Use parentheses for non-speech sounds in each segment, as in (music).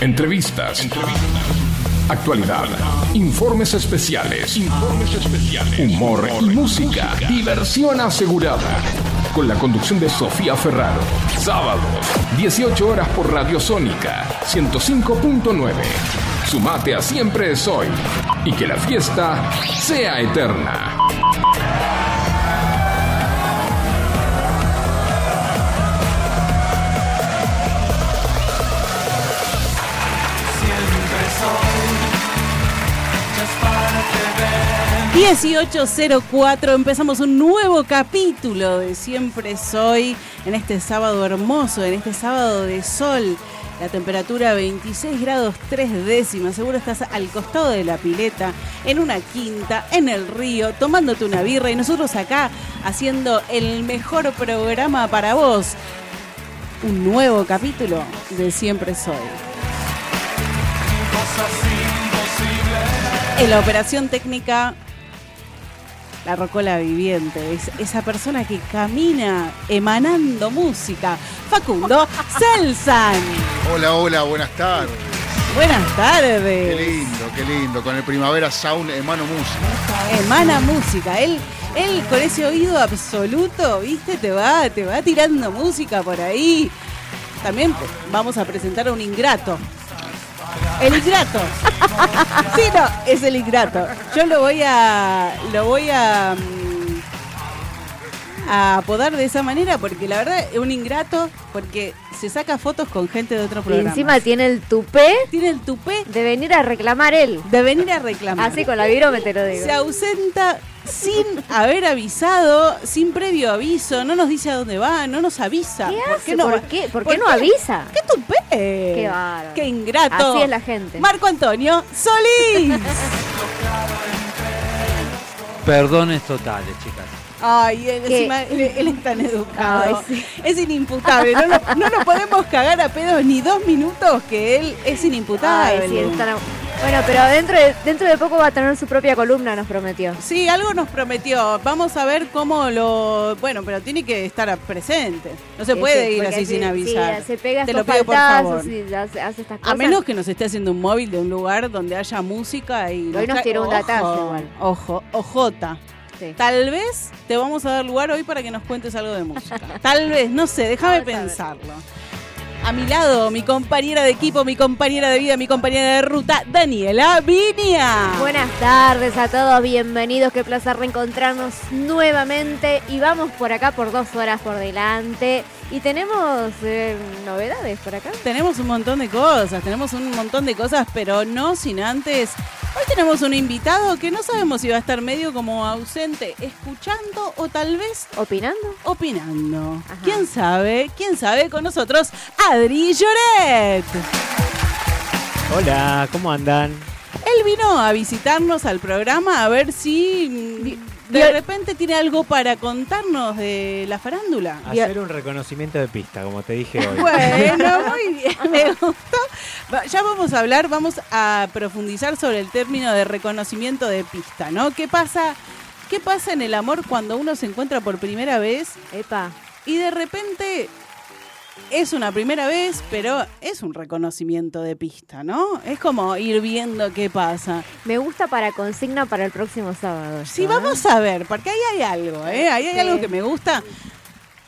Entrevistas. Actualidad. Informes especiales. Humor y música. Diversión asegurada. Con la conducción de Sofía Ferraro. Sábados, 18 horas por Radio Sónica 105.9. Sumate a Siempre es Hoy. Y que la fiesta sea eterna. ...1804... empezamos un nuevo capítulo de Siempre Soy... ...en este sábado hermoso, en este sábado de sol... La temperatura 26 grados 3 décimas. Seguro estás al costado de la pileta, en una quinta, en el río, tomándote una birra y nosotros acá haciendo el mejor programa para vos. Un nuevo capítulo de Siempre Soy. En la operación técnica la rocola viviente, es esa persona que camina emanando música. Facundo Celsan. Hola, hola, buenas tardes. Buenas tardes. Qué lindo, qué lindo. Con el Primavera Sound emano música. Emana música. Él, él con ese oído absoluto, viste, te va, te va tirando música por ahí. También vamos a presentar a un ingrato. El ingrato. Sí, no, es el ingrato. Yo lo voy a. Lo voy a. mm, A apodar de esa manera porque la verdad es un ingrato porque se saca fotos con gente de otro Y programa. encima tiene el tupé tiene el tupé de venir a reclamar él. de venir a reclamar. Así con la te lo digo. Se ausenta sin haber avisado, sin previo aviso, no nos dice a dónde va, no nos avisa. ¿Qué ¿Por hace? qué no, ¿Por va- qué? ¿Por qué no avisa? ¿Qué tupé? Qué bárbaro. Qué ingrato. Así es la gente. Marco Antonio Solís. Perdones totales, chicas. Ay, él, ¿Qué? encima, él, él es tan educado. Ay, sí. Es inimputable. No, nos- no nos podemos cagar a pedos ni dos minutos que él es inimputable. Ay, sí, están- Bueno, pero dentro de, dentro de poco va a tener su propia columna, nos prometió. Sí, algo nos prometió. Vamos a ver cómo lo. Bueno, pero tiene que estar presente. No se Sí, puede sí, ir así sí, sin avisar. sí, se pega Te lo pido por favor. y hace, hace estas cosas. A menos que nos esté haciendo un móvil de un lugar donde haya música y. Hoy nos tra- tiró un datazo igual. Ojo, ojota. Sí. Tal vez te vamos a dar lugar hoy para que nos cuentes algo de música. (laughs) Tal vez, no sé, déjame pensarlo. A mi lado, mi compañera de equipo, mi compañera de vida, mi compañera de ruta, Daniela Viña. Buenas tardes a todos, bienvenidos, qué placer reencontrarnos nuevamente y vamos por acá por dos horas por delante y tenemos eh, novedades por acá. Tenemos un montón de cosas, tenemos un montón de cosas, pero no sin antes. Hoy tenemos un invitado que no sabemos si va a estar medio como ausente, escuchando o tal vez ¿Opinando? opinando. Ajá. ¿Quién sabe? ¿Quién sabe? Con nosotros, Adri Lloret. Hola, ¿cómo andan? Él vino a visitarnos al programa a ver si mm, de repente tiene algo para contarnos de la farándula. Hacer un reconocimiento de pista, como te dije hoy. Bueno, (laughs) muy bien, me gustó. Ya vamos a hablar, vamos a profundizar sobre el término de reconocimiento de pista, ¿no? ¿Qué pasa, qué pasa en el amor cuando uno se encuentra por primera vez Epa, y de repente es una primera vez, pero es un reconocimiento de pista, ¿no? Es como ir viendo qué pasa. me gusta para consigna para el próximo sábado. Sí, vamos a ver, porque ahí hay algo, ¿eh? Ahí hay Sí. algo que me gusta.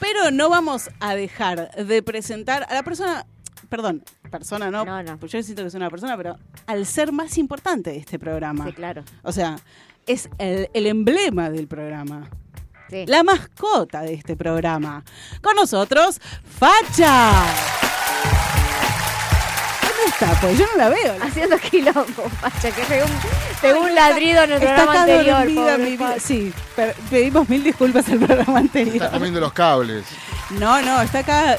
Pero no vamos a dejar de presentar a la persona, perdón, persona no, No, no. pues yo siento que es una persona, pero al ser más importante de este programa. Sí, claro. O sea, es el, el emblema del programa. Sí. La mascota de este programa. Con nosotros, Facha. ¿Dónde está? Pues yo no la veo. Haciendo quilombo, Pacha, que pegó un, un ladrido en el Está programa anterior. dormida pobre mi. Sí, pedimos mil disculpas al programa anterior. Está comiendo los cables. No, no, está acá. eh,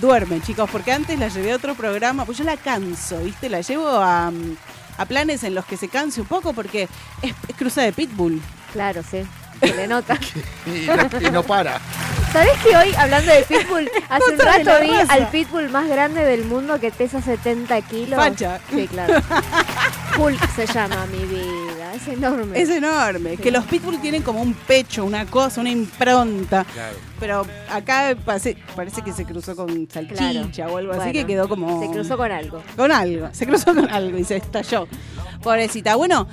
Duerme, chicos, porque antes la llevé a otro programa, pues yo la canso, ¿viste? La llevo a, mm, a planes en los que se canse un poco porque es, es cruza de pitbull. Claro, sí. Se le nota. (laughs) Y no, y no para. ¿Sabés que hoy, hablando de Pitbull, (laughs) hace un Cosas de la rato vi raza. al Pitbull más grande del mundo que pesa 70 kilos? Facha. Sí, claro. (laughs) Hulk se llama mi vida. es enorme. Es enorme. Que los pitbull tienen como un pecho, una cosa, una impronta. Claro. Pero acá parece, parece que se cruzó con salchicha Claro. o algo así Bueno, que quedó como. Se cruzó con algo. Con algo. Se cruzó con algo y se estalló. Pobrecita. Bueno.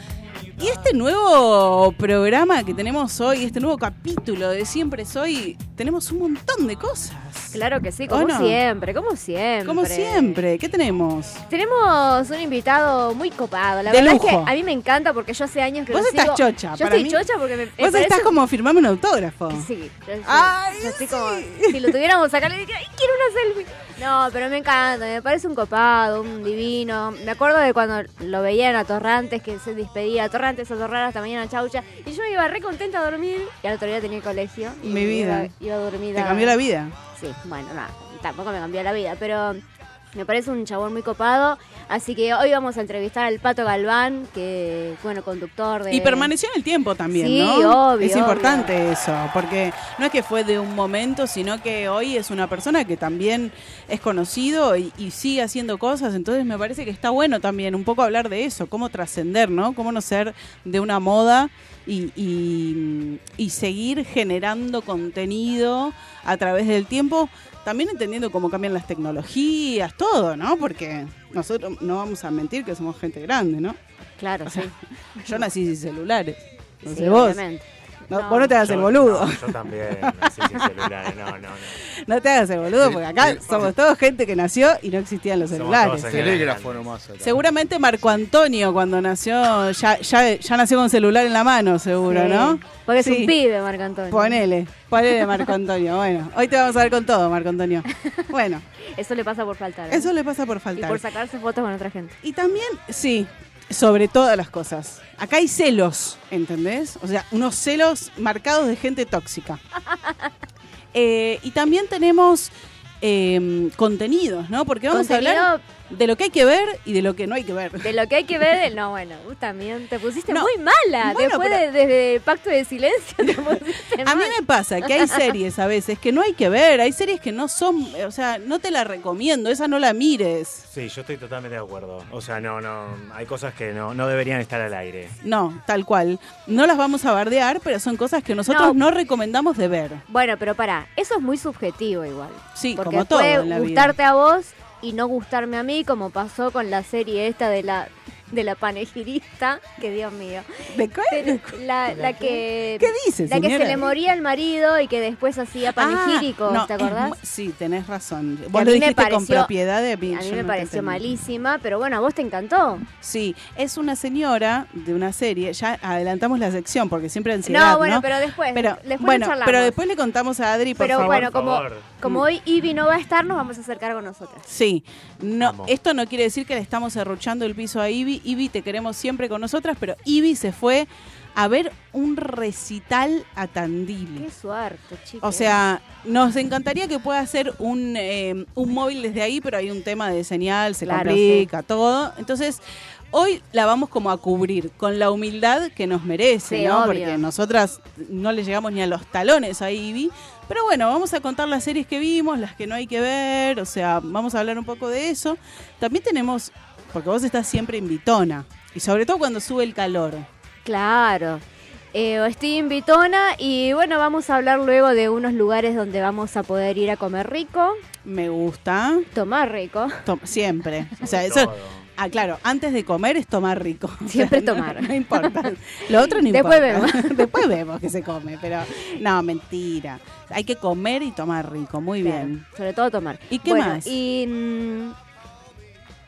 Y este nuevo programa que tenemos hoy, este nuevo capítulo de Siempre Soy, tenemos un montón de cosas. Claro que sí, ¿O como no? siempre, como siempre. Como siempre. ¿Qué tenemos? Tenemos un invitado muy copado. La De verdad lujo. es que a mí me encanta porque yo hace años que Vos lo estás sigo. chocha, Yo para estoy mí. chocha porque me, Vos parece estás como firmame un autógrafo. Sí, yo- yo- Ay, yo estoy como, si lo tuviéramos acá le diría, ¡ay, quiero una selfie! No, pero me encanta, me parece un copado, un divino. Me acuerdo de cuando lo veían a Torrantes, que se despedía a Torrantes a Torrar hasta mañana chaucha, y yo iba re contenta a dormir, y al otro día tenía colegio. Y Mi vida. Iba, iba dormida. Te cambió la vida. Sí, bueno, nada, tampoco me cambió la vida, pero me parece un chabón muy copado. Así que hoy vamos a entrevistar al Pato Galván, que, bueno, conductor de... Y permaneció en el tiempo también, Sí, ¿no? obvio, Es importante eso, porque no es que fue de un momento, sino que hoy es una persona que también es conocido y, y sigue haciendo cosas, entonces me parece que está bueno también un poco hablar de eso, cómo trascender, ¿no? Cómo no ser de una moda y, y- y seguir generando contenido a través del tiempo, también entendiendo cómo cambian las tecnologías, todo, ¿no? Porque nosotros no vamos a mentir que somos gente grande, ¿no? Claro, sí. (laughs) Yo nací sin celulares. No Sí, sé vos. obviamente. No, No. vos no te hagas el Yo- boludo. no, yo también, nací sin celulares, no, no, no. (laughs) No te hagas el boludo porque acá Sí, sí. somos todos gente que nació y no existían los celulares. Telégrafo nomás. acá. Seguramente Marco Antonio cuando nació ya, ya, ya nació con celular en la mano, seguro, Sí, ¿no? Porque es Sí. un pibe, Marco Antonio. Ponele, ponele Marco Antonio. Bueno, hoy te vamos a ver con todo, Marco Antonio. (laughs) Bueno, Eso le pasa por faltar. ¿eh? eso le pasa por Y faltar. por sacarse fotos con otra gente. Y también, sí, sobre todas las cosas. Acá hay celos, ¿entendés? O sea, unos celos marcados de gente tóxica. (laughs) Eh, y también tenemos eh, contenidos, ¿no? Porque vamos a hablar de lo que hay que ver y de lo que no hay que ver. de lo que hay que ver. No, bueno, vos también te pusiste No, muy mala. bueno, Después pero- de, desde Pacto de Silencio te (laughs) pusiste A mí mal. me pasa que hay series a veces que no hay que ver, hay series que no son, o sea, no te la recomiendo, esa no la mires. Sí, yo estoy totalmente de acuerdo. O sea, no, no, hay cosas que no, no deberían estar al aire. No, tal cual. No las vamos a bardear, pero son cosas que nosotros No. no, recomendamos de ver. Bueno, pero pará, eso es muy subjetivo igual. Sí, Porque como todo puede en la vida. gustarte a vos y no gustarme a mí, como pasó con la serie esta de la de la panegirista, que Dios mío. ¿De qué? Pero La, la que ¿Qué dice, la que se le moría el marido y que después hacía panegíricos, Ah, no, ¿te es acordás? mu- sí, tenés razón. Vos a lo mí me dijiste con pareció- propiedad de mí. A mí me no pareció malísima, pero bueno, a vos te encantó. Sí, es una señora de una serie. Ya adelantamos la sección porque siempre ansiedad, no, bueno, ¿no? pero después, Pero, después bueno, charlamos. pero después le contamos a Adri, por Pero favor. bueno, por como, favor. como hoy Ivy no va a estar, nos vamos a acercar con nosotras. Sí, no, Vamos. esto no quiere decir que le estamos arrochando el piso a Ivy. Ivy, te queremos siempre con nosotras, pero Ivy se fue a ver un recital a Tandil. Qué suerte, chicos. O sea, nos encantaría que pueda hacer un, eh, un móvil desde ahí, pero hay un tema de señal, se Claro, complica, todo. Entonces, hoy la vamos como a cubrir con la humildad que nos merece, Sí, ¿no? obvio. Porque nosotras no le llegamos ni a los talones a Ivy. Pero bueno, vamos a contar las series que vimos, las que no hay que ver, o sea, vamos a hablar un poco de eso. También tenemos, porque vos estás siempre invitona, y sobre todo cuando sube el calor. Claro. Eh, estoy en Vitona y bueno, vamos a hablar luego de unos lugares donde vamos a poder ir a comer rico, Me gusta, tomar rico. siempre. O sea, eso. Ah, claro, antes de comer es tomar rico. Siempre O sea, tomar. No, no importa. Lo otro no Después importa. (laughs) Después vemos que se come, pero no, mentira. Hay que comer y tomar rico, muy Claro, bien. sobre todo tomar. ¿Y qué Bueno, más? Y, mm,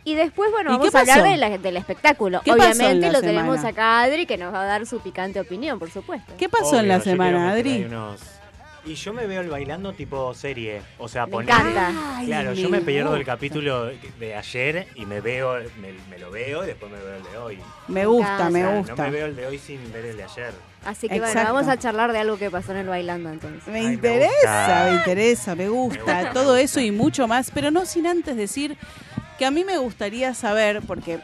y después, bueno, ¿Y vamos a hablar de la- del espectáculo. ¿Qué pasó en Obviamente lo tenemos acá a Adri que nos va a dar su picante opinión, por supuesto. ¿Qué pasó en la semana, Adri? unos- Y yo me veo el bailando tipo serie. O sea, Me poner- encanta. Ay, Claro, yo me pierdo el capítulo de ayer y me veo, me, me lo veo y después me veo el de hoy. Me gusta, O me O sea, gusta. No me veo el de hoy sin ver el de ayer. Así que Exacto. bueno, vamos a charlar de algo que pasó en el bailando entonces. Me Ay, me interesa, me interesa, me gusta, Me gusta, todo me eso y mucho más, pero no sin antes decir a mí me gustaría saber, porque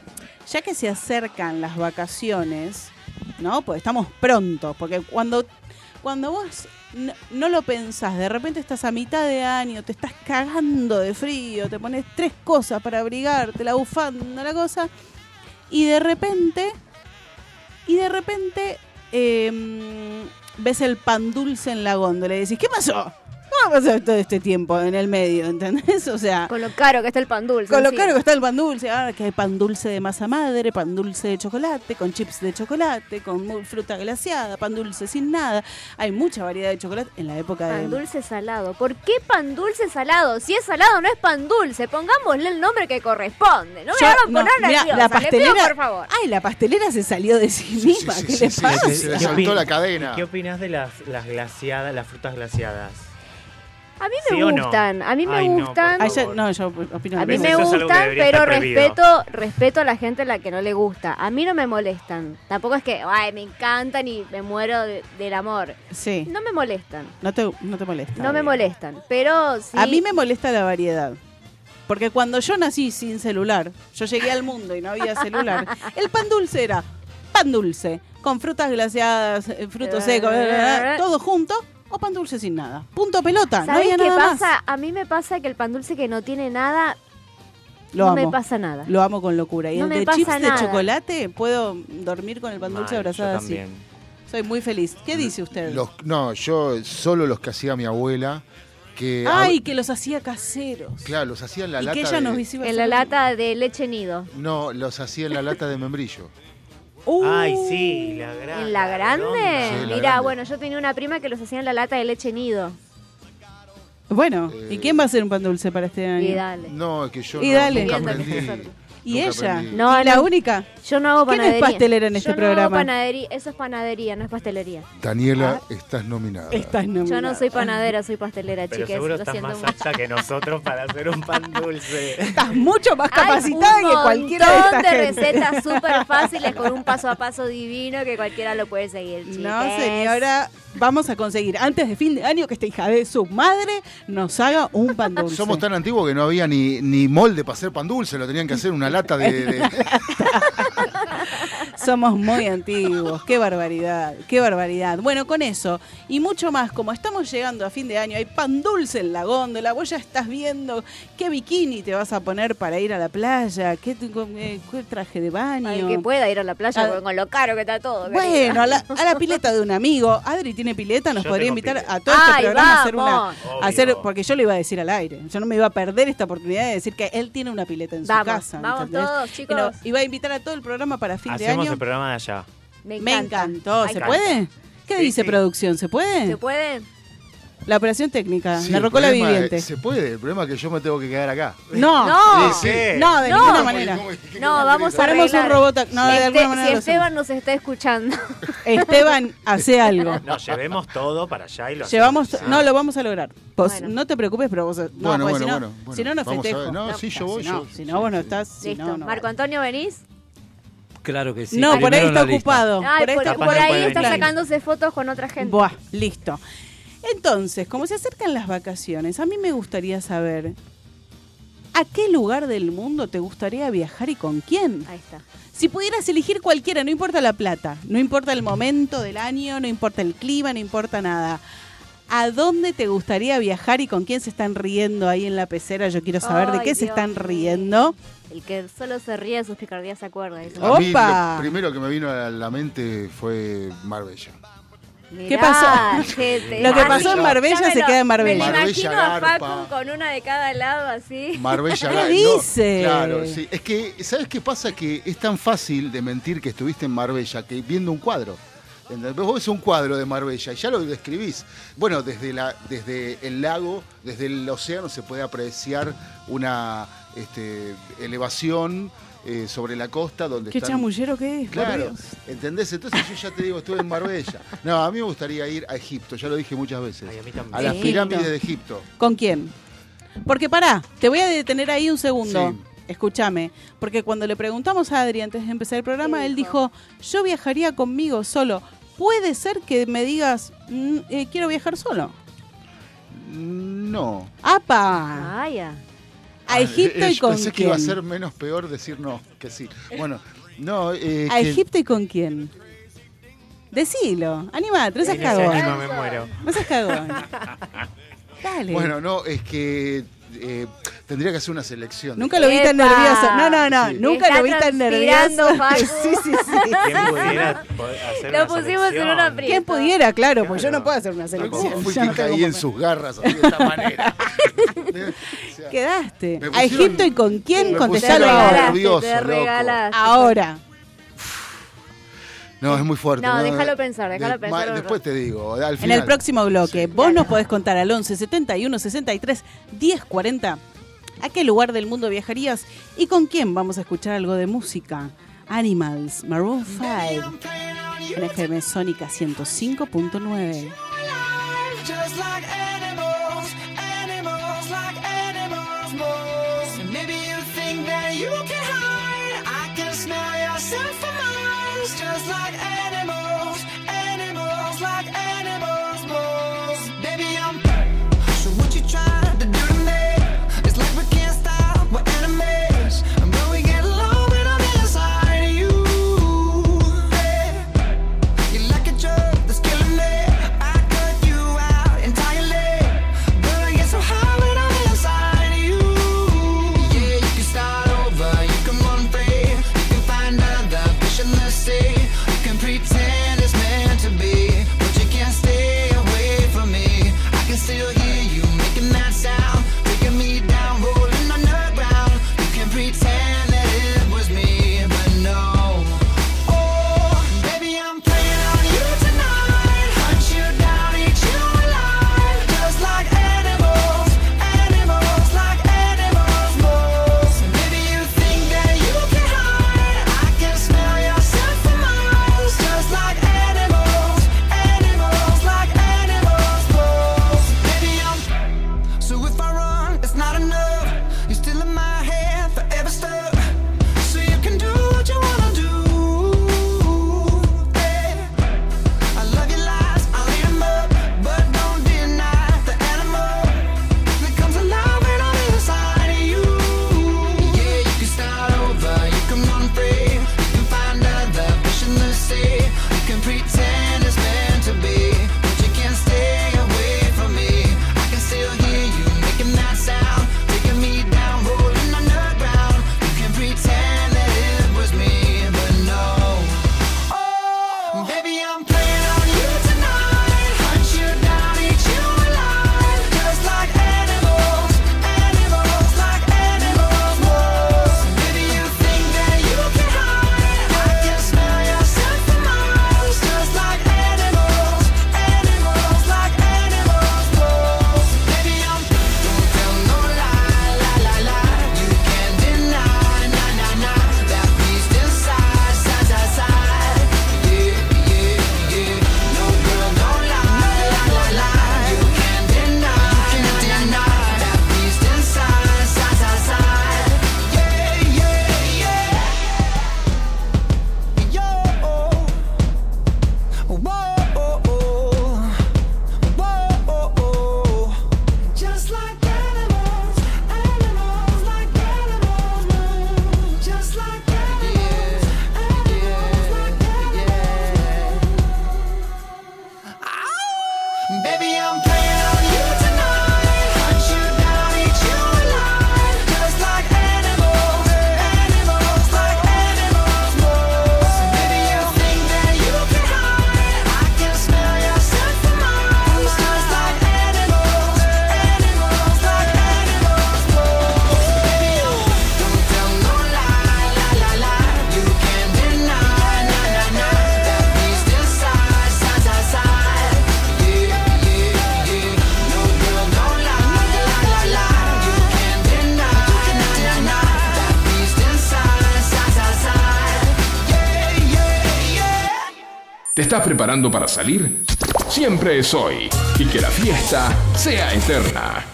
ya que se acercan las vacaciones, ¿no? Pues estamos pronto, porque cuando, cuando vos no, lo pensás, de repente estás a mitad de año, te estás cagando de frío, te pones tres cosas para abrigarte, la bufanda, la cosa, y de repente y de repente eh, ves el pan dulce en la góndola y decís, ¿qué pasó? ¿Cómo pasó todo este tiempo en el medio? ¿Entendés? O sea, Con lo caro que está el pan dulce. con lo caro que está el pan dulce, ahora que hay pan dulce de masa madre, pan dulce de chocolate, con chips de chocolate, con fruta glaseada, pan dulce sin nada. Hay mucha variedad de chocolate en la época de... Pan dulce salado. ¿Por qué pan dulce salado? Si es salado no es pan dulce. Pongámosle el nombre que corresponde. No me hagan no, poner mirá, la le pastelera, pido, por favor. Ay, la pastelera se salió de sí misma. sí, ¿Qué sí, le sí, pasa? sí, se le ¿Qué saltó opin- la cadena. ¿Qué opinas de las, las glaciadas, las frutas glaciadas? A mí me ¿Sí o no? gustan. A mí me Ay, no, gustan. Ya- favor. no, yo opino A mí me gustan, pero respeto, respeto a la gente a la que no le gusta. A mí no me molestan. Tampoco es que, ay, me encantan y me muero de- del amor. Sí, No me molestan. no te, no te molesta. No me molestan. Pero sí. A mí me molesta la variedad. Porque cuando yo nací sin celular, yo llegué al mundo y no había celular, el pan dulce era pan dulce, con frutas glaseadas, eh, frutos secos, (laughs) todo junto, o pan dulce sin nada. Punto pelota, no ¿Sabés había qué nada pasa? más. A mí me pasa que el pan dulce que no tiene nada, Lo no amo. me pasa nada. Lo amo con locura. Y No el de chips de chocolate, puedo dormir con el pan dulce Mal, abrazada yo así. también. Soy muy feliz. ¿Qué dice usted? Los- no, yo solo los que hacía mi abuela, que... Ay, que los hacía caseros. Claro, los hacía en la y lata que ella de... nos iba a En la lata de leche nido. No, los hacía en la lata de membrillo. Uh, Ay, sí, la grande. ¿En la grande? Sí, la Mira, grande. bueno, yo tenía una prima que los hacía en la lata de leche nido. Bueno, Eh, ¿y quién va a hacer un pan dulce para este año? Y dale. No, es que yo Y no- dale. nunca aprendí. ¿Y Nunca ella? aprendí. No, ¿Y la no. única? Yo no hago ¿Quién es panadería. pastelera en este Yo no programa? hago panadería. Eso es panadería, no es pastelería. Daniela, estás nominada. Estás Yo nominada. no soy panadera, soy pastelera, Pero chiques. seguro Lo estás más mucho. que nosotros para hacer un pan dulce. (laughs) Estás mucho más Hay capacitada un que cualquiera de esta montón de recetas (laughs) súper fáciles con un paso a paso divino que cualquiera lo puede seguir, No, chiques. señora, vamos a conseguir antes de fin de año que esta hija de su madre nos haga un pan dulce. Somos tan antiguos que no había ni, ni molde para hacer pan dulce, lo tenían que hacer una lata de... de- (laughs) Somos muy antiguos, qué barbaridad, qué barbaridad. Bueno, con eso y mucho más, como estamos llegando a fin de año, hay pan dulce en la góndola, vos ya estás viendo qué bikini te vas a poner para ir a la playa, qué, eh, qué traje de baño. Al que pueda ir a la playa Ah. con lo caro que está todo. Bueno, a la, a la (laughs) pileta de un amigo. Adri tiene pileta, nos Yo podría invitar pileta. a todo este Ay, programa a hacer una. a hacer, porque yo lo iba a decir al aire. Yo no me iba a perder esta oportunidad de decir que él tiene una pileta en Vamos, su casa. vamos ¿entendés? todos, Y chicos. no- iba a invitar a todo el programa para fin de Hacemos año. el programa de allá. Me Me encanta. encantó. ¿Se encanta. puede? ¿Qué Sí, dice sí. producción? ¿Se puede? ¿Se puede? La operación técnica. Sí, la rocola viviente. es- Se puede, el problema es que yo me tengo que quedar acá. No. No. No, de No. ninguna ¿Cómo- manera. ¿Cómo- qué- No, vamos a Ponemos un robot. No, de Este- alguna manera si Esteban nos está escuchando. (laughs) Esteban, hace algo. No, llevemos todo para allá y lo Llevamos, hacemos. no lo vamos a lograr. Vos Bueno. no te preocupes, pero vos no, Bueno, bueno, si no, bueno, bueno. si no no festejo. No, sí, yo voy, Si no, yo- si no vos no estás, Listo. Marco Antonio, ¿venís? Claro que sí. no, por ahí está ocupado. Ay, por ahí por, ahí está venir. sacándose fotos con otra gente. Buah, listo. Entonces, como se acercan las vacaciones, a mí me gustaría saber ¿a qué lugar del mundo te gustaría viajar y con quién? Ahí está. Si pudieras elegir cualquiera, no importa la plata, no importa el momento del año, no importa el clima, no importa nada. ¿A dónde te gustaría viajar y con quién se están riendo ahí en la pecera? Yo quiero saber de qué se están mío. riendo. El que solo se ríe de sus picardías se acuerda. Oh. A mí ¡Opa! lo primero que me vino a la mente fue Marbella. Mirá, pasó? gente. Lo que pasó en Marbella se queda en Marbella. Me lo Marbella, imagino a Garpa. Facu con una de cada lado así. Marbella. ¿Qué dice? claro, sí. Es que, ¿sabes qué pasa? Que es tan fácil de mentir que estuviste en Marbella que viendo un cuadro. ¿Entendés? Vos ves un cuadro de Marbella y ya lo describís. Bueno, desde, la, desde el lago, desde el océano se puede apreciar una este, elevación eh, sobre la costa donde ¿Qué están... chamullero que es? Claro. ¿entendés? Entonces yo ya te digo, estuve en Marbella. No, a mí me gustaría ir a Egipto, ya lo dije muchas veces. Ay, a mí también. A las pirámides de Egipto. ¿Con quién? Porque pará, te voy a detener ahí un segundo. Sí. Escúchame, porque cuando le preguntamos a Adri antes de empezar el programa, ¿Qué él dijo, yo viajaría conmigo solo. Puede ser que me digas, "Mm, eh, quiero viajar solo. No. ¡Apa! Vaya. A Egipto Eh, y con Pensé que iba a ser menos peor decir no, que sí. Bueno, no. eh, ¿A que- Egipto y con quién? Decilo, animate, no seas cagón. clima me muero. No seas cagón. (laughs) Dale. Bueno, no, es que eh, tendría que hacer una selección. Nunca lo vi tan nervioso. No, no, no. Sí. Nunca Está lo vi tan nervioso. (laughs) Facu. Sí, sí, sí. (laughs) ¿Quién pudiera hacer Lo una pusimos selección? en una prisa. ¿Quién pudiera? Claro, porque yo no puedo hacer una selección. ¿Cómo fui (laughs) que caí en sus garras así de esta manera? o sea, Quedaste. Pusieron, ¿A Egipto y con quién? Contestalo ahora. Nervioso, te ahora. No, es muy fuerte. No, déjalo pensar, déjalo pensar. Después te digo, al. En el próximo bloque, vos nos podés contar al 11 71 63 10 40 a qué lugar del mundo viajarías y con quién vamos a escuchar algo de música. Animals, Maroon 5, en FM Sónica 105.9. ¿Te estás preparando para salir? Siempre es hoy y que la fiesta sea eterna.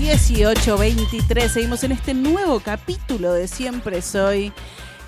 18.23, seguimos en este nuevo capítulo de Siempre Soy.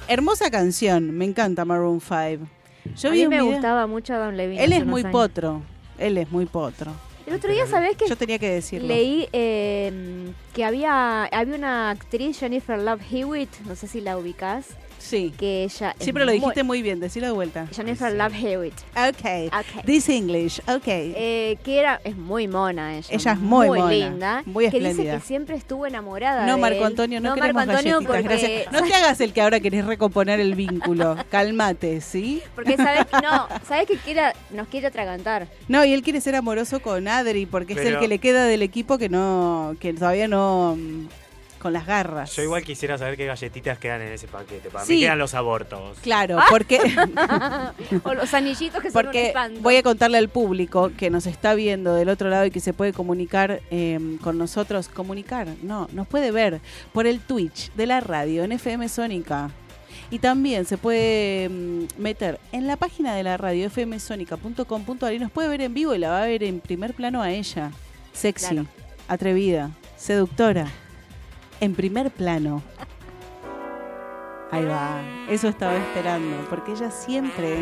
Hermosa canción, me encanta Maroon 5. Yo a vi mí me gustaba mucho Adam Levine. Él es muy potro, él es muy potro. El otro día, ¿sabés qué? Yo tenía que decirlo. Leí eh, que había, había una actriz, Jennifer Love Hewitt, no sé si la ubicás, Sí. que ella Siempre lo dijiste muy- muy bien, decirlo de vuelta. Jennifer Love Hewitt. Ok. Ok. This English, ok. Eh, que era, es muy mona ella. Ella es muy mona, linda. muy que dice espléndida. que siempre estuvo enamorada no, de Marco. Antonio, no, no queremos Marco Antonio galletitas, porque, gracias. No te hagas el que ahora querés recomponer el vínculo. (laughs) Cálmate, ¿sí? porque sabes que no, sabes que quiere, nos quiere atragantar. No, y él quiere ser amoroso con Adri porque es el que le queda del equipo que no, que todavía no con las garras. Yo igual quisiera saber qué galletitas quedan en ese paquete. Para Sí. mí quedan los abortos. Claro, Ah. porque, (laughs) O los anillitos que son un porque espanto. voy a contarle al público que nos está viendo del otro lado y que se puede comunicar eh, con nosotros. Comunicar, no, nos puede ver por el Twitch de la radio en FM Sónica. Y también se puede mm, meter en la página de la radio fmsonica.com.ar y nos puede ver en vivo y la va a ver en primer plano a ella. Sexy, Claro. atrevida, seductora. En primer plano. Ahí va. Eso estaba esperando. Porque ella siempre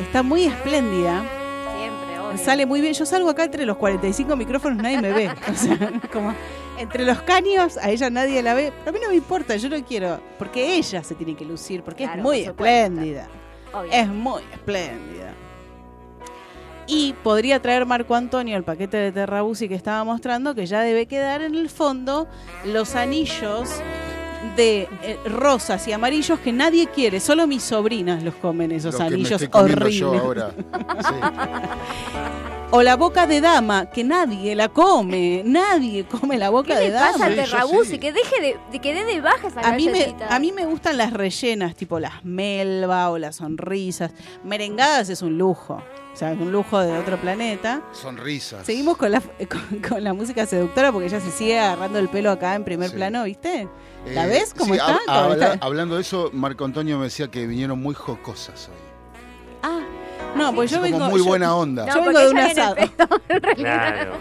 está muy espléndida. Siempre, obvio. Sale muy bien. Yo salgo acá entre los 45 micrófonos, nadie me ve. O sea, (laughs) como entre los caños, a ella nadie la ve. Pero a mí no me importa, yo no quiero. Porque ella se tiene que lucir, porque Claro, es muy espléndida. Obvio. Es muy espléndida. Y podría traer Marco Antonio el paquete de Terrabusi que estaba mostrando, que ya debe quedar en el fondo los anillos de eh, rosas y amarillos que nadie quiere. Solo mis sobrinas los comen esos Lo que me anillos estoy comiendo horribles. yo ahora. (laughs) Sí. O la boca de dama, que nadie la come. Nadie come la boca ¿Qué de le pasa dama. al Sí. Que deje de, de que dé de baja esa A mí, me, a mí me gustan las rellenas, tipo las melva o las sonrisas. Merengadas es un lujo. O sea, es un lujo de otro planeta. Sonrisas. Seguimos con la, (laughs) con, con la música seductora porque ella se sigue agarrando el pelo acá en primer Sí. plano, ¿viste? Eh, ¿La ves cómo sí, está? hab- ¿Cómo habla- está? Hablando de eso, Marco Antonio me decía que vinieron muy jocosas hoy. Ah, no, pues yo vengo. muy yo- buena onda. yo vengo de un asado. Claro.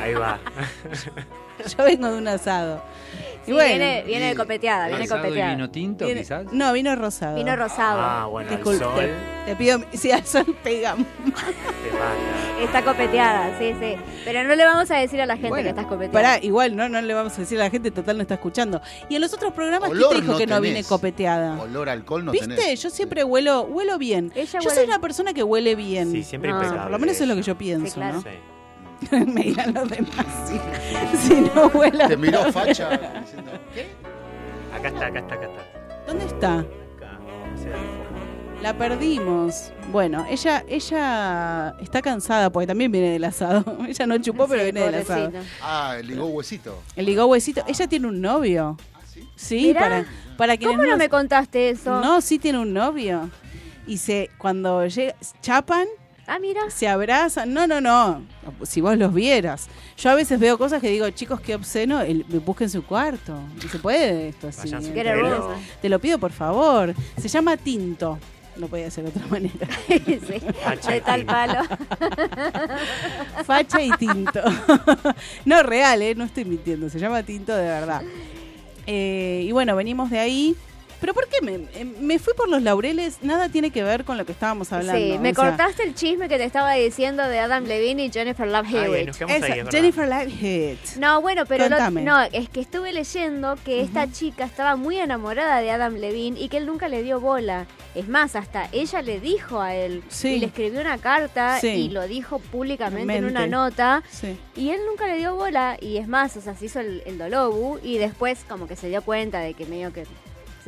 Ahí va. (laughs) Yo vengo de un asado. Sí, Y bueno, viene, viene y- copeteada, viene ¿Asado y copeteada. vino tinto, viene- quizás? No, vino rosado. Vino rosado. Ah, bueno, el Disculpe, sol te, te pido, si al sol pega. te mata. Está copeteada, sí, sí. Pero no le vamos a decir a la gente Bueno, que estás copeteada. Pará, igual no, no le vamos a decir a la gente, total no está escuchando. Y en los otros programas, ¿quién Olor te dijo no que no tenés. viene copeteada? Olor a alcohol no ¿Viste? tenés. Yo siempre huelo, huelo bien. Ella yo huele- soy una persona que huele bien. Sí, siempre No, impecable. Por lo menos es lo que yo pienso, Sí, claro. ¿no? Sí. (laughs) Me dirán los demás. Si, si no huelo. Te miró facha diciendo, ¿qué? Acá está, acá está, acá está. ¿Dónde está? Acá. O sea, La perdimos. Bueno, ella, ella está cansada porque también viene del asado. (laughs) ella no chupó, pero viene del asado. Ah, ligó huesito. El ligó huesito. Ella tiene un novio. ¿Ah, sí? Sí, Mirá. para, para quienes ¿Cómo no nos- me contaste eso? No, sí tiene un novio. Y se cuando llega, chapan, Ah, mira. se abrazan. No, no, no. Si vos los vieras. Yo a veces veo cosas que digo, chicos, qué obsceno. El, busquen su cuarto. No se puede esto así. Te lo pido, por favor. Se llama Tinto. No podía ser de otra manera. (laughs) sí. Facha De y tal tinto. palo. (laughs) Facha y Tinto. no, real, ¿eh? No estoy mintiendo. Se llama Tinto de verdad. Eh, y bueno, venimos de ahí. ¿Pero por qué me, eh, me fui por los laureles? Nada tiene que ver con lo que estábamos hablando. Sí, me o sea, cortaste el chisme que te estaba diciendo de Adam Levine y Jennifer Love Hewitt. Jennifer Love No, bueno, pero lo- no, es que estuve leyendo que esta chica estaba muy enamorada de Adam Levine y que él nunca le dio bola. Es más, hasta ella le dijo a él Sí. y le escribió una carta Sí. y lo dijo públicamente en una nota Sí. y él nunca le dio bola y es más, o sea, se hizo el, el dolobu y después como que se dio cuenta de que medio que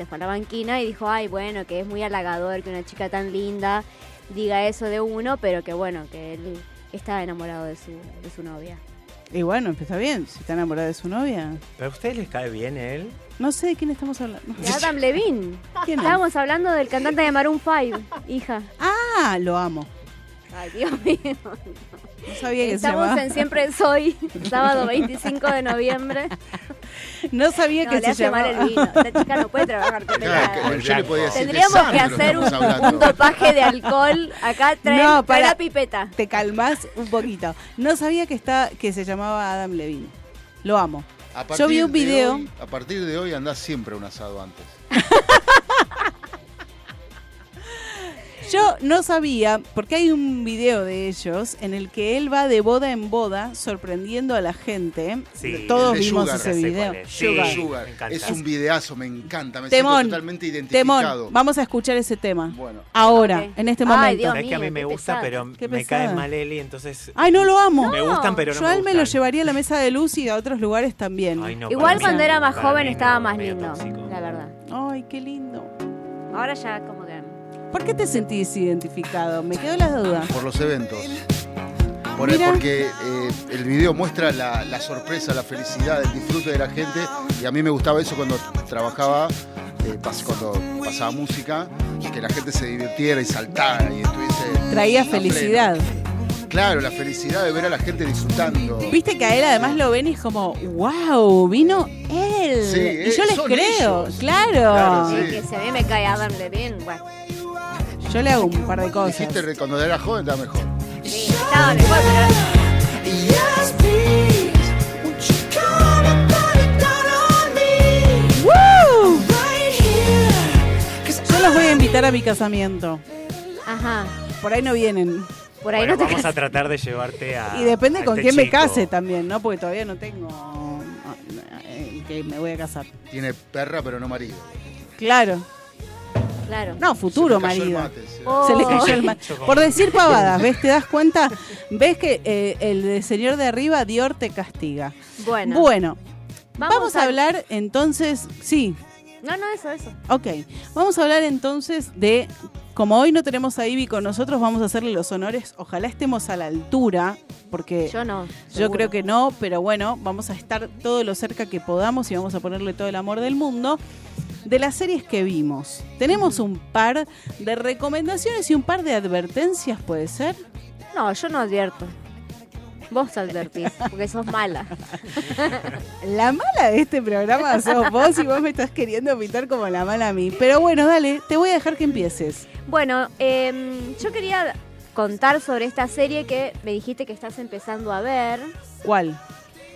se fue a la banquina y dijo, ay, bueno, que es muy halagador que una chica tan linda diga eso de uno, pero que bueno, que él estaba enamorado de su, de su novia. Y bueno, está bien. Si está enamorada de su novia. ¿Pero a ustedes les cae bien él? No sé de quién estamos hablando. De Adam Levine. (laughs) ¿Quién es? Estábamos hablando del cantante de Maroon 5, hija. Ah, lo amo. Ay, Dios mío. No sabía que se Estamos llamaba. en Siempre Soy, sábado 25 de noviembre. No sabía No, que le se hace mal llamaba. el vino. Esta chica no puede trabajar con (laughs) Claro, que yo le podía decir de Tendríamos que hacer un, un dopaje de alcohol. Acá traen, (laughs) No, para- la pipeta. Te calmas un poquito. No sabía que está que se llamaba Adam Levine. Lo amo. A Yo vi partir un de video. hoy- a partir de hoy andás siempre un asado antes. (laughs) Yo no sabía, porque hay un video de ellos en el que él va de boda en boda sorprendiendo a la gente. Sí, Todos el de vimos Sugar. ese video. es. Sí, Sugar. Sugar. me encanta. Es un videazo, me encanta. Me Temón. siento totalmente identificado. Temón, vamos a escuchar ese tema. Bueno. Ahora, en este Ay, momento. Dios Sabes que a mí mío, me gusta, pesada. pero me cae mal Eli, entonces. Ay, no lo amo. Me gustan, pero no Yo me a él me lo llevaría a la mesa de luz y a otros lugares también. Ay, no, Igual cuando mí- era más joven estaba más lindo, tóxico. la verdad. Ay, qué lindo. Ahora ya como. ¿Por qué te sentís identificado? Me quedó la duda. Por los eventos. Por Mira. porque eh, el video muestra la, la sorpresa, la felicidad, el disfrute de la gente. Y a mí me gustaba eso cuando trabajaba, eh, pas- cuando pasaba música, que la gente se divirtiera y saltara y estuviese. Traía felicidad. Claro, la felicidad de ver a la gente disfrutando. Viste que a él además lo ven y es como, wow, vino él. Sí, y eh, yo les son creo, ellos. claro. Claro, sí. Que si a mí me cae Adam Levine, bueno, Yo le hago un par de cosas. Dijiste cuando era joven estaba mejor. sí, Yo los voy a invitar a mi casamiento. Ajá, Por ahí no vienen. por ahí Bueno, no te vamos a casas. tratar de llevarte a. Y depende a con este quién me case también, ¿no? Porque todavía no tengo eh, que me voy a casar. Tiene perra, pero no marido. Claro. Claro. No, futuro Se marido. mate, sí. Oh. Se le cayó el ma- (laughs) Yo como- Por decir pavadas, ¿ves? ¿Te das cuenta? ¿Ves que eh, el señor de arriba, Dior, te castiga? Bueno, Bueno, vamos, a al- hablar entonces, sí, No, no, eso, eso. ok. Vamos a hablar entonces de, como hoy no tenemos a Ivy con nosotros, vamos a hacerle los honores. Ojalá estemos a la altura, porque Yo no. yo seguro. creo que no, pero bueno, vamos a estar todo lo cerca que podamos y vamos a ponerle todo el amor del mundo. De las series que vimos, tenemos un par de recomendaciones y un par de advertencias, ¿puede ser? No, yo no advierto. Vos advertís, porque sos mala. La mala de este programa sos vos y vos me estás queriendo pintar como la mala a mí. Pero bueno, dale, te voy a dejar que empieces. Bueno, em, yo quería contar sobre esta serie que me dijiste que estás empezando a ver. ¿Cuál?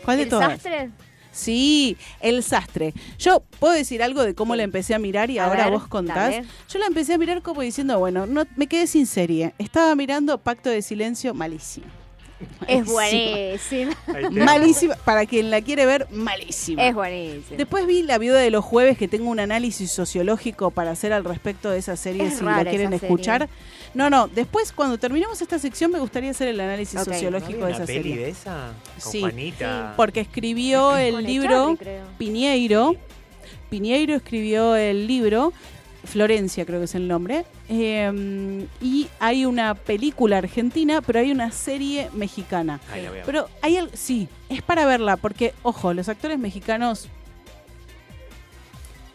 ¿Cuál de ¿El todas? sastre? Sí, El Sastre. Yo puedo decir algo de cómo la empecé a mirar y A ahora ver, vos contás. dale. Yo la empecé a mirar como diciendo, bueno, no me quedé sin serie. Estaba mirando Pacto de Silencio, malísimo. (laughs) Es Malísimo. buenísima. Malísima. Para quien la quiere ver, malísima. Es buenísima. Después vi La Viuda de los Jueves, que tengo un análisis sociológico para hacer al respecto de esa serie, Es si la quieren escuchar. No, no, después cuando terminemos esta sección me gustaría hacer el análisis Ok. ¿No sociológico de esa peli serie. de esa? Con Sí. Juanita. Porque escribió el Con libro Echarri, creo. Piñeiro. Piñeiro escribió el libro, Florencia creo que es el nombre. eh, y hay una película argentina, pero hay una serie mexicana. Ahí la voy a ver. Pero hay al- sí, es para verla, porque, ojo, los actores mexicanos,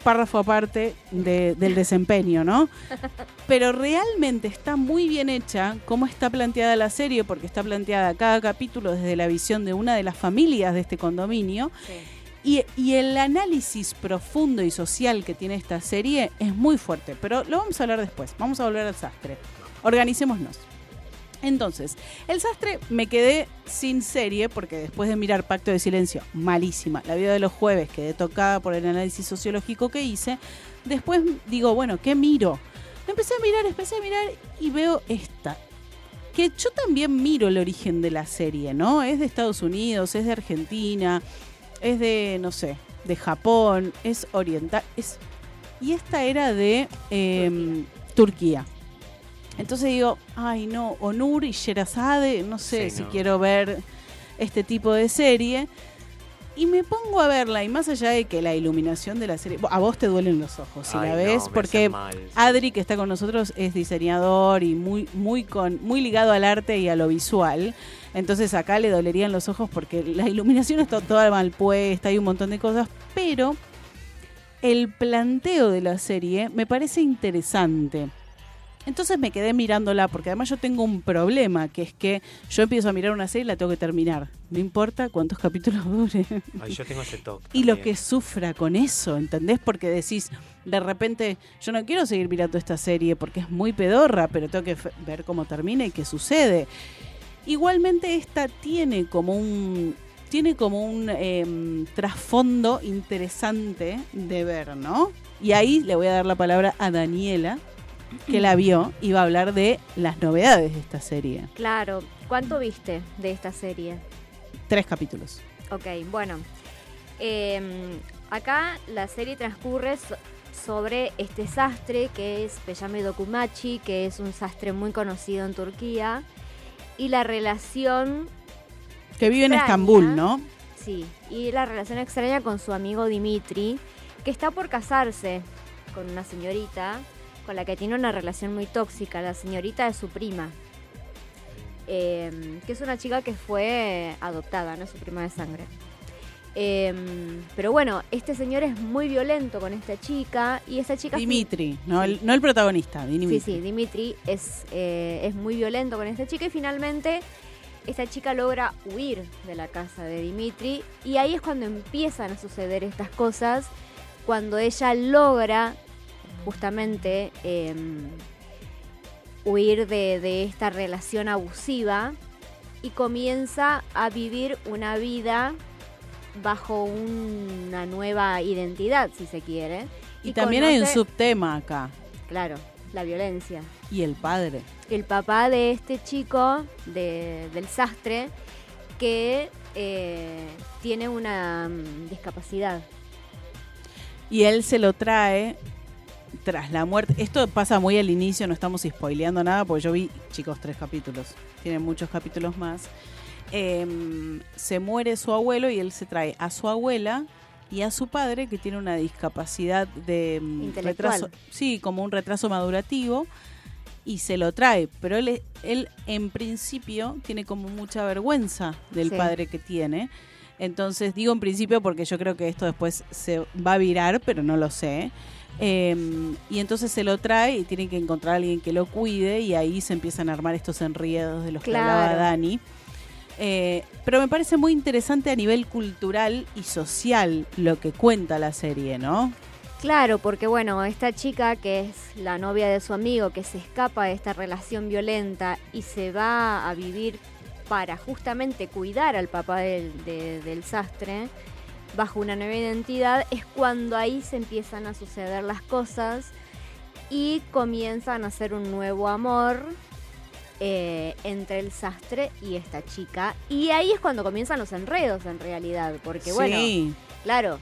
párrafo aparte de- del desempeño, ¿no? (laughs) Pero realmente está muy bien hecha cómo está planteada la serie, porque está planteada cada capítulo desde la visión de una de las familias de este condominio. Sí. Y, el análisis profundo y social que tiene esta serie es muy fuerte, pero lo vamos a hablar después. Vamos a volver al sastre. Organicémonos. Entonces, el sastre me quedé sin serie porque después de mirar Pacto de Silencio, malísima, la vida de los jueves, quedé tocada por el análisis sociológico que hice. Después digo, bueno, ¿qué miro? Empecé a mirar, empecé a mirar y veo esta. Que yo también miro el origen de la serie, ¿no? Es de Estados Unidos, es de Argentina, es de, no sé, de Japón, es oriental, es... Y esta era de em, Turquía. Entonces digo, ay no, Onur y Sherazade, no sé Sí, si no. quiero ver este tipo de serie. Y me pongo a verla, y más allá de que la iluminación de la serie, a vos te duelen los ojos si Ay, la ves, porque hacen mal, sí. Adri, que está con nosotros, es diseñador y muy, muy, con, muy ligado al arte y a lo visual. Entonces acá le dolerían los ojos porque la iluminación está toda mal puesta, hay un montón de cosas, pero el planteo de la serie me parece interesante. Entonces me quedé mirándola porque además yo tengo un problema, que es que yo empiezo a mirar una serie y la tengo que terminar. No importa cuántos (laughs) capítulos dure. Ay, yo tengo ese toque. Y lo que sufra con eso, ¿entendés? Porque decís, de repente, yo no quiero seguir mirando esta serie porque es muy pedorra, pero tengo que ver cómo termina y qué sucede. Igualmente esta tiene como un tiene como un em, trasfondo interesante de ver, ¿no? Y ahí le voy a dar la palabra a Daniela que la vio y va a hablar de las novedades de esta serie. Claro. ¿Cuánto viste de esta serie? Tres capítulos. Ok, bueno. eh, acá la serie transcurre so- sobre este sastre que es Peyame Dokumachi, que es un sastre muy conocido en Turquía. Y la relación, Que vive en. Estambul, ¿no? sí, y la relación extraña con su amigo Dimitri, que está por casarse con una señorita con la que tiene una relación muy tóxica. La señorita es su prima. eh, que es una chica que fue adoptada, no su prima de sangre. Eh, pero bueno, este señor es muy violento con esta chica y esta chica... Dimitri, no el, no el protagonista, Dimitri. Sí, sí, Dimitri es, eh, es muy violento con esta chica y finalmente esta chica logra huir de la casa de Dimitri y ahí es cuando empiezan a suceder estas cosas, cuando ella logra justamente eh, huir de, de esta relación abusiva y comienza a vivir una vida bajo una nueva identidad, si se quiere. Y, también hay un subtema acá. Claro, la violencia. Y el padre. El papá de este chico, de- del sastre, que eh, tiene una mm, discapacidad. Y él se lo trae tras la muerte. Esto pasa muy al inicio, no estamos spoileando nada, porque yo vi, chicos, tres capítulos. Tienen muchos capítulos más. Em, se muere su abuelo y él se trae a su abuela y a su padre, que tiene una discapacidad de mm, Intelectual. retraso. Sí, como un retraso madurativo. Y se lo trae, pero él, él en principio tiene como mucha vergüenza del Sí. padre que tiene. Entonces digo en principio porque yo creo que esto después se va a virar, pero no lo sé. Eh, y entonces se lo trae y tiene que encontrar a alguien que lo cuide y ahí se empiezan a armar estos enriedos de los que hablaba Claro. Dani. Eh, pero me parece muy interesante a nivel cultural y social lo que cuenta la serie, ¿no? Claro, porque bueno, esta chica que es la novia de su amigo, que se escapa de esta relación violenta y se va a vivir para justamente cuidar al papá del, de- del sastre bajo una nueva identidad, es cuando ahí se empiezan a suceder las cosas y comienzan a hacer un nuevo amor eh, entre el sastre y esta chica. Y ahí es cuando comienzan los enredos en realidad, porque bueno, Claro,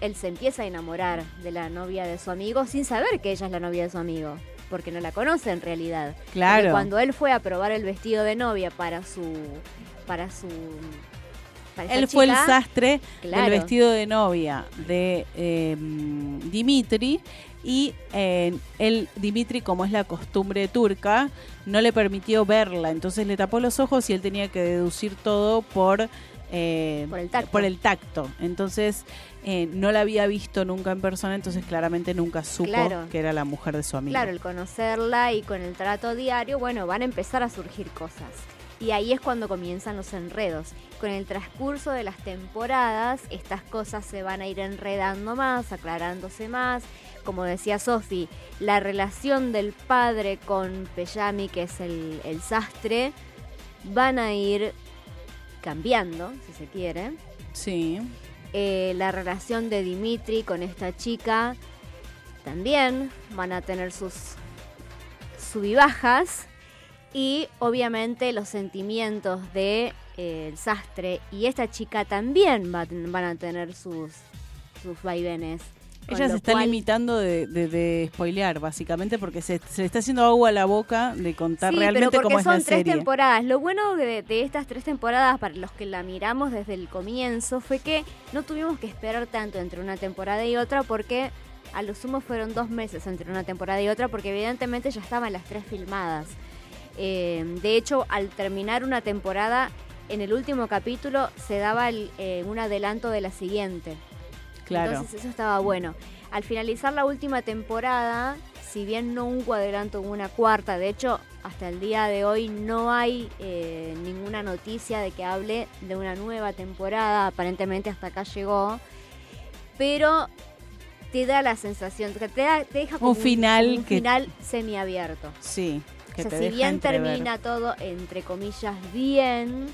él se empieza a enamorar de la novia de su amigo sin saber que ella es la novia de su amigo, porque no la conoce en realidad. Porque claro. cuando él fue a probar el vestido de novia para su para su para Él fue el sastre claro, del vestido de novia de eh, Dimitri y eh, él, Dimitri, como es la costumbre turca, no le permitió verla, entonces le tapó los ojos y él tenía que deducir todo por, eh, Por el tacto. por el tacto. Entonces eh, no la había visto nunca en persona, entonces claramente nunca supo Claro. que era la mujer de su amigo. Claro, el conocerla y con el trato diario, bueno, van a empezar a surgir cosas. Y ahí es cuando comienzan los enredos. Con el transcurso de las temporadas, estas cosas se van a ir enredando más, aclarándose más. Como decía Sofi, la relación del padre con Peyami, que es el, el sastre, van a ir cambiando, si se quiere. Sí. Eh, la relación de Dimitri con esta chica también van a tener sus subibajas y obviamente los sentimientos de eh, el sastre y esta chica también va van a tener sus sus vaivenes. Ella se está cual- limitando de, de, de spoilear, básicamente, porque se, se le está haciendo agua a la boca de contar Sí, realmente pero cómo es son la tres serie. temporadas. Lo bueno de, de estas tres temporadas, para los que la miramos desde el comienzo, fue que no tuvimos que esperar tanto entre una temporada y otra, porque a lo sumo fueron dos meses entre una temporada y otra, porque evidentemente ya estaban las tres filmadas. Eh, de hecho, al terminar una temporada, en el último capítulo se daba el, eh, un adelanto de la siguiente. Claro. Entonces eso estaba bueno. Al finalizar la última temporada, si bien no hubo adelanto en una cuarta, de hecho hasta el día de hoy no hay eh, ninguna noticia de que hable de una nueva temporada, aparentemente hasta acá llegó, pero te da la sensación, te, da- te deja como Un final un que- final semiabierto. Sí. Que O sea, si bien entrever. termina todo entre comillas bien,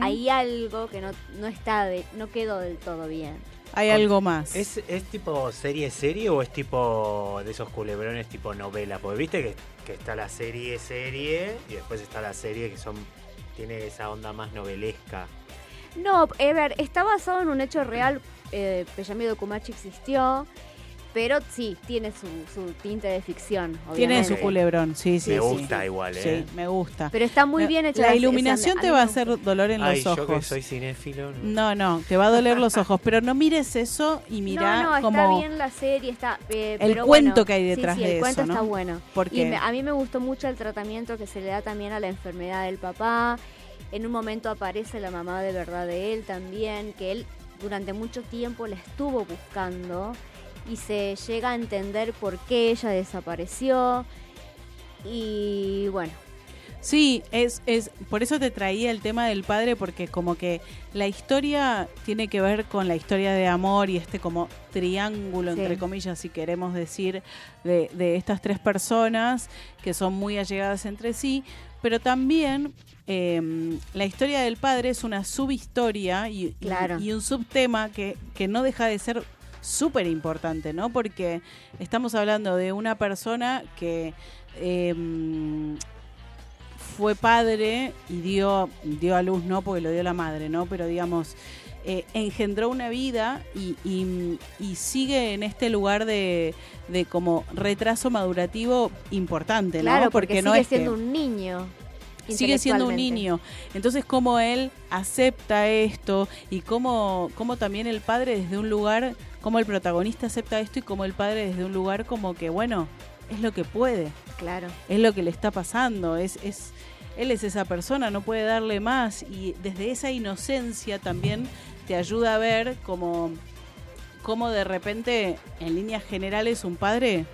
hay algo que no, no está de, no quedó del todo bien. Hay Con- algo más. ¿Es, ¿Es tipo serie serie o es tipo de esos culebrones tipo novela? Porque viste que, que está la serie serie y después está la serie que son tiene esa onda más novelesca. No, a ver, está basado en un hecho real. Eh, Peyami Dokumachi existió, pero sí, tiene su, su tinte de ficción. Tiene obviamente. su culebrón, sí, sí. Me sí. gusta igual, ¿eh? Sí, me gusta. Pero está muy La- bien hecha. La esa- iluminación te va a hacer dolor en Ay, los yo que ojos. soy cinéfilo. No, no. no, te va a doler los ojos, pero no mires eso y mira no, no, está como bien la serie, está. eh, el pero cuento bueno, que hay detrás sí, de el cuento eso, ¿no? está bueno. porque Y me- a mí me gustó mucho el tratamiento que se le da también a la enfermedad del papá. En un momento aparece la mamá de verdad de él también, que él durante mucho tiempo la estuvo buscando y se llega a entender por qué ella desapareció. Y bueno, Sí, es, es, por eso te traía el tema del padre, porque como que la historia tiene que ver con la historia de amor y este como triángulo, Sí. entre comillas, si queremos decir, de, de estas tres personas que son muy allegadas entre sí, pero también eh, la historia del padre es una subhistoria y, y- Claro. y un subtema que, que no deja de ser súper importante, ¿no? Porque estamos hablando de una persona que... eh, fue padre y dio, dio a luz, no porque lo dio la madre, ¿no? Pero digamos, eh, engendró una vida y, y- y sigue en este lugar de, de como retraso madurativo importante, claro, ¿no? porque, no sigue que- siendo un niño. sigue siendo un niño. Entonces, cómo él acepta esto y cómo, cómo también el padre desde un lugar, cómo el protagonista acepta esto y cómo el padre desde un lugar como que, bueno, es lo que puede Claro. es lo que le está pasando, es, es, él es esa persona, no puede darle más y desde esa inocencia también te ayuda a ver como, como de repente, en líneas generales, un padre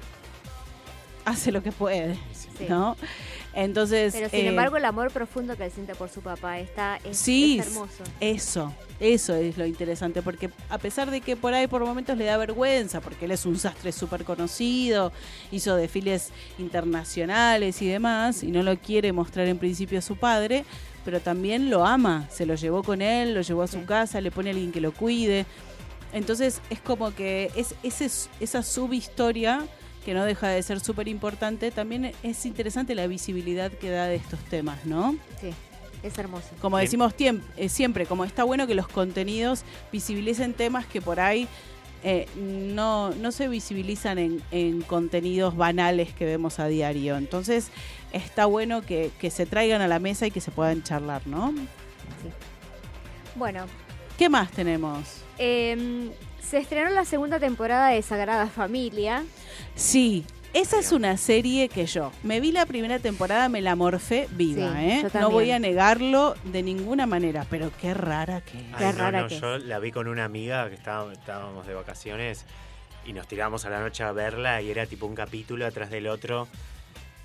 hace lo que puede, Sí. ¿no? Entonces, Pero sin eh, embargo, el amor profundo que él siente por su papá está es, Sí, es hermoso. Eso, eso es lo interesante, porque a pesar de que por ahí por momentos le da vergüenza, porque él es un sastre súper conocido, hizo desfiles internacionales y demás, y no lo quiere mostrar en principio a su padre, pero también lo ama, se lo llevó con él, lo llevó a su Sí. casa, le pone a alguien que lo cuide. Entonces es como que es, ese, esa subhistoria que no deja de ser súper importante, también es interesante la visibilidad que da de estos temas, ¿no? Sí, es hermoso. Como Bien. decimos eh, siempre, como está bueno que los contenidos visibilicen temas que por ahí eh, no, no se visibilizan en, en contenidos banales que vemos a diario. Entonces está bueno que, que se traigan a la mesa y que se puedan charlar, ¿no? Bueno, ¿Qué más tenemos? em, se estrenó la segunda temporada de Sagrada Familia. Sí, esa es una serie que yo me vi la primera temporada, me la morfé viva, Sí, ¿eh? yo No voy a negarlo de ninguna manera, pero qué rara que es. Ay, Qué no, rara no, que es. yo la vi con una amiga que estaba- estábamos de vacaciones y nos tirábamos a la noche a verla y era tipo un capítulo atrás del otro.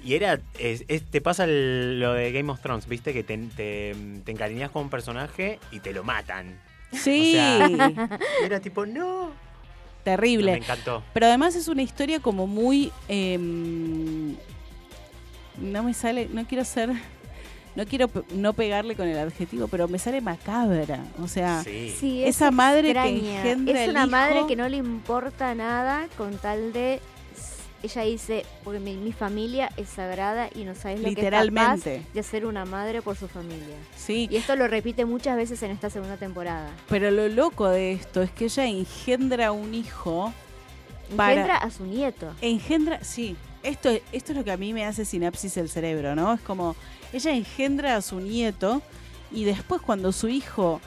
Y era, es- es- te pasa el- lo de Game of Thrones, viste, que te, te, te encariñas con un personaje y te lo matan. Sí, Y era tipo, no. terrible. Me encantó. Pero además es una historia como muy... em, no me sale, no quiero ser... No quiero no pegarle con el adjetivo, pero me sale macabra. O sea, Sí. Sí, es Esa madre que engendra Es el una madre hijo. que no le importa nada con tal de... Ella dice, porque mi, mi familia es sagrada y no sabes lo que es capaz de ser una madre por su familia. sí. Y esto lo repite muchas veces en esta segunda temporada. Pero lo loco de esto es que ella engendra un hijo. Para- Engendra a su nieto. Engendra, sí. Esto, esto es lo que a mí me hace sinapsis el cerebro, ¿no? Es como, ella engendra a su nieto y después cuando su hijo,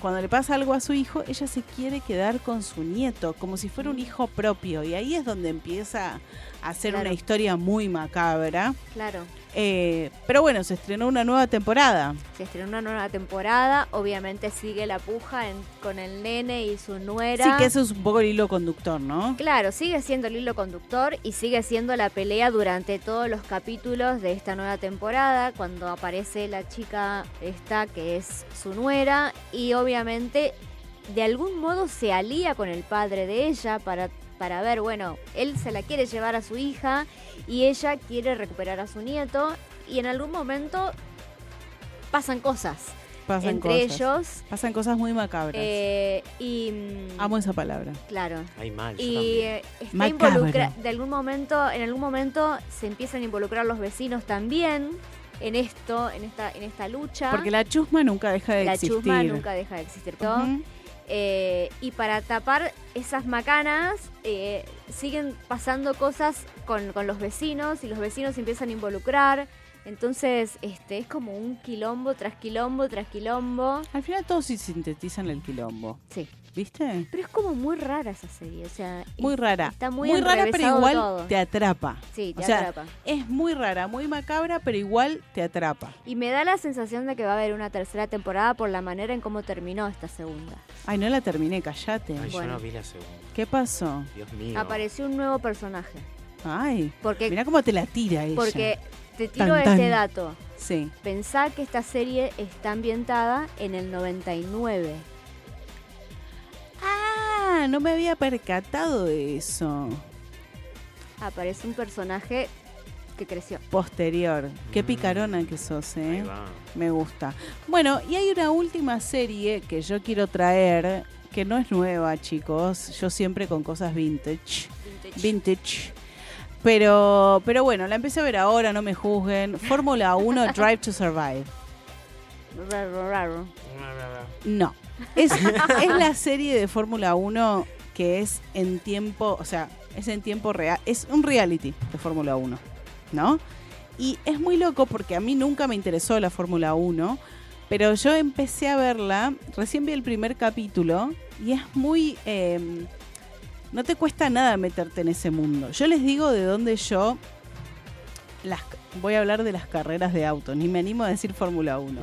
cuando le pasa algo a su hijo, ella se quiere quedar con su nieto, como si fuera un hijo propio. Y ahí es donde empieza a ser Claro. una historia muy macabra. Claro. Eh, pero bueno, se estrenó una nueva temporada. Se estrenó una nueva temporada. Obviamente sigue la puja en- con el nene y su nuera. Sí, que eso es un poco el hilo conductor, ¿no? Claro, sigue siendo el hilo conductor y sigue siendo la pelea durante todos los capítulos de esta nueva temporada, cuando aparece la chica esta que es su nuera y obviamente de algún modo se alía con el padre de ella para, para ver, bueno, él se la quiere llevar a su hija y ella quiere recuperar a su nieto y en algún momento pasan cosas. Pasan entre cosas. ellos. Pasan cosas muy macabras. eh, y mm, Amo esa palabra. claro. Ay, mal, Y eh, está involucra de algún momento, en algún momento se empiezan a involucrar los vecinos también en esto, en esta, en esta lucha. Porque la chusma nunca deja de la existir. chusma nunca deja de existir. ¿no? Ujú. Eh, y para tapar esas macanas, eh, siguen pasando cosas con, con los vecinos y los vecinos se empiezan a involucrar. Entonces, este, es como un quilombo tras quilombo tras quilombo. Al final todos sí sintetizan el quilombo. Sí. ¿Viste? Pero es como muy rara esa serie. O sea, Muy es- rara. Está muy, rara, pero igual todo. te atrapa. Sí, te o sea, atrapa. Es muy rara, muy macabra, pero igual te atrapa. Y me da la sensación de que va a haber una tercera temporada por la manera en cómo terminó esta segunda. Ay, no la terminé, callate. Ay, bueno. yo no vi la segunda. ¿Qué pasó? Dios mío. Apareció un nuevo personaje. Ay, Porque, mirá cómo te la tira ella. porque te tiro Tan, este tan. dato. Sí. Pensá que esta serie está ambientada en el 99. Ah, no me había percatado de eso. Aparece un personaje que creció. Posterior. Qué Mm. picarona que sos, Ahí ¿eh? va. Me gusta. Bueno, y hay una última serie que yo quiero traer, que no es nueva, chicos. Yo siempre con cosas vintage. Vintage. Pero, pero bueno, la empecé a ver ahora, no me juzguen. Fórmula 1 (laughs) Drive to Survive. Raro, raro. No. Es, la serie de Fórmula 1 que es en tiempo, o sea, es en tiempo real. Es un reality de Fórmula 1, ¿no? Y es muy loco porque a mí nunca me interesó la Fórmula 1, pero yo empecé a verla, recién vi el primer capítulo y es muy... eh, no te cuesta nada meterte en ese mundo. Yo les digo de dónde yo... Las, voy a hablar de las carreras de autos, ni me animo a decir Fórmula 1.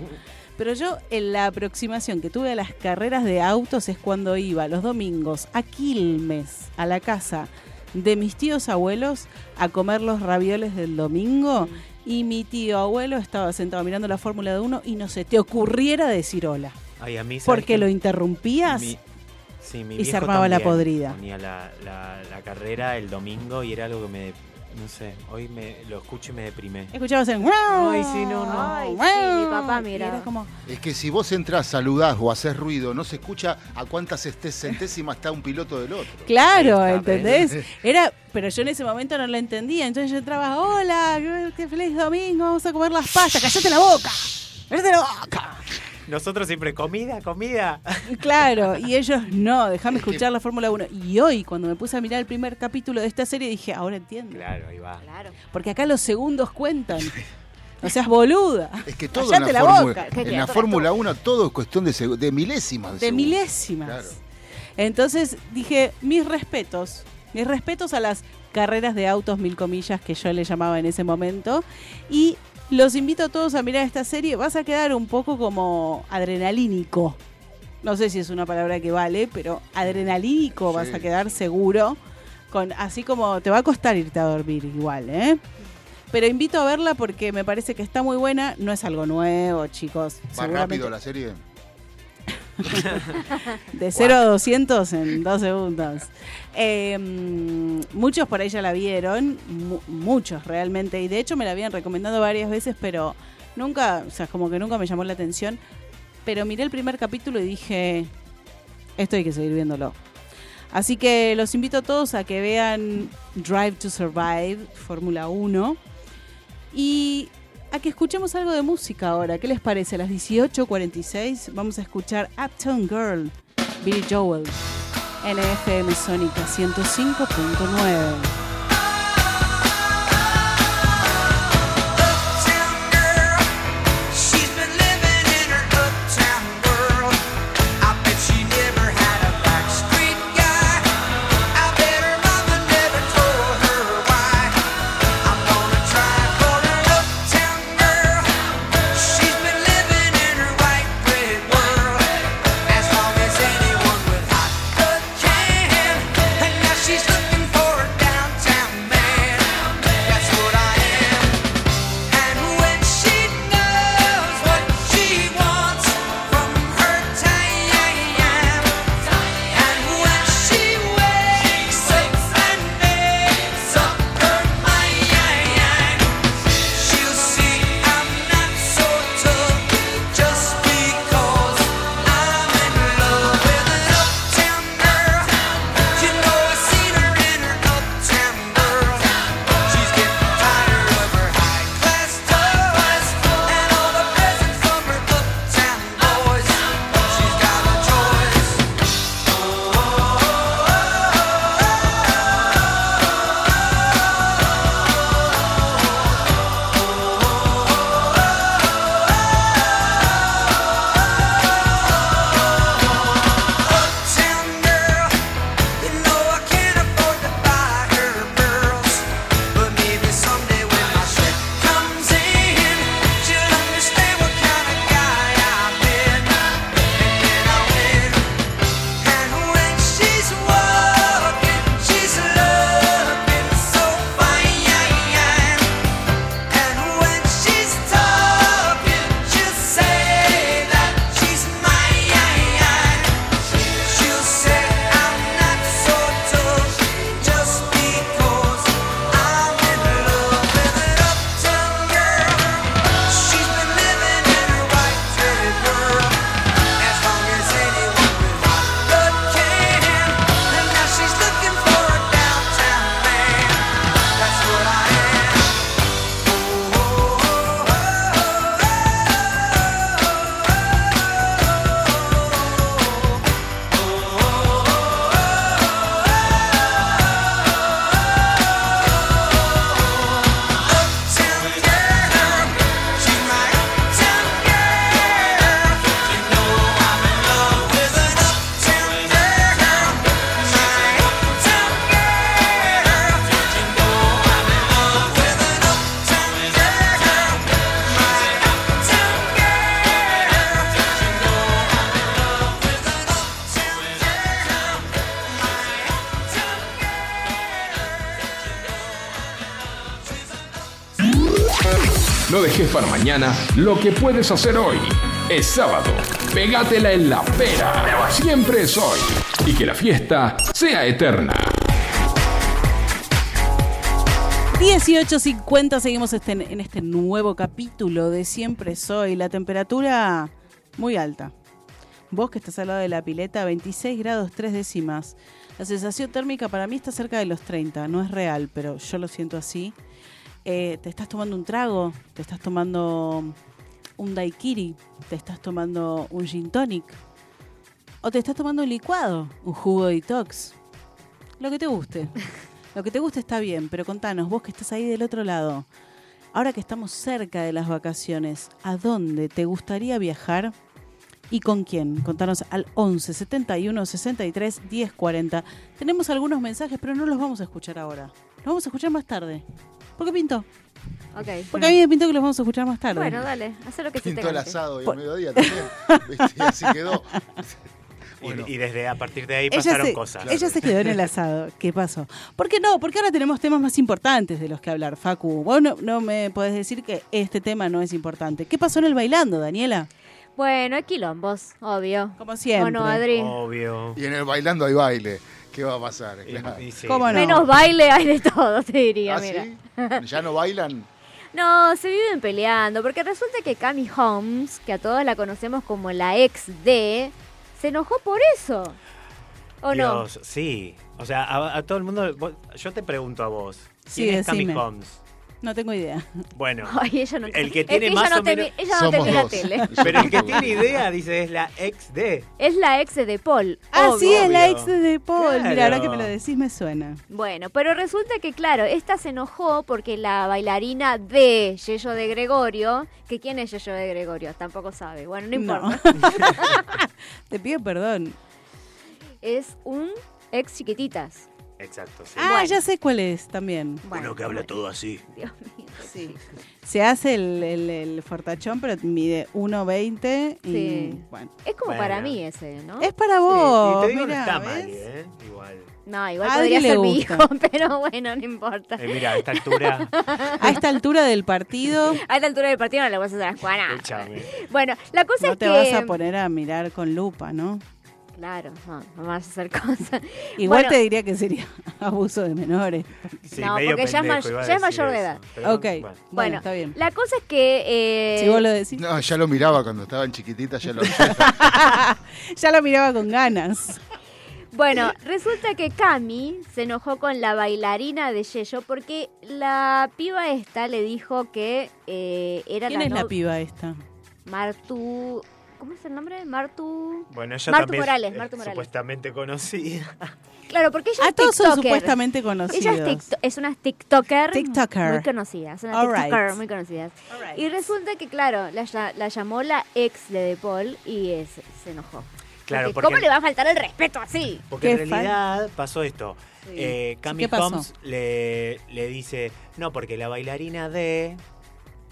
Pero yo, en la aproximación que tuve a las carreras de autos es cuando iba los domingos a Quilmes, a la casa de mis tíos abuelos, a comer los ravioles del domingo. Y mi tío abuelo estaba sentado mirando la Fórmula 1 y no se te ocurriera decir hola. Ay, a mí, ¿sabes Porque lo interrumpías. Mi- sí, mi y se armaba la podrida. Ponía la, la- la carrera el domingo y era algo que me. No sé, hoy me lo escucho y me deprime. Escuchabas en... Ay, sí, no, no. Ay, sí, mi papá Y miraba. era como... Es que si vos entras, saludás o haces ruido, no se escucha a cuántas este- centésimas está un piloto del otro. Claro, ¿entendés? Era, pero yo en ese momento no lo entendía. Entonces yo entraba, hola, qué- feliz domingo, vamos a comer las pastas, cállate la boca. Cállate la boca. Nosotros siempre, comida, comida. Claro, y ellos no, déjame escuchar la Fórmula 1. Y hoy, cuando me puse a mirar el primer capítulo de esta serie, dije, ahora entiendo. Claro, ahí va. Claro. Porque acá los segundos cuentan. (laughs) No seas boluda. Es que todo en Cállate la, la fórmula- boca. ¿Qué en la Todo Fórmula 1 todo es cuestión de, milésimas. De milésimas. Claro. Entonces dije, mis respetos. Mis respetos a las carreras de autos, mil comillas, que yo le llamaba en ese momento. Y los invito a todos a mirar esta serie. Vas a quedar un poco como adrenalínico. No sé si es una palabra que vale, pero adrenalínico Sí. vas a quedar seguro. Con, así como te va a costar irte a dormir igual, ¿eh? Pero invito a verla porque me parece que está muy buena. No es algo nuevo, chicos. ¿Va rápido la serie? (laughs) de 0 a 200 en dos segundos. Eh, mm, muchos por ahí ya la vieron, mu- muchos realmente, y de hecho me la habían recomendado varias veces, pero nunca, o sea, como que nunca me llamó la atención. Pero miré el primer capítulo y dije, esto hay que seguir viéndolo. Así que los invito a todos a que vean Drive to Survive, Fórmula 1. Y a que escuchemos algo de música ahora. ¿Qué les parece? A las 18.46 vamos a escuchar Uptown Girl, Billy Joel, NFM Sónica 105.9. mañana lo que puedes hacer hoy. Es sábado. Pégatela en la pera. Siempre es hoy. Y que la fiesta sea eterna. 18.50, seguimos este- en este nuevo capítulo de Siempre Soy. La temperatura muy alta. Vos que estás al lado de la pileta, 26 grados 3 décimas. La sensación térmica para mí está cerca de los 30. No es real, pero yo lo siento así. Eh, te estás tomando un trago, te estás tomando un daiquiri, te estás tomando un gin tonic. O te estás tomando un licuado, un jugo detox. Lo que te guste. (laughs) Lo que te guste está bien, pero contanos, vos que estás ahí del otro lado, ahora que estamos cerca de las vacaciones, ¿a dónde te gustaría viajar y con quién? Contanos al 11 71 63 10 40. Tenemos algunos mensajes, pero no los vamos a escuchar ahora. Los vamos a escuchar más tarde. ¿Por qué pintó? Ok. Porque a mí me pintó que los vamos a escuchar más tarde. Bueno, dale, haz lo que se te Pintó el asado y Por- al mediodía también. (laughs) ¿viste? Y así quedó. Y- Bueno. Y, desde a partir de ahí ella pasaron se, cosas. ella se quedó en el asado. ¿Qué pasó? ¿Por qué no? Porque ahora tenemos temas más importantes de los que hablar, Facu. Vos no, no me podés decir que este tema no es importante. ¿Qué pasó en el bailando, Daniela? Bueno, hay quilombos, obvio. Como siempre. ¿O no, Adri? Obvio. Y en el bailando hay baile. ¿Qué va a pasar? Y- Claro. y sí. ¿Cómo no? Menos baile hay de todo, te diría, ¿Ah, mira. sí? ¿Ya no bailan? (laughs) No, se viven peleando, porque resulta que Cami Holmes, que a todos la conocemos como la ex de, se enojó por eso. ¿O no? Sí. O sea, a, a todo el mundo. vos- yo te pregunto a vos. Sí, ¿Quién es Cami. Holmes? No tengo idea. Bueno, (laughs) Ay, ella no El que es tiene ella más no o te, menos- ella no te Somos mira dos. tele. (laughs) pero el que tiene idea dice es la ex de. Es la ex de Paul. Ah, obvio. sí, es la ex de Paul. Mira, Claro. ahora que me lo decís me suena. Bueno, pero resulta que, claro, esta se enojó porque la bailarina de Yello de Gregorio, que quién es Yello de Gregorio, tampoco sabe. Bueno, no importa. (laughs) Te pido perdón. Es un ex chiquititas. Exacto, sí. Ah, Bueno. ya sé cuál es también. Bueno, Uno que habla todo así. (laughs) Dios mío. Sí. Se hace el, el- el fortachón, pero mide 1,20 y Sí. bueno. Es como Bueno. para mí ese, ¿no? Es para Sí, vos. y te digo, mirá, no está ¿ves? mal, ¿eh? Igual. No, igual A podría le ser mi hijo, (laughs) pero bueno, no importa. Eh, mira, a esta altura. A esta altura del partido (laughs) A esta altura del partido no le vas a hacer las cuanas. Escúchame. Bueno, la cosa no es te que... vas a poner a mirar con lupa, ¿no? Claro, no, no vas a hacer (laughs) cosas. Igual Bueno, te diría que sería (laughs) abuso de menores. Sí, No, porque ya es pendejo, ya mayor de edad. pero ok. bueno. Bueno, Bueno, está bien. La cosa es que... eh, Si vos lo decís. No, ya lo miraba cuando estaban chiquititas, ya lo (laughs) Ya lo miraba con ganas. Bueno, resulta que Cami se enojó con la bailarina de Yello porque la piba esta le dijo que eh, era ¿Quién la es la piba esta? Martu... ¿Cómo es el nombre? Martu... Bueno, ella Martu también Morales, es Martu Morales. supuestamente conocida. (laughs) Claro, porque ella Ah, es todos son supuestamente conocidos. Ella es, tikto- es una TikToker, TikToker. muy conocida, es una All TikToker right. muy conocida. Right. Y resulta que, claro, la, lla- la llamó la ex de De Paul y es- se enojó. Claro, Porque, porque- ¿Cómo le va a faltar el respeto así? Porque en realidad pasó esto. Eh, Cami. Holmes le, le dice, no, porque la bailarina de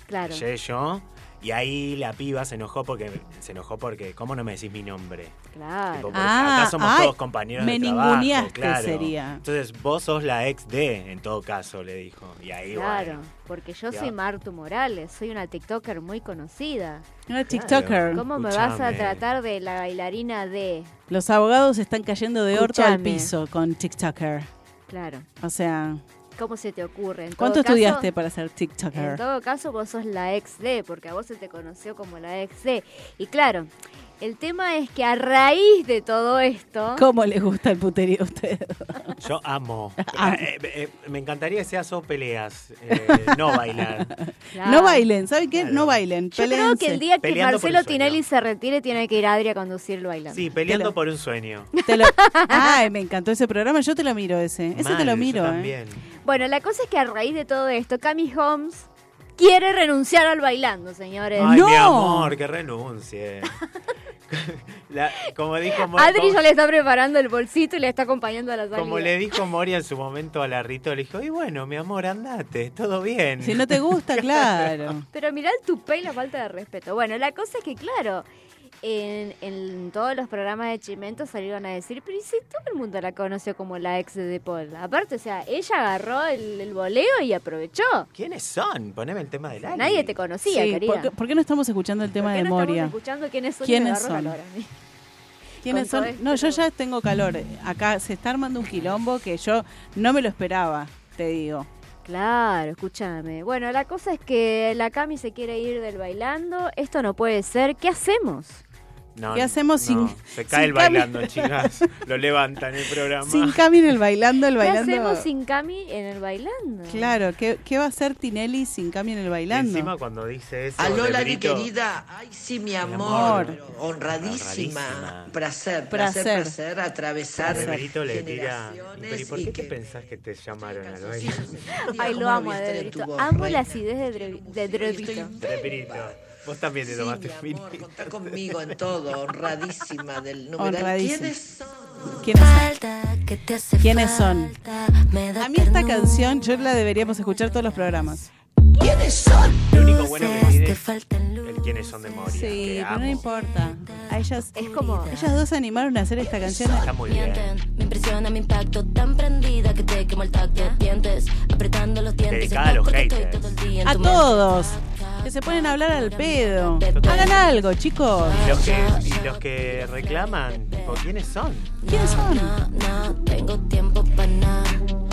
Claro. Yello, y ahí la piba se enojó porque se enojó porque, ¿cómo no me decís mi nombre? Claro. Ah, acá somos ay, todos compañeros me de trabajo, ninguneaste claro. sería. Entonces vos sos la ex de, en todo caso, le dijo. Y ahí Claro, bueno. porque yo Ya. soy Martu Morales, soy una TikToker muy conocida. Una TikToker. ¿Cómo me vas a escuchame. tratar de la bailarina de...? Los abogados están cayendo de orto al Escuchame. piso con TikToker. Claro, O sea, ¿cómo se te ocurre? En ¿cuánto caso- estudiaste para ser En TikToker? todo caso, vos sos la ex de, porque a vos se te conoció como la ex de. Y claro, el tema es que a raíz de todo esto... ¿Cómo les gusta el puterío a ustedes? (laughs) Yo amo. Amo. Eh, eh, eh, me encantaría que sea solo peleas, eh, (laughs) no bailar. Claro. No bailen, ¿saben qué? Claro. No bailen, Yo creo que el día que Peleando Marcelo el. Tinelli se retire, tiene que ir Adri a conducirlo bailando. Sí, peleando lo- por un sueño. Te lo- (laughs) Ay, me encantó ese programa, yo te lo miro ese. Ese te Mal, lo yo miro, ¿eh? también. Bueno, la cosa es que a raíz de todo esto, Cami Holmes quiere renunciar al bailando, señores. Ay, ¡No! mi amor, que renuncie. (laughs) La- como dijo Mor- Adri como, ya le está preparando el bolsito y le está acompañando a la salida. como le dijo Moria en su momento a la Rito, le dijo, y bueno, mi amor, andate, todo bien. Si no te gusta, (laughs) claro. Pero mirá el tupé y la falta de respeto. Bueno, la cosa es que, claro, en, en todos los programas de Chimento salieron a decir, pero ¿y si todo el mundo la conoció como la ex de De Paul? Aparte, o sea, ella agarró el, el voleo y aprovechó. ¿Quiénes son? Poneme el tema del aire. Nadie te conocía, Sí, querida. ¿por, qué, por qué no estamos escuchando el tema ¿Por qué de no Moria? estamos escuchando quiénes son? ¿Quiénes me agarró son? calor a mí. ¿Quiénes con todo son? esto, No, yo ya tengo calor. Acá se está armando un quilombo que yo no me lo esperaba, te digo. Claro, escúchame. Bueno, la cosa es que la Cami se quiere ir del bailando. Esto no puede ser. ¿Qué hacemos? No, ¿Qué hacemos no, sin- Se (laughs) cae sin el cambio? bailando, chicas. Lo levantan el programa. Sin Cami en el bailando, el ¿Qué bailando. hacemos sin Cami en el bailando? Claro, ¿qué, qué va a hacer Tinelli sin Cami en el Y bailando? encima cuando dice eso. Aló, Lali querida. Ay, sí, mi amor. amor. Honradísima. Honradísima. Placer, Placer. placer, placer, atravesar de Brito le tira. generaciones ¿Pero y por y qué te que- pensás que te llamaron al baile? (laughs) Ay, lo ¿cómo amo Amo la acidez de, de Brito. Vos también te Sí, tomaste mi amor, contá conmigo en todo, honradísima del numeral. Honradísima. ¿Quiénes son? ¿Quiénes son? ¿Quiénes son? A mí esta canción yo la deberíamos escuchar todos los programas. Lo único bueno que tiene el quiénes son de Moria. Sí, que pero no amo. importa. A ellas, Es como... (laughs) ellas dos se animaron a hacer esta canción. Está muy bien. Me impresiona mi impacto tan prendida que te quemo el tacto. Dientes, apretando los dientes. Dedicada a los porque estoy haters. todo el día en A tu mente. todos. Que se ponen a hablar al pedo. Hagan algo, chicos. Y los que, y los que reclaman, tipo, ¿quiénes son? ¿Quiénes son? No, no.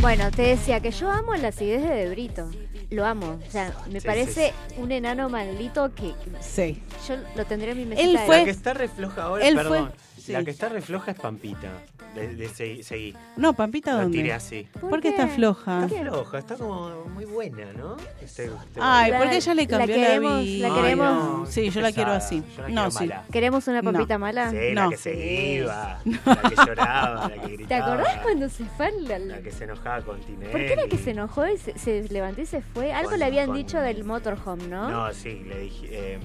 Bueno, te decía que yo amo la acidez de De Brito. Lo amo. O sea, me Sí, parece un enano maldito que que Sí. yo lo tendré en mi mesita Él de fue- La que está refloja ahora, él perdón. fue- sí. La que está refloja es Pampita. De, de seguí. seguí. No, Pampita, Lo tiré ¿dónde? así. ¿Por qué está floja? Está floja, está como muy buena, ¿no? Este- este Ay, La- porque ella le la cambió la, queremos- vida. la queremos- no, Sí, qué yo la quiero así. Yo la No, quiero sí. mala. ¿Queremos una No. papita mala? Sí, No. la que se iba, la (laughs) que lloraba, la que ¿Te gritaba. acordás cuando se fue al- al- La que se enojaba con Tinelli. ¿Por qué era que se enojó y se, se levantó y se fue? Algo Con- le habían con- dicho del motorhome, ¿no? No, sí, le dije. eh,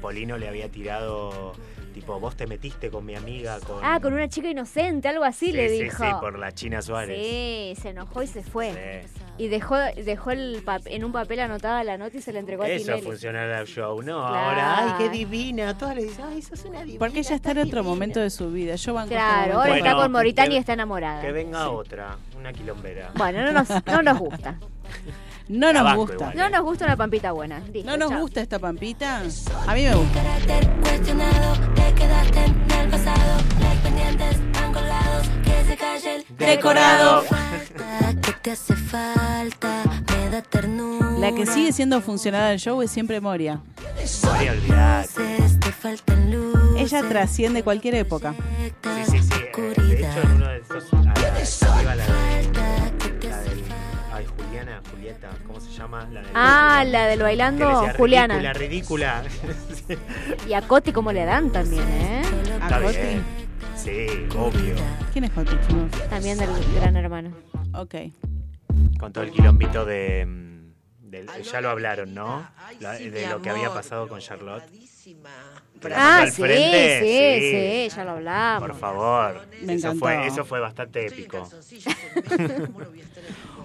Polino le había tirado. Tipo, vos te metiste con mi amiga. Con... Ah, con una chica inocente, algo así Sí, le sí, dijo. Sí, por la China Suárez. Sí, se enojó y se fue. Sí. Y dejó, dejó el pap- en un papel anotada la nota y se la entregó a Eso Tinelli. funcionará el show. No, Claro. ahora, ay, qué divina. Todas le dicen, ay, sos una divina. Porque ella está en otro momento de su vida. Yo banco Claro, ahora está con Moritani y está enamorada. Que venga otra, una quilombera. Bueno, no nos, no nos gusta. (laughs) No nos gusta. igual. No nos gusta una pampita buena. Listo, ¿No nos chao. gusta esta pampita? A mí me gusta. Decorado. La que sigue siendo funcionada del show es siempre Moria. Luces. Ella trasciende cualquier época. Sí, sí, sí. eh, de hecho, en uno de esos. Llama? La del- Ah, la del bailando decía, Juliana. Ridícula, ridícula. (laughs) Y a Coti cómo le dan también, ¿eh? ¿A Coti? Sí, obvio. ¿Quién es Coti, chicos? También del gran hermano. Ok. Con todo el quilombito de. mm, del- ya lo hablaron, ¿no? La- de lo que había pasado con Charlotte. La Ah, sí, frente, sí, sí, ya lo hablamos. Por favor. Me eso, encantó. fue, eso fue bastante épico.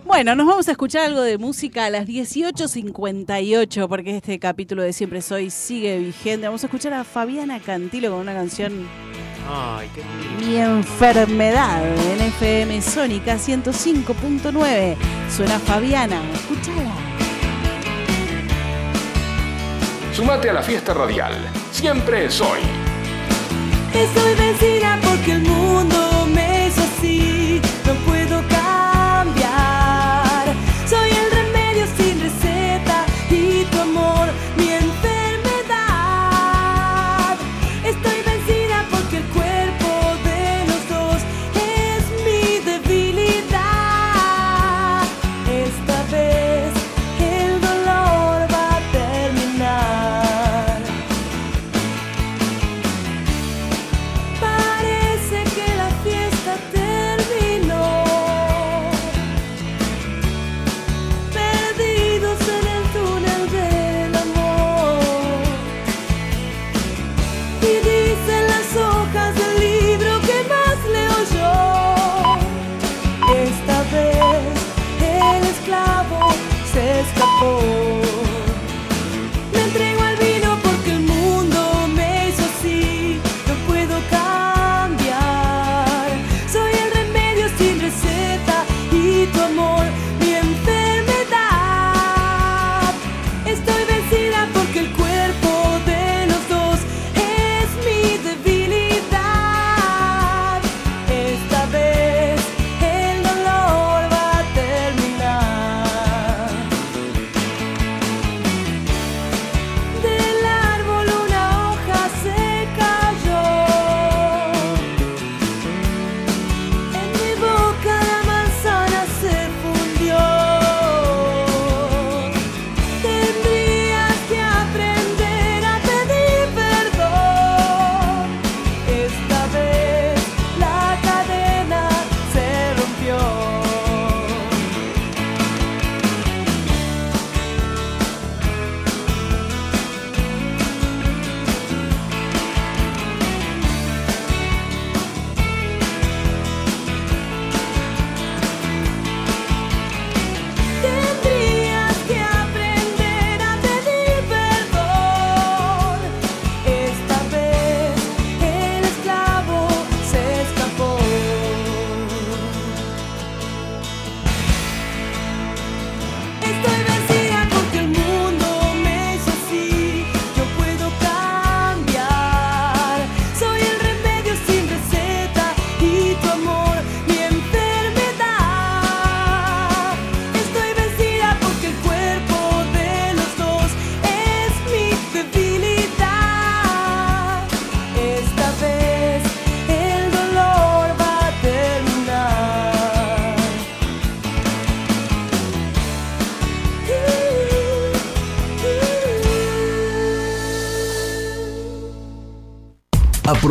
Bueno, nos vamos a escuchar algo de música a las 18.58 porque este capítulo de Siempre Soy sigue vigente. Vamos a escuchar a Fabiana Cantilo con una canción Ay, qué lindo. Mi enfermedad en FM Sónica 105.9. Suena Fabiana, escúchala. Sumate a la fiesta radial. Siempre soy. Estoy vencida porque el mundo me hizo así.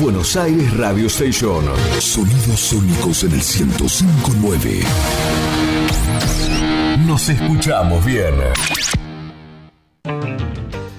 Buenos Aires Radio Station. Sonidos sónicos en el 1059. Nos escuchamos bien.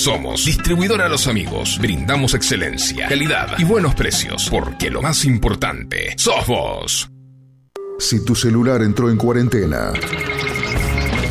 Somos Distribuidora Los Amigos. Brindamos excelencia, calidad y buenos precios, porque lo más importante sos vos. Si tu celular entró en cuarentena,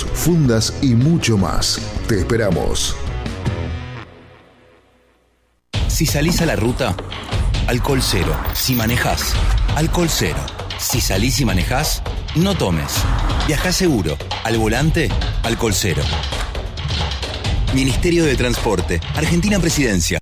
fundas y mucho más. Te esperamos. Si salís a la ruta, alcohol cero. Si manejás, alcohol cero. Si salís y manejás, no tomes. Viajá seguro. Al volante, alcohol cero. Ministerio de Transporte, Argentina Presidencia.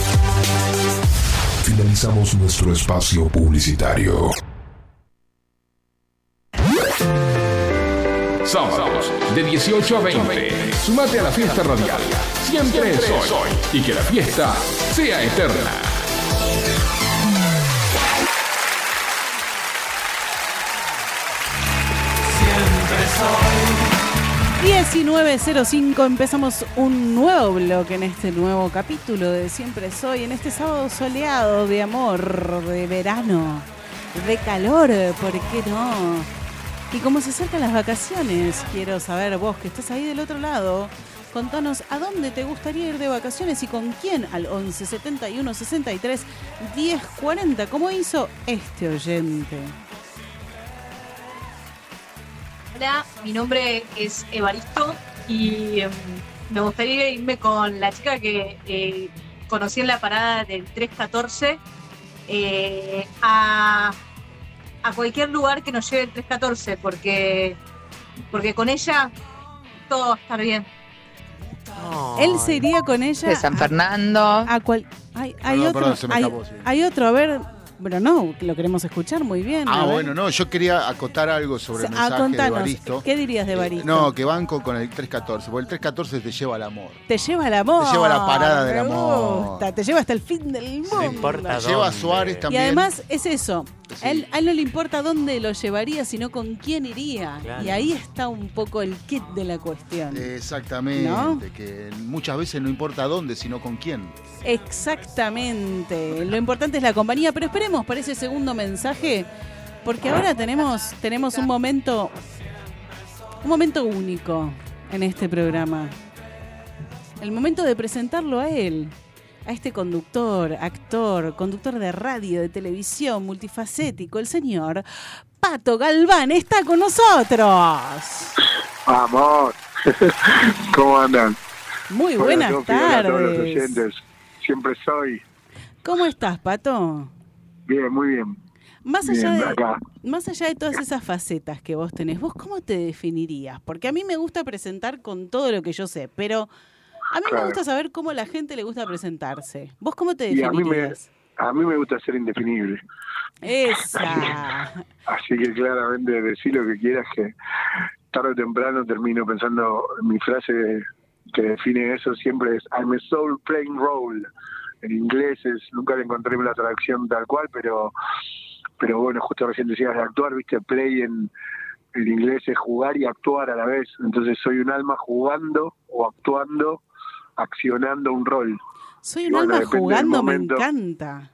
Finalizamos nuestro espacio publicitario. Sábados de 18 a 20. Sumate a la fiesta radial. Siempre es hoy. Y que la fiesta sea eterna. 19.05 empezamos un nuevo bloque en este nuevo capítulo de Siempre Soy, en este sábado soleado de amor, de verano, de calor, ¿por qué no? Y como se acercan las vacaciones, quiero saber vos que estás ahí del otro lado, contanos a dónde te gustaría ir de vacaciones y con quién al 11 71 63 10 40, como hizo este oyente. Hola, mi nombre es Evaristo y em, me gustaría irme con la chica que eh, conocí en la parada del 314 eh, a, a cualquier lugar que nos lleve el 314 porque, porque con ella todo va a estar bien. Él se iría con ella De San a- Fernando. A cual, hay, hay Perdón, otro, perdón, sí. hay otro, a ver, bueno, no, lo queremos escuchar muy bien. Ah, bueno, no, yo quería acotar algo sobre el Ah, mensaje de Baristo. ¿qué dirías de Baristo? No, que banco con el 314, porque el 314 te lleva al amor. Te lleva al amor. Te lleva a la parada del amor. gusta, Te lleva hasta el fin del mundo. Te lleva a Suárez Y también. además es eso. Sí. A él, a él no le importa dónde lo llevaría, sino con quién iría. Claro. Y ahí está un poco el kit de la cuestión. Exactamente, ¿No? que muchas veces no importa dónde, sino con quién. Exactamente. Lo importante es la compañía, pero esperemos por ese segundo mensaje, porque ahora tenemos, tenemos un momento, un momento único en este programa. El momento de presentarlo a él, a este conductor, actor, conductor de radio, de televisión, multifacético, el señor Pato Galván está con nosotros. Vamos. (laughs) ¿Cómo andan? Muy buenas tardes. Siempre soy. ¿Cómo estás, Pato? Bien, muy bien. Más Bien, allá, de, acá. más allá de todas esas facetas que vos tenés, ¿vos cómo te definirías? Porque a mí me gusta presentar con todo lo que yo sé, pero a mí me gusta saber cómo la gente le gusta presentarse. ¿Vos cómo te Y a mí me, definirías? a mí me gusta ser indefinible. Esa. (laughs) Así que claramente decir lo que quieras que tarde o temprano termino pensando mi frase que define eso siempre es I'm a soul playing role. En inglés es, nunca le encontré la traducción tal cual, pero pero bueno, justo recién decías de actuar, viste, play en, en inglés es jugar y actuar a la vez. Entonces soy un alma jugando o actuando, accionando un rol. Soy un bueno, alma jugando, me encanta.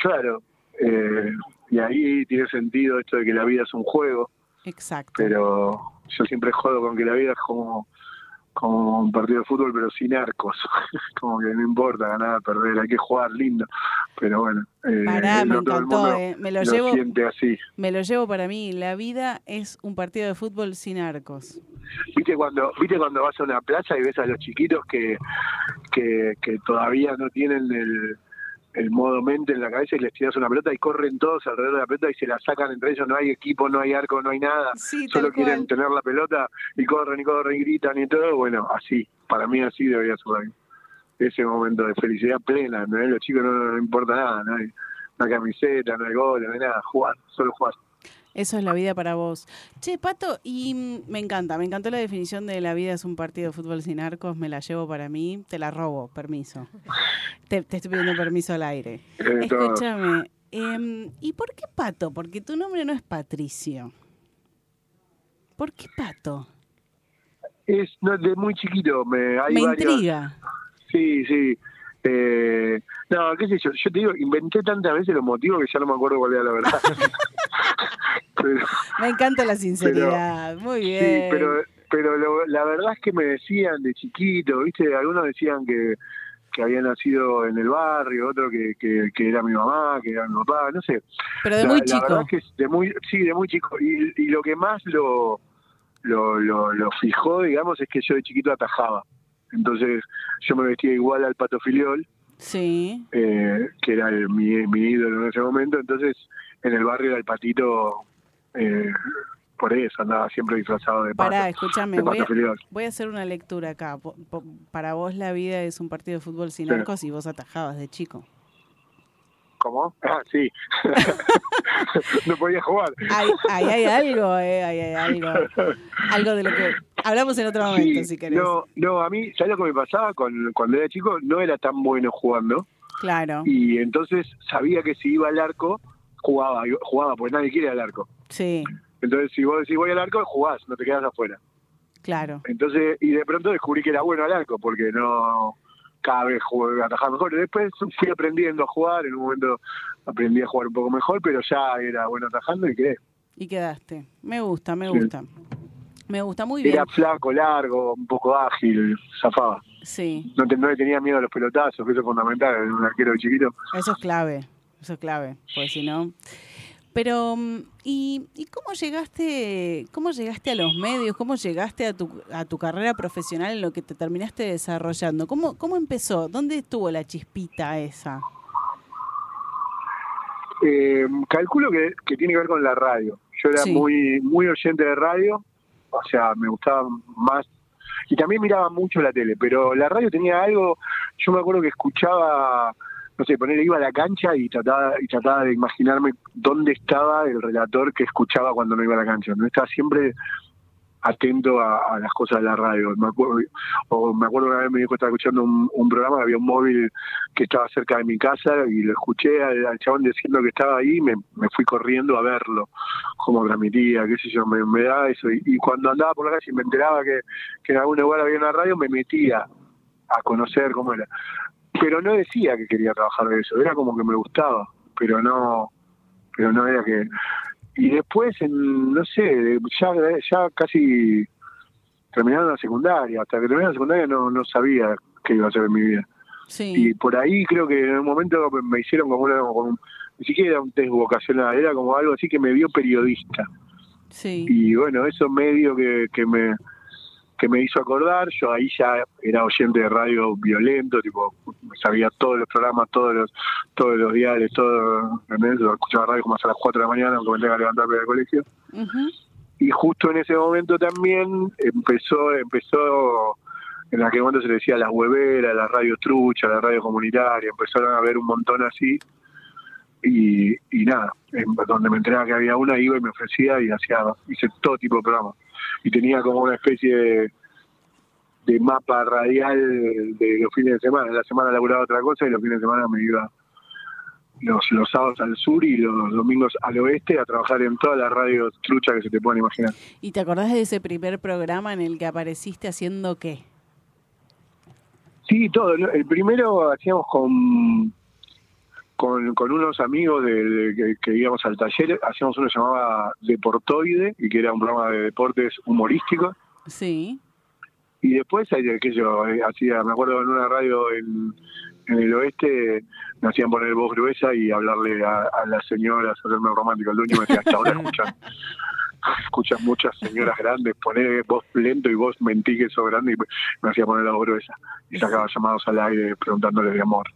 Claro, eh, y ahí tiene sentido esto de que la vida es un juego, Exacto. pero yo siempre jodo con que la vida es como, como un partido de fútbol, pero sin arcos. (laughs) como que no importa ganar, perder, hay que jugar lindo. Pero bueno, eh, Pará, me encantó, eh. Me lo llevo- siente así. Me lo llevo para mí. La vida es un partido de fútbol sin arcos. ¿Viste cuando, ¿Viste cuando vas a una plaza y ves a los chiquitos que, que, que todavía no tienen el, el modo mente en la cabeza y les tiras una pelota y corren todos alrededor de la pelota y se la sacan entre ellos? No hay equipo, no hay arco, no hay nada. Sí, Solo quieren cual. tener la pelota y corren y corren y gritan y todo. Bueno, así. Para mí así debería ser ese momento de felicidad plena. ¿no? Los chicos no, no importa nada, no hay, no hay camiseta, no hay gol, no hay nada. Jugar, solo jugar. Eso es la vida para vos. Che, Pato, y mm, me encanta, me encantó la definición de la vida es un partido de fútbol sin arcos, me la llevo para mí, te la robo, permiso. Te, te estoy pidiendo permiso al aire. Eh. Escúchame, em, ¿y por qué Pato? Porque tu nombre no es Patricio. ¿Por qué Pato? Es no, de muy chiquito. Me, hay me varios- intriga. Sí, sí. Eh, no, qué sé yo. Yo te digo, inventé tantas veces los motivos que ya no me acuerdo cuál era la verdad. (laughs) pero, Me encanta la sinceridad, muy bien. sí, pero, pero lo- la verdad es que me decían de chiquito, ¿viste? Algunos decían que, que había nacido en el barrio, otro que, que, que era mi mamá, que era mi papá, no sé. Pero de La- muy la chico. verdad es que es de muy, sí, de muy chico. Y, y lo que más lo, lo, lo, lo fijó, digamos, es que yo de chiquito atajaba. Entonces yo me vestía igual al Pato Filiol, Sí. eh, que era el- mi, mi ídolo en ese momento. Entonces en el barrio era el patito, eh, por eso andaba siempre disfrazado de pato. Pará, escúchame, voy voy a hacer una lectura acá. Para vos la vida es un partido de fútbol sin Sí. arcos y vos atajabas de chico. ¿Cómo? Ah, sí. (laughs) no podía jugar. Ahí, hay algo, eh, ahí hay algo. Algo de lo que hablamos en otro momento, Sí, si querés. no, no, a mí, ¿sabes lo que me pasaba con, cuando era chico? No era tan bueno jugando. Claro, y entonces sabía que si iba al arco jugaba jugaba porque nadie quiere al arco sí, entonces si vos decís voy al arco jugás no te quedas afuera claro. entonces y de pronto descubrí que era bueno al arco porque no cada vez jugué atajaba mejor y después fui aprendiendo a jugar en un momento aprendí a jugar un poco mejor pero ya era bueno atajando y quedé Y quedaste. Me gusta, me Sí. gusta. Me gusta muy bien. era flaco largo un poco ágil zafaba Sí, no, te- no le tenía miedo a los pelotazos que eso es fundamental en un arquero chiquito eso es clave. Eso es clave, pues si no. Pero, mm, ¿y, ¿y cómo llegaste cómo llegaste a los medios? ¿Cómo llegaste a tu, a tu carrera profesional en lo que te terminaste desarrollando? ¿Cómo, ¿Cómo empezó? ¿Dónde estuvo la chispita esa? Eh, calculo que, que tiene que ver con la radio. Yo era Sí. muy muy oyente de radio, o sea, me gustaba más. Y también miraba mucho la tele, pero la radio tenía algo. Yo me acuerdo que escuchaba, no sé, ponerle iba a la cancha y trataba, y trataba de imaginarme dónde estaba el relator que escuchaba cuando no iba a la cancha. No estaba siempre atento a, las cosas de la radio. Me acuerdo, o me acuerdo una vez me dijo estaba escuchando un, un programa, había un móvil que estaba cerca de mi casa y lo escuché al, al chabón diciendo que estaba ahí y me, fui corriendo a verlo, cómo transmitía, qué sé yo, me, me da eso. Y, y cuando andaba por la calle y me enteraba que, que en algún lugar había una radio, me metía a conocer cómo era. Pero no decía que quería trabajar de eso, era como que me gustaba, pero no, pero no era que y después en, no sé ya ya casi terminando la secundaria hasta que terminé la secundaria no no sabía qué iba a hacer en mi vida Sí. y por ahí creo que en un momento me- hicieron como una como un- ni siquiera era un test vocacional era como algo así que me vio periodista Sí. y bueno eso medio que, que me que me hizo acordar yo ahí ya era oyente de radio violento tipo sabía todos los programas todos los todos los diarios todo ¿entendés? escuchaba radio como hasta las 4 de la mañana aunque me tenga que levantarme del colegio Ujú. y justo en ese momento también empezó empezó en aquel momento se le decía las hueveras, las radios truchas, la radio comunitaria, empezaron a ver un montón así y, y nada, en- donde me enteraba que había una iba y me ofrecía y hacía hice todo tipo de programas y tenía como una especie de, de mapa radial de los fines de semana, la semana laburaba otra cosa y los fines de semana me iba los, los sábados al sur y los domingos al oeste a trabajar en todas las radios truchas que se te puedan imaginar. ¿Y te acordás de ese primer programa en el que apareciste haciendo qué? Sí, todo. El primero hacíamos con con, con unos amigos de, de- que, que íbamos al taller, hacíamos uno que se llamaba Deportoide, y que era un programa de deportes humorístico. Sí. Y después, sé yo, eh, hacía, me acuerdo en una radio en, en el oeste, me hacían poner voz gruesa y hablarle a, a las señoras, hacerme romántico. El dueño me decía, hasta ahora (laughs) escuchan, escuchan muchas señoras grandes, poner voz lento y voz mentí que sos grande, y me hacía poner la voz gruesa. Y sacaba llamados al aire preguntándoles de amor.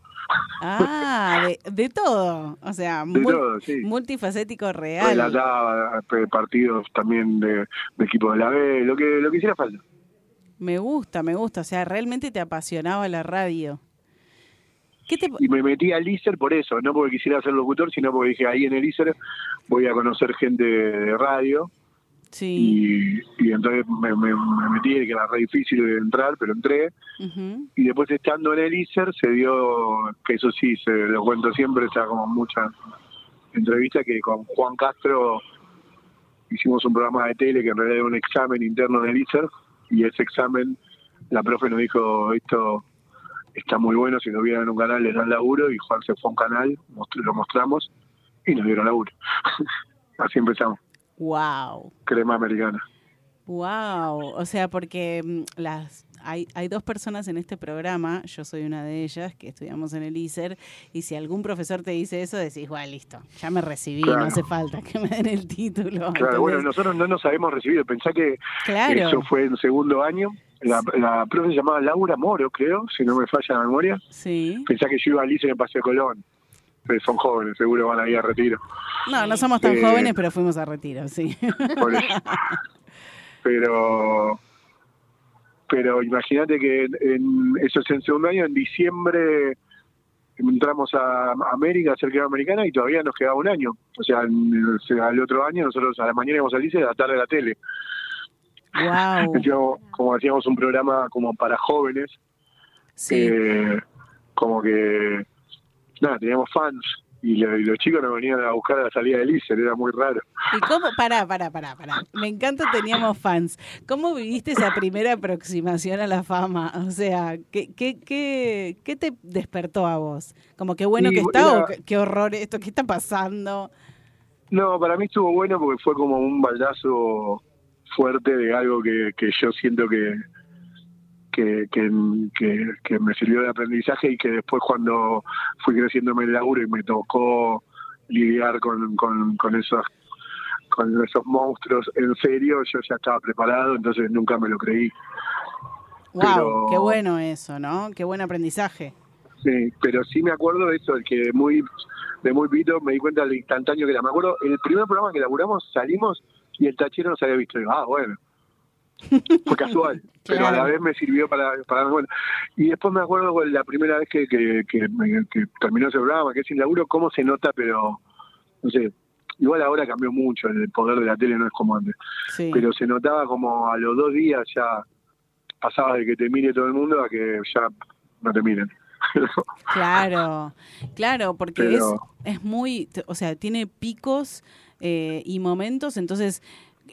Ah, de, de todo. O sea, De mul- todo, sí. multifacético real. Relataba eh, partidos también de, de equipos de la B, lo que, lo que hiciera falta. Me gusta, me gusta. O sea, realmente te apasionaba la radio. ¿Qué te... Y me metí al ISER por eso, no porque quisiera ser locutor, sino porque dije, ahí en el ISER voy a conocer gente de radio. Sí. Y, y entonces me, me- me metí, que era re difícil de entrar, pero entré. Y después estando en el ISER se dio, que eso sí, se lo cuento siempre, está como mucha entrevista, que con Juan Castro hicimos un programa de tele que en realidad era un examen interno del ISER, y ese examen, la profe nos dijo, esto está muy bueno, si lo vieran en un canal les dan laburo, y Juan se fue a un canal, lo mostramos, y nos dieron laburo. (laughs) Así empezamos, Wow. crema americana. Wow. O sea, porque mm, las hay, hay dos personas en este programa, yo soy una de ellas, que estudiamos en el ISER, y si algún profesor te dice eso, decís, bueno, listo, ya me recibí, no hace falta que me den el título. Claro, bueno, nosotros no nos habíamos recibido. Pensá que Claro. eso fue en segundo año. La, la profe se llamaba Laura Moro, creo, si no me falla la memoria. Sí. Pensá que yo iba al ICE en Paseo Colón. Son jóvenes, seguro van a ir a retiro. No, no somos tan Eh, jóvenes, pero fuimos a retiro, sí. Por eso. (laughs) Pero pero imagínate que en, eso es en segundo año, en diciembre entramos a América, a ser crema americana, y todavía nos quedaba un año. O sea, al otro año nosotros a la mañana íbamos al ICE y a la tarde a la tele. Wow. Hacíamos- (laughs) como hacíamos un programa como para jóvenes, eh, como que, nada, teníamos fans y, lo- y los chicos nos venían a buscar a la salida del ISER, era muy raro. ¿Y cómo? Pará, pará, pará, pará. Me encanta, teníamos fans. ¿Cómo viviste esa primera aproximación a la fama? O sea, ¿qué, qué, qué, qué te despertó a vos? Como qué bueno Y que está era- o qué, qué horror esto, qué está pasando. No, para mí estuvo bueno porque fue como un baldazo fuerte de algo que, que yo siento que, que, que, que- que me sirvió de aprendizaje y que después cuando fui creciendo en el laburo y me tocó lidiar con, con, con esos con esos monstruos en serio, yo ya estaba preparado, entonces nunca me lo creí. Wow, Pero- qué bueno eso, ¿no? Qué buen aprendizaje. Sí, pero sí me acuerdo de eso, de que de muy, de muy pito me di cuenta del instantáneo que era. Me acuerdo, el primer programa que laburamos, salimos y el tachero nos había visto. Y digo, ah, bueno. (laughs) Fue casual, pero a la vez me sirvió para, para darme cuenta. Y después me acuerdo la primera vez que, que, que, terminó ese programa, que es sin laburo, cómo se nota, pero, no sé, igual ahora cambió mucho, el poder de la tele no es como antes, Sí. pero se notaba como a los dos días ya pasaba de que te mire todo el mundo a que ya no te miren. (laughs) Claro, claro, porque Pero- es, es muy, o sea, tiene picos eh, y momentos, entonces,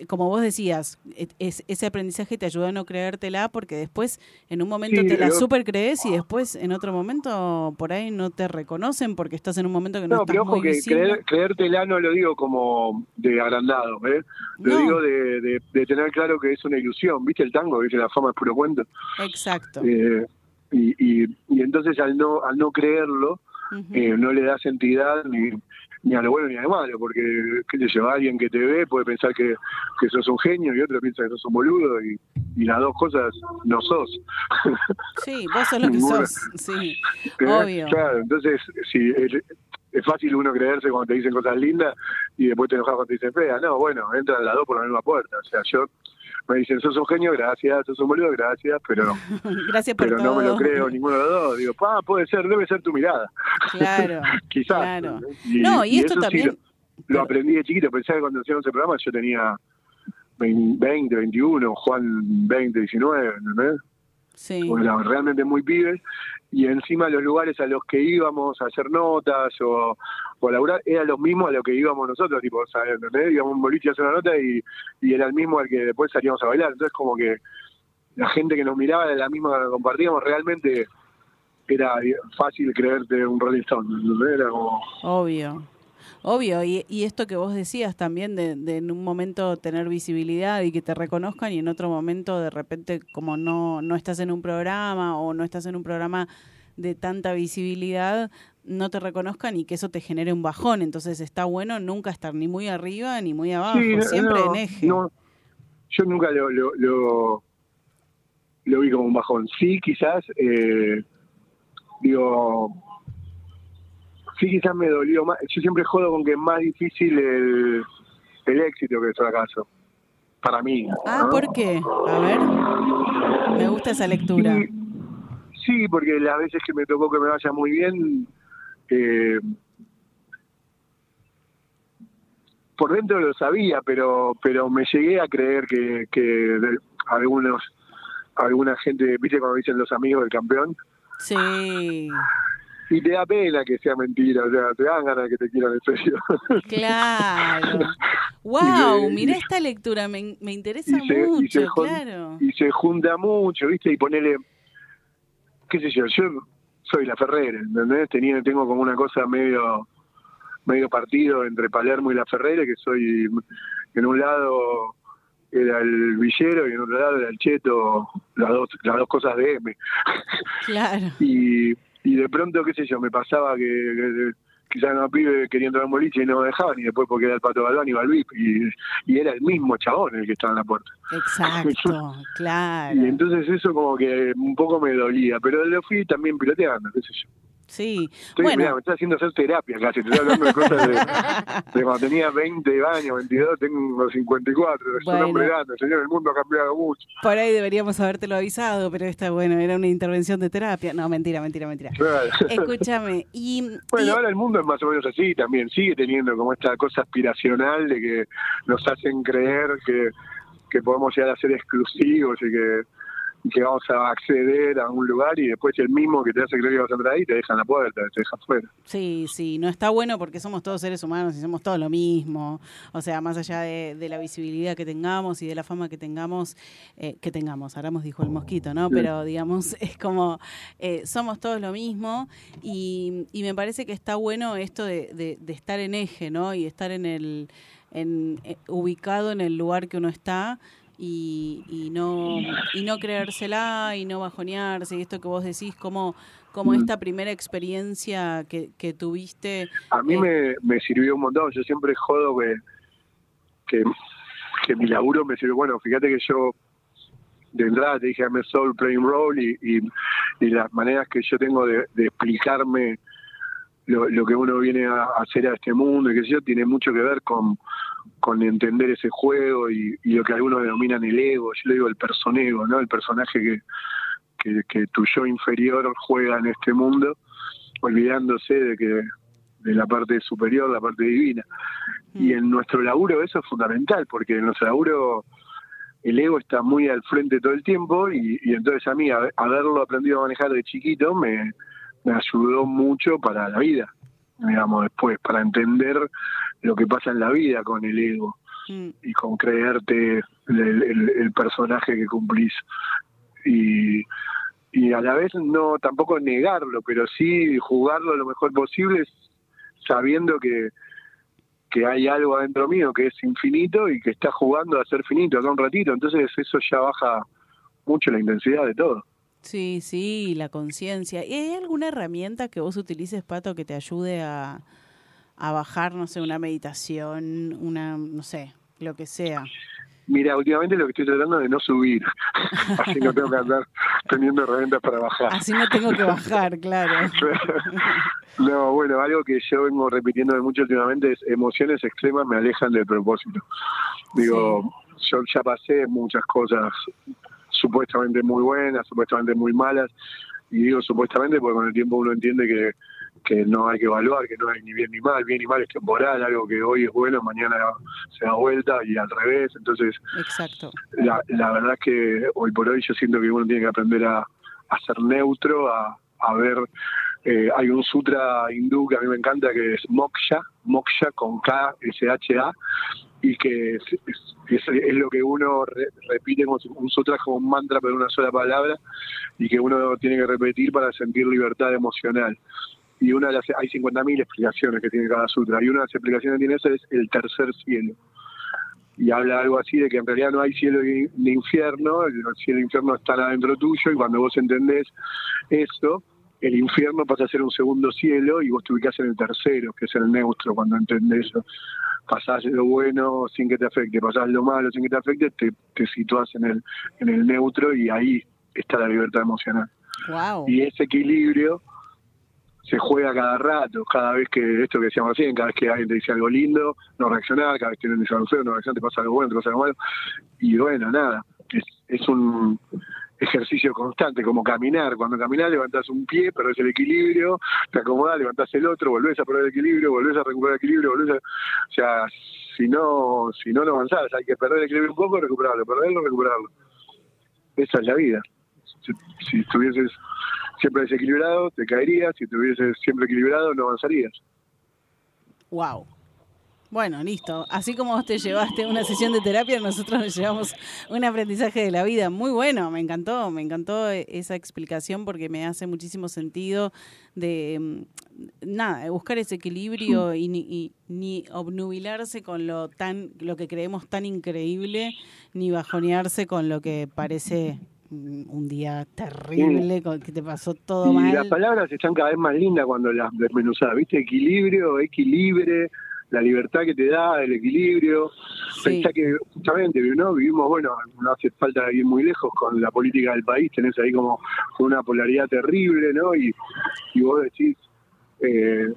como vos decías, es- ese aprendizaje te ayuda a no creértela porque después en un momento Sí, te la yo- super crees y después en otro momento por ahí no te reconocen porque estás en un momento que no, No, estás pero ojo muy que creer, creértela no lo digo como de agrandado, ¿eh? Lo No. digo de, de- de tener claro que es una ilusión. ¿Viste el tango? ¿Viste la fama es puro cuento? Exacto. Eh, y, y, y entonces al no al no creerlo, eh, no le das entidad ni, ni a lo bueno ni a lo malo, porque qué sé yo, alguien que te ve puede pensar que, que sos un genio y otro piensa que sos un boludo y, y las dos cosas no sos. (laughs) Sí, vos sos lo que sos, sí, ¿Eh? obvio. Claro, entonces sí, es, es fácil uno creerse cuando te dicen cosas lindas y después te enojas cuando te dicen feas. No, bueno, entran las dos por la misma puerta. O sea, yo me dicen, sos un genio, gracias, sos un boludo, gracias, pero (laughs) Gracias por pero todo. no me lo creo ninguno de los dos. Digo, pa, puede ser, debe ser tu mirada. Claro, (laughs) Quizás. claro. Y, No, y esto sí también- lo, lo aprendí de chiquito. Pensaba que cuando hacíamos ese programa yo tenía 20, 21, Juan 20, 19, ¿entendés? Sí. Porque realmente muy pibe. Y encima los lugares a los que íbamos a hacer notas o, o a laburar eran los mismos a los que íbamos nosotros, tipo, sea, ¿entendés? Íbamos a un boliche a hacer una nota y, y era el mismo al que después salíamos a bailar. Entonces como que la gente que nos miraba era la misma que compartíamos, realmente era fácil creerte un Rolling Stone, ¿entendés? Era como... Obvio, obvio. Y, y esto que vos decías también de, de en un momento tener visibilidad y que te reconozcan y en otro momento de repente como no, no estás en un programa o no estás en un programa de tanta visibilidad, no te reconozcan y que eso te genere un bajón. Entonces está bueno nunca estar ni muy arriba ni muy abajo, Sí, no, siempre no, en eje. no. yo nunca lo, lo, lo, lo vi como un bajón. Sí, quizás, eh, digo, sí, quizás me dolió más. Yo siempre jodo con que es más difícil el, el éxito que el fracaso. Para mí. Ah, ¿no? ¿por qué? A ver, me gusta esa lectura. Sí, sí, porque las veces que me tocó que me vaya muy bien, eh, por dentro lo sabía, pero pero me llegué a creer que, que algunos alguna gente, viste cuando dicen los amigos del campeón, Sí, y te da pena que sea mentira, o sea, te dan ganas de que te quieran en serio. claro. (laughs) Wow, mirá esta lectura, me, me interesa y se, y mucho, se claro. y se junta mucho, ¿viste? Y ponele, qué sé yo, yo soy la Ferrera, ¿entendés? Tenía, tengo como una cosa medio medio partido entre Palermo y la Ferrera, que soy, en un lado era el villero y en otro lado era el cheto, las dos, las dos cosas de M. Claro. (laughs) Y, y de pronto, qué sé yo, me pasaba que, que quizás no pibe quería entrar en boliche y no me dejaban, y después porque era el Pato Galván iba al VIP, y, y era el mismo chabón el que estaba en la puerta. Exacto, (laughs) claro. Y entonces eso como que un poco me dolía, pero lo fui también piloteando, qué sé yo. Sí, Estoy, bueno, mirá, me está haciendo hacer terapia casi, te estoy hablando de cosas de, (laughs) de cuando tenía 20 años, 22, tengo 54, soy Bueno. un hombre grande, señor, el mundo ha cambiado mucho. por ahí deberíamos habértelo avisado, pero esta, bueno, era una intervención de terapia. No, mentira, mentira, mentira. Claro. (laughs) Escúchame, y, Bueno, y- ahora el mundo es más o menos así también, sigue teniendo como esta cosa aspiracional de que nos hacen creer que, que podemos llegar a ser exclusivos y que, y que vamos a acceder a un lugar y después el mismo que te hace creer que vas a entrar ahí te deja en la puerta, te deja afuera. Sí, sí, no está bueno porque somos todos seres humanos y somos todos lo mismo. O sea, más allá de, de la visibilidad que tengamos y de la fama que tengamos, eh, que tengamos, Aramos dijo el mosquito, ¿no? Sí. Pero digamos, (laughs) es como, eh, somos todos lo mismo y, y me parece que está bueno esto de, de- de estar en eje, ¿no? Y estar en el, en, eh, ubicado en el lugar que uno está. Y, y no y no creérsela y no bajonearse y esto que vos decís como como Mm. esta primera experiencia que, que tuviste A mí eh, me, me sirvió un montón. Yo siempre jodo que, que, que mi laburo me sirvió. Bueno, fíjate que yo de entrada te dije I'm a soul playing role y, y, y las maneras que yo tengo de, de explicarme lo, lo que uno viene a hacer a este mundo y que sé yo tiene mucho que ver con, con entender ese juego y, y lo que algunos denominan el ego. Yo le digo el personego, ¿no? El personaje que, que, que tu yo inferior juega en este mundo, olvidándose de que de la parte superior, la parte divina. Y en nuestro laburo eso es fundamental, porque en nuestro laburo el ego está muy al frente todo el tiempo y, y entonces a mí haber- haberlo aprendido a manejar de chiquito me, me ayudó mucho para la vida, digamos, después, para entender lo que pasa en la vida con el ego Mm. y con creerte el, el- el personaje que cumplís. Y, y a la vez no tampoco negarlo, pero sí jugarlo lo mejor posible sabiendo que, que hay algo adentro mío que es infinito y que está jugando a ser finito acá un ratito. Entonces eso ya baja mucho la intensidad de todo. Sí, sí, la conciencia. ¿Y hay alguna herramienta que vos utilices, Pato, que te ayude a, a bajar, no sé, una meditación, una, no sé, lo que sea? Mira, últimamente lo que estoy tratando es de no subir, (laughs) así no tengo que andar teniendo herramientas para bajar. Así no tengo que bajar, claro. (laughs) No, bueno, algo que yo vengo repitiendo mucho últimamente es emociones extremas me alejan del propósito. Digo, yo ya pasé muchas cosas supuestamente muy buenas, supuestamente muy malas, y digo supuestamente porque con el tiempo uno entiende que, que no hay que evaluar, que no hay ni bien ni mal, bien y mal es temporal, algo que hoy es bueno, mañana se da vuelta y al revés, entonces Exacto. la, la verdad es que hoy por hoy yo siento que uno tiene que aprender a, a ser neutro, a, a ver, eh, hay un sutra hindú que a mí me encanta que es Moksha, Moksha con K, S-H-A, y que es, es- lo que uno re- repite si- un sutra como un mantra pero una sola palabra y que uno tiene que repetir para sentir libertad emocional. Y una de las, hay 50.000 explicaciones que tiene cada sutra, y una de las explicaciones que tiene esa es el tercer cielo y habla algo así de que en realidad no hay cielo ni ni infierno, el cielo e infierno están adentro tuyo y cuando vos entendés eso, el infierno pasa a ser un segundo cielo y vos te ubicás en el tercero, que es el neutro, cuando entendés eso. Pasás lo bueno sin que te afecte, pasás lo malo sin que te afecte, te, te situás en el, en el neutro y ahí está la libertad emocional. Wow. Y ese equilibrio se juega cada rato, cada vez que, esto que decíamos recién, cada vez que alguien te dice algo lindo, no reaccionar, cada vez que te dice algo feo, no reaccionar, te pasa algo bueno, te pasa algo malo. Y bueno, nada, es, es un ejercicio constante, como caminar. Cuando caminás levantás un pie, perdés el equilibrio, te acomodás, levantás el otro, volvés a perder el equilibrio, volvés a recuperar el equilibrio, volvés a... O sea, si no, si no, no avanzás, hay que perder el equilibrio un poco, recuperarlo, perderlo, recuperarlo. Esa es la vida. Si, si estuvieses siempre desequilibrado, te caerías, si estuvieses siempre equilibrado, no avanzarías. Wow. Bueno, listo. Así como vos te llevaste una sesión de terapia, nosotros nos llevamos un aprendizaje de la vida. Muy bueno, me encantó, me encantó e- esa explicación porque me hace muchísimo sentido de mm, nada, buscar ese equilibrio (laughs) y ni, y ni obnubilarse con lo tan, lo que creemos tan increíble, ni bajonearse con lo que parece un día terrible, con que te pasó todo y mal. las palabras están cada vez más lindas cuando las desmenuzás, ¿viste? Equilibrio, equilibre, la libertad que te da, el equilibrio. Pensá que justamente, ¿no? Vivimos, bueno, no hace falta ir muy lejos con la política del país, tenés ahí como una polaridad terrible, ¿no? Y, y vos decís, eh,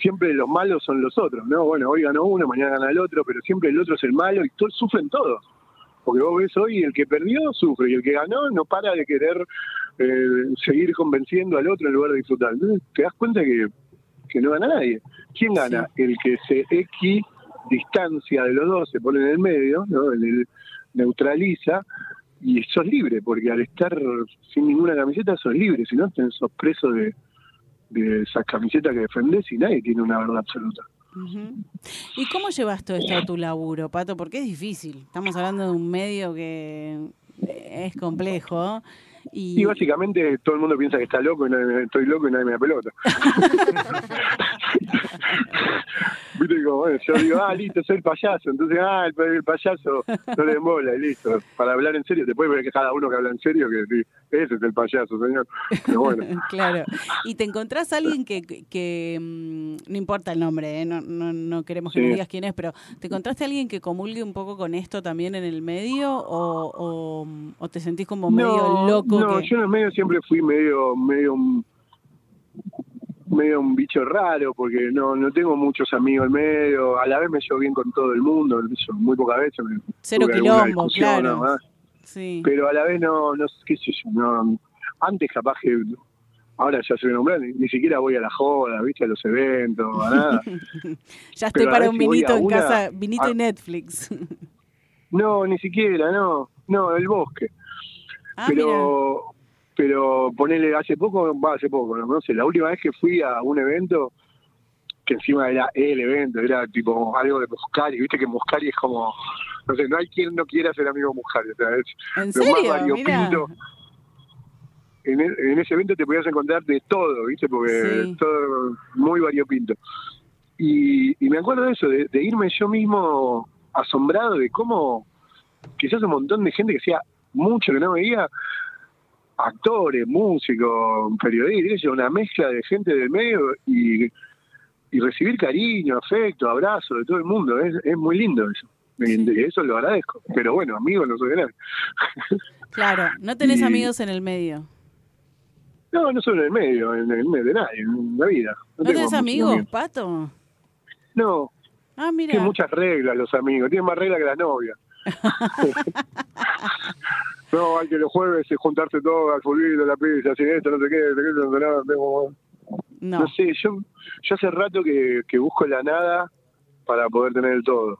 siempre los malos son los otros, ¿no? Bueno, hoy ganó uno, mañana gana el otro, pero siempre el otro es el malo y todos sufren todos. Porque vos ves hoy el que perdió sufre y el que ganó no para de querer eh, seguir convenciendo al otro en lugar de disfrutar. Entonces te das cuenta que, que no gana nadie. ¿Quién gana? El que se equidistancia de los dos, se pone en el medio, ¿no? En el- neutraliza y sos libre, porque al estar sin ninguna camiseta sos libre, si no sos preso de, de esas camisetas que defendés y nadie tiene una verdad absoluta. ¿Y cómo llevas todo esto a tu laburo, Pato? Porque es difícil. Estamos hablando de un medio que es complejo. Y, Y básicamente todo el mundo piensa que está loco y nadie me- estoy loco y nadie me da pelota. (laughs) (laughs) Viste como, bueno, yo digo, ah, listo, soy el payaso. Entonces, ah, el, el payaso no le bola y listo. Para hablar en serio, después ver que cada uno que habla en serio, que ese es el payaso, señor. Pero bueno, (laughs) claro. Y te encontrás a alguien que, que, mm, no importa el nombre, ¿eh? no, no, no queremos que Sí. digas quién es, pero ¿te encontraste a alguien que comulgue un poco con esto también en el medio o, o, o te sentís como medio no, loco? no, que... yo en el medio siempre fui medio, medio medio un bicho raro porque no no tengo muchos amigos en medio a la vez me llevo bien con todo el mundo muy pocas veces me Cero quilombo, claro. Sí. pero a la vez no, no sé qué sé yo, no, antes capaz que ahora ya se me nombran, ni, ni siquiera voy a la joda, ¿viste? A los eventos, a nada. (laughs) Ya estoy Pero para un si vinito en una- casa, vinito a- y Netflix. (laughs) No, ni siquiera, no. No, el bosque. Ah, pero pero ponele hace poco, va, hace poco, no, No sé, la última vez que fui a un evento que encima era el evento, era tipo algo de Muscari, viste que Muscari es como, no sé, no hay quien no quiera ser amigo de Muscari, o sea, es ¿En lo serio? más variopinto. En, e- en ese evento te podías encontrar de todo, viste, porque Sí. es todo muy variopinto. Y, y me acuerdo de eso, de, de irme yo mismo asombrado de cómo quizás un montón de gente que hacía mucho que no veía, actores, músicos, periodistas, una mezcla de gente del medio y, y recibir cariño, afecto, abrazo de todo el mundo, es, es muy lindo eso. Y eso lo agradezco. Pero bueno, amigos no soy de nadie. (laughs) Claro, no tenés Y- amigos en el medio. No, no solo en el medio, en el medio de nadie, en la vida. ¿No, tenés muchos amigos, Pato? No, Ah, mira. tienen muchas reglas los amigos, tienen más reglas que las novias. (laughs) no, hay que los jueves es juntarse todos al fulbito, la pizza, sin esto, no sé qué, no sé nada, tengo- No. No sé, yo, yo hace rato que, que busco la nada para poder tener el todo.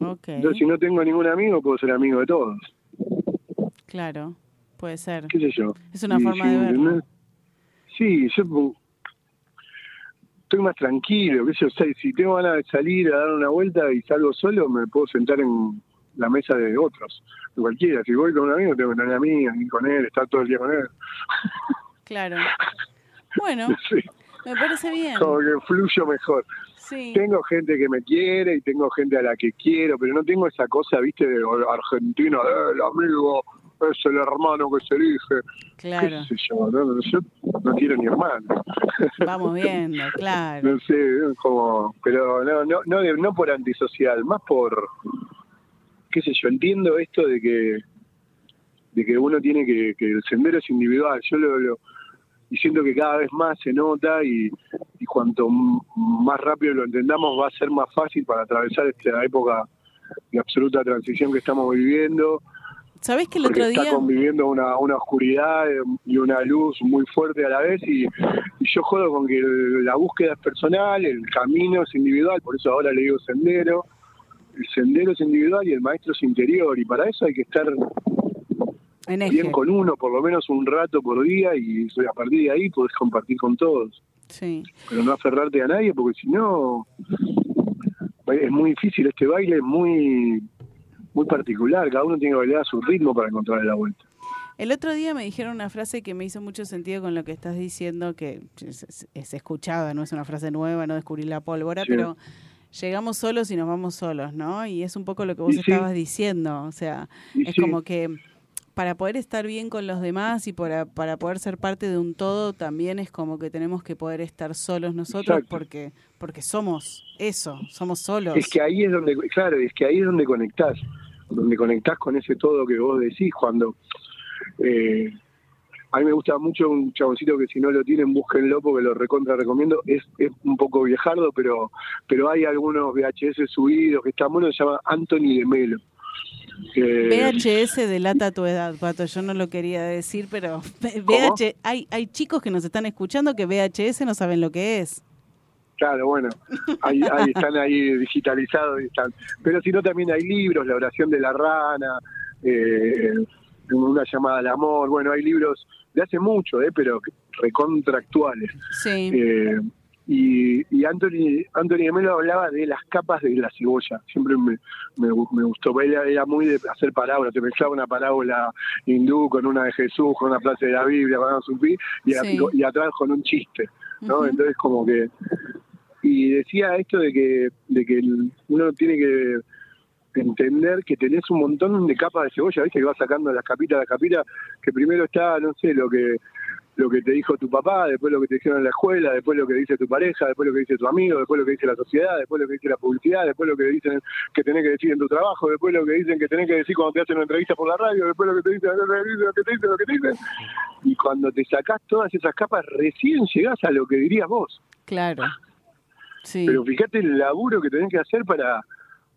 Ok, Entonces, si no tengo ningún amigo, puedo ser amigo de todos. claro, puede ser. ¿Qué sé yo? Es una Y forma sí, de verlo. Sí, yo estoy más tranquilo, qué sé yo, si tengo ganas de salir a dar una vuelta y salgo solo, me puedo sentar en la mesa de otros, de cualquiera. Si voy con un amigo, tengo que tener amigas, ir con él, estar todo el día con él. Claro. (laughs) Bueno, Sí, me parece bien. como que fluyo mejor. Sí. Tengo gente que me quiere y tengo gente a la que quiero, pero no tengo esa cosa, viste, de argentino, eh, el amigo es el hermano que se elige. Claro. ¿Qué sé yo? No, yo no quiero ni hermano. Vamos viendo, (laughs) claro. No sé, como, pero no, no, no, no por antisocial, más por, qué sé yo, entiendo esto de que, de que uno tiene que, que el sendero es individual, yo lo, lo- y siento que cada vez más se nota y, y cuanto más rápido lo entendamos va a ser más fácil para atravesar esta época de absoluta transición que estamos viviendo, ¿Sabés que el porque otro está conviviendo una, una oscuridad eh, y una luz muy fuerte a la vez y, y yo jodo con que el- la búsqueda es personal, el camino es individual, por eso ahora le digo sendero, el sendero es individual y el maestro es interior y para eso hay que estar En bien con uno por lo menos un rato por día y a partir de ahí podés compartir con todos, Sí. pero no aferrarte a nadie porque si no es muy difícil, este baile es muy muy particular, cada uno tiene que bailar a su ritmo para encontrar la vuelta. El otro día me dijeron una frase que me hizo mucho sentido con lo que estás diciendo, que es, es- es escuchada, no es una frase nueva, no descubrí la pólvora, Sí. pero llegamos solos y nos vamos solos, ¿no? Y es un poco lo que vos sí. estabas diciendo, o sea, es como que para poder estar bien con los demás y para, para poder ser parte de un todo, también es como que tenemos que poder estar solos nosotros Exacto. porque porque somos eso, somos solos. Es que ahí es donde, claro, es que ahí es donde conectás, donde conectás con ese todo que vos decís cuando... eh, a mí me gusta mucho un chaboncito que si no lo tienen, búsquenlo porque lo recontra recomiendo. Es, es un poco viejardo, pero pero hay algunos VHS subidos que están buenos, se llama Anthony de Melo. VHS delata tu edad, Pato. Yo no lo quería decir, pero (laughs) VH, hay, hay chicos que nos están escuchando que VHS no saben lo que es. Claro, bueno, ahí, ahí están ahí digitalizados y están. Pero si no, también hay libros, La oración de la rana, eh, Una llamada al amor, bueno, hay libros de hace mucho, eh, pero recontractuales. Sí. Eh, y, y Anthony, Anthony de Melo hablaba de las capas de la cebolla. Siempre me, me, me gustó. Él era, muy de hacer parábolas. Te mezclaba una parábola hindú con una de Jesús, con una frase de la Biblia, con una y, Sí. y atrás con un chiste. ¿no? Entonces, como que. Y decía esto de que, de que uno tiene que entender que tenés un montón de capas de cebolla, ¿viste? Que vas sacando las capitas, las capitas, que primero está, no sé, lo que lo que te dijo tu papá, después lo que te dijeron en la escuela, después lo que dice tu pareja, después lo que dice tu amigo, después lo que dice la sociedad, después lo que dice la publicidad, después lo que dicen que tenés que decir en tu trabajo, después lo que dicen que tenés que decir cuando te hacen una entrevista por la radio, después lo que te dicen, lo que te dicen, lo que te dicen. Y cuando te sacás todas esas capas, recién llegás a lo que dirías vos. Claro. Sí. Pero fíjate el laburo que tenés que hacer para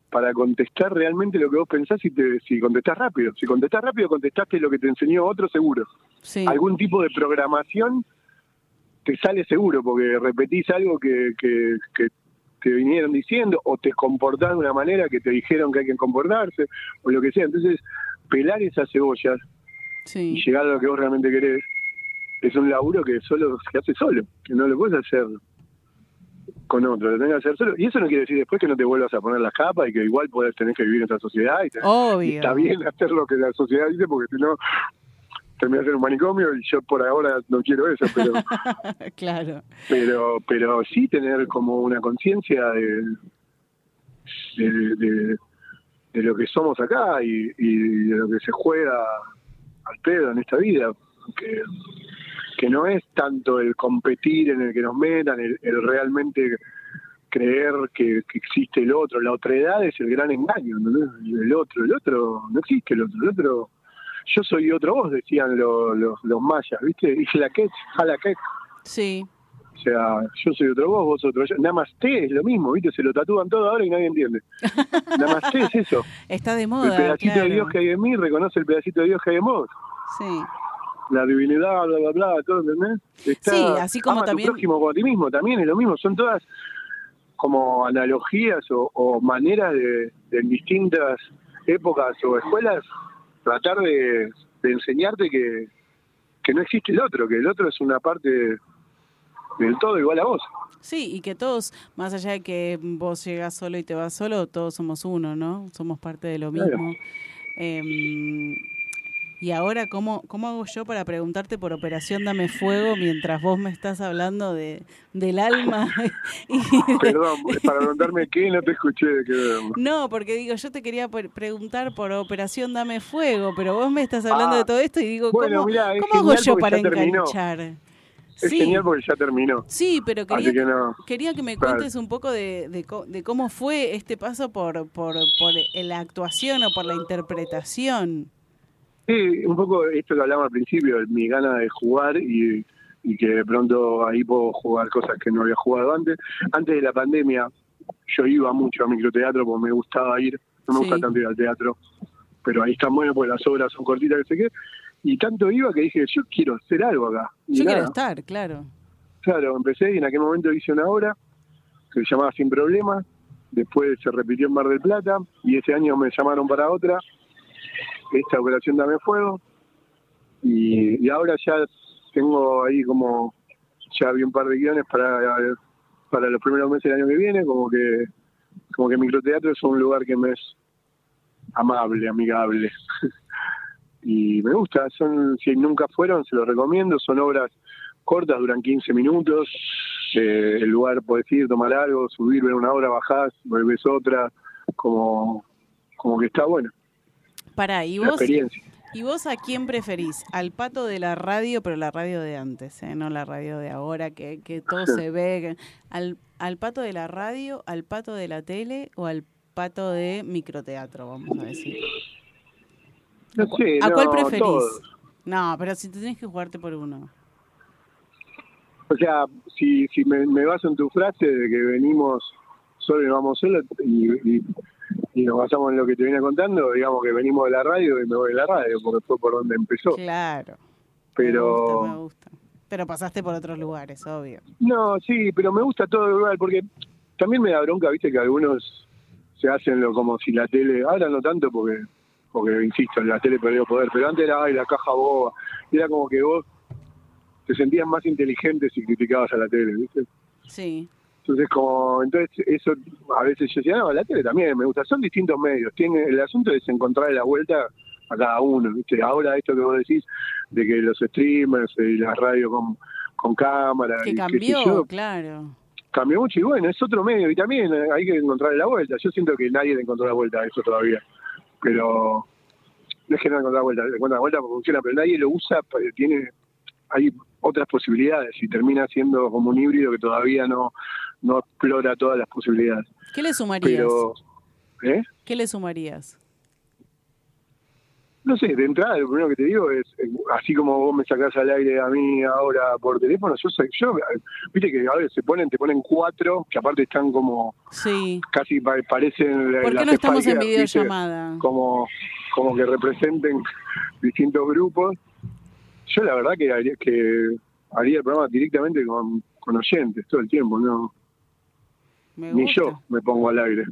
para contestar realmente lo que vos pensás y te, si contestás rápido. Si contestás rápido, contestaste lo que te enseñó otro seguro. Sí. Algún tipo de programación te sale seguro porque repetís algo que, que, que te vinieron diciendo o te comportás de una manera que te dijeron que hay que comportarse o lo que sea. Entonces, pelar esas cebollas y llegar a lo que vos realmente querés es un laburo que solo se hace solo, que no lo puedes hacer con otro, lo tenés que hacer solo. Y eso no quiere decir después que no te vuelvas a poner las capas y que igual podés tener que vivir en esta sociedad y, Obvio. y está bien hacer lo que la sociedad dice porque si no terminás en un manicomio y yo por ahora no quiero eso, pero (laughs) claro. pero pero sí tener como una conciencia de de, de- de lo que somos acá y, y de lo que se juega al pedo en esta vida que, que no es tanto el competir en el que nos metan el, el realmente creer que, que existe el otro la otredad es el gran engaño ¿no? el otro el otro no existe el otro el otro yo soy otro vos decían los, los, los mayas viste Ixlaquet, Jalaquet Sí. o sea, yo soy otro vos, vos otro yo. Namaste es lo mismo, ¿viste? Se lo tatúan todo ahora y nadie entiende. (laughs) Namaste es eso. Está de El moda. pedacito claro. de Dios que hay en mí reconoce el pedacito de Dios que hay en vos. Sí. La divinidad, bla, bla, bla, todo, ¿entendés? Está, Sí, así como ama a tu también- prójimo como a ti mismo, también es lo mismo. Son todas como analogías o, o maneras de, de en distintas épocas o escuelas tratar de, de enseñarte que, que no existe el otro, que el otro es una parte del todo igual a vos. Sí, y que todos, más allá de que vos llegas solo y te vas solo, todos somos uno, ¿no? Somos parte de lo Claro. mismo. Y ahora, ¿cómo, ¿cómo hago yo para preguntarte por Operación Dame Fuego mientras vos me estás hablando de, del alma? (laughs) y- (laughs) Perdón, para preguntarme qué no te escuché. No, porque digo, yo te quería preguntar por Operación Dame Fuego, pero vos me estás hablando Ah, de todo esto y digo, bueno, ¿cómo, mirá, ¿cómo hago yo para terminó. enganchar? Es Sí. genial porque ya terminó. Sí, pero quería, que no. quería que me Claro. cuentes un poco de, de, de cómo fue este paso por, por, por la actuación o por la interpretación. Sí, un poco esto que hablamos al principio, mi gana de jugar y, y que de pronto ahí puedo jugar cosas que no había jugado antes. Antes de la pandemia yo iba mucho a microteatro porque me gustaba ir, no me Sí. gusta tanto ir al teatro, pero ahí están buenos porque las obras son cortitas, que sé qué. Y tanto iba que dije, yo quiero hacer algo acá. Y Yo quiero estar, claro. Claro, empecé y en aquel momento hice una obra que se llamaba Sin Problema, después se repitió en Mar del Plata y ese año me llamaron para otra, esta operación Dame Fuego, y, ahora ya tengo ahí como, ya vi un par de guiones para, para los primeros meses del año que viene, como que, como que microteatro es un lugar que me es amable, amigable. (laughs) y me gusta, son si nunca fueron, se los recomiendo, son obras cortas, duran 15 minutos, eh, el lugar podés ir, tomar algo, subir, ver una hora, bajás, volvés otra, como, como que está bueno, Pará, ¿y vos. ¿y vos a quién preferís? Al pato de la radio, pero la radio de antes, ¿eh? no la radio de ahora, que, que todo se ve. Al, ¿Al pato de la radio, al pato de la tele o al pato de microteatro, vamos a decir? No sé, ¿A cuál no, preferís? todos. No, pero si te tenés que jugarte por uno. O sea, si, si me, me baso en tu frase de que venimos solo y vamos solo y, y, y nos basamos en lo que te venía contando, digamos que venimos de la radio y me voy de la radio, porque fue por donde empezó. Claro. Pero... Me gusta. Pero pasaste por otros lugares, obvio. No, sí, pero me gusta todo igual, porque también me da bronca, viste, que algunos se hacen lo como si la tele, ahora no tanto porque, porque insisto, la tele perdió poder, pero antes era, ay, la caja boba, era como que vos te sentías más inteligente si criticabas a la tele, viste. Sí. Entonces, como, entonces eso a veces yo decía, no, la tele también me gusta, son distintos medios, tiene, el asunto es encontrar la vuelta a cada uno, ¿viste? Ahora esto que vos decís, de que los streamers y la radio con, con cámara, Que y cambió, yo, claro. cambió mucho y bueno, es otro medio y también hay que encontrarle la vuelta. Yo siento que nadie le encontró la vuelta a eso todavía, pero no es que no encontró la vuelta, le encuentra la vuelta porque funciona, pero nadie lo usa, porque tiene, hay otras posibilidades y termina siendo como un híbrido que todavía no, no explora todas las posibilidades. ¿Qué le sumarías? Pero, ¿eh? ¿Qué le sumarías? No sé, de entrada lo primero que te digo es, eh, así como vos me sacás al aire a mí ahora por teléfono, yo soy yo, eh, viste que a veces se ponen, te ponen cuatro, que aparte están como Sí. casi pa- parecen la- ¿Por qué no estamos en videollamada? como como que representen (laughs) distintos grupos yo la verdad que haría- que haría el programa directamente con, con oyentes todo el tiempo, no Me ni yo me pongo al aire,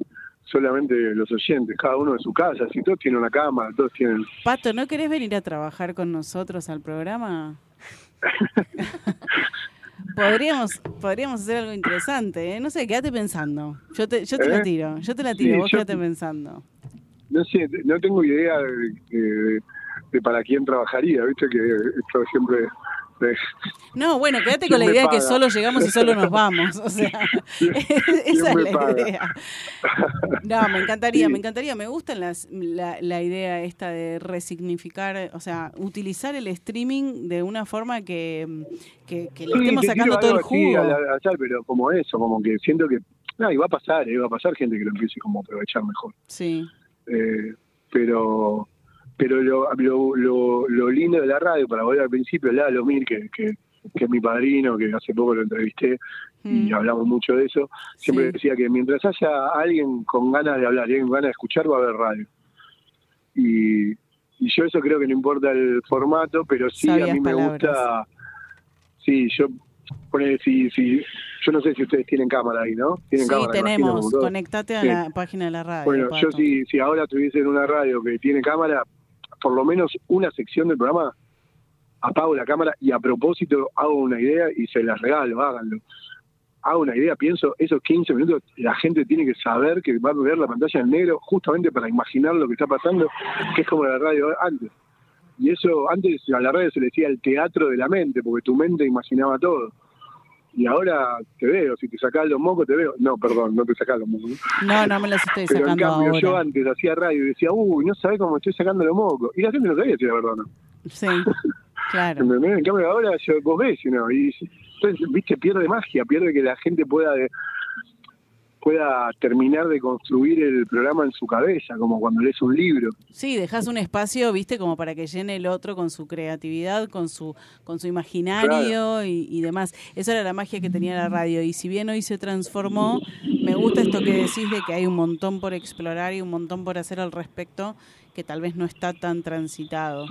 solamente los oyentes, cada uno de su casa, si todos tienen una cámara, todos tienen... Pato, ¿no querés venir a trabajar con nosotros al programa? (laughs) podríamos, podríamos hacer algo interesante, ¿eh? No sé, quédate pensando. Yo te, yo te la ¿Eh? tiro, yo te la tiro, Sí, vos yo- quédate pensando. No sé, no tengo idea de, de- de para quién trabajaría, viste que esto siempre... (laughs) No, bueno, quédate ¿Quién con la idea de que solo llegamos y solo nos (laughs) vamos. O sea, (laughs) esa es la paga? idea. No, me encantaría, Sí. me encantaría. Me gusta las, la, la idea esta de resignificar, o sea, utilizar el streaming de una forma que, que, que le Sí, estemos te sacando todo el jugo. azar, pero como eso, como que siento que... No, y va a pasar, eh, va a pasar gente que lo empiece como a aprovechar mejor. Sí. Eh, pero pero lo, lo, lo, lo lindo de la radio, para volver al principio, Lalo Mir, que, que, que es mi padrino, que hace poco lo entrevisté y hablamos mucho de eso, siempre Mm. Sí. decía que mientras haya alguien con ganas de hablar y alguien con ganas de escuchar, va a haber radio. Y, y yo eso creo que no importa el formato, pero sí a mí me gusta... Sí, yo... Ponele, si, si, yo no sé si ustedes tienen cámara ahí, ¿no? Tienen Sí, cámara, imagino, tenemos. Conectate a Sí. la página de la radio. Bueno, yo si, si ahora tuviese en una radio que tiene cámara, por lo menos una sección del programa, apago la cámara y a propósito hago una idea y se las regalo, háganlo. Hago una idea, pienso, esos 15 minutos la gente tiene que saber que va a ver la pantalla en negro justamente para imaginar lo que está pasando, que es como la radio antes. Y eso, antes a la radio se le decía el teatro de la mente, porque tu mente imaginaba todo. Y ahora te veo, si te sacás los mocos te veo. No, perdón, no te sacás los mocos. No, no me los estoy Pero en sacando cambio ahora. yo antes hacía radio y decía, uy, no sabés cómo estoy sacando los mocos. Y la gente no sabía si era verdad o no. Sí, (laughs) claro. En cambio ahora yo, vos ves, ¿no? Y entonces, viste, pierde magia, pierde que la gente pueda de- pueda terminar de construir el programa en su cabeza, como cuando lees un libro. Sí, dejas un espacio, viste, como para que llene el otro con su creatividad, con su, con su imaginario y, y demás. Esa era la magia que tenía la radio. Y si bien hoy se transformó, me gusta esto que decís de que hay un montón por explorar y un montón por hacer al respecto, que tal vez no está tan transitado.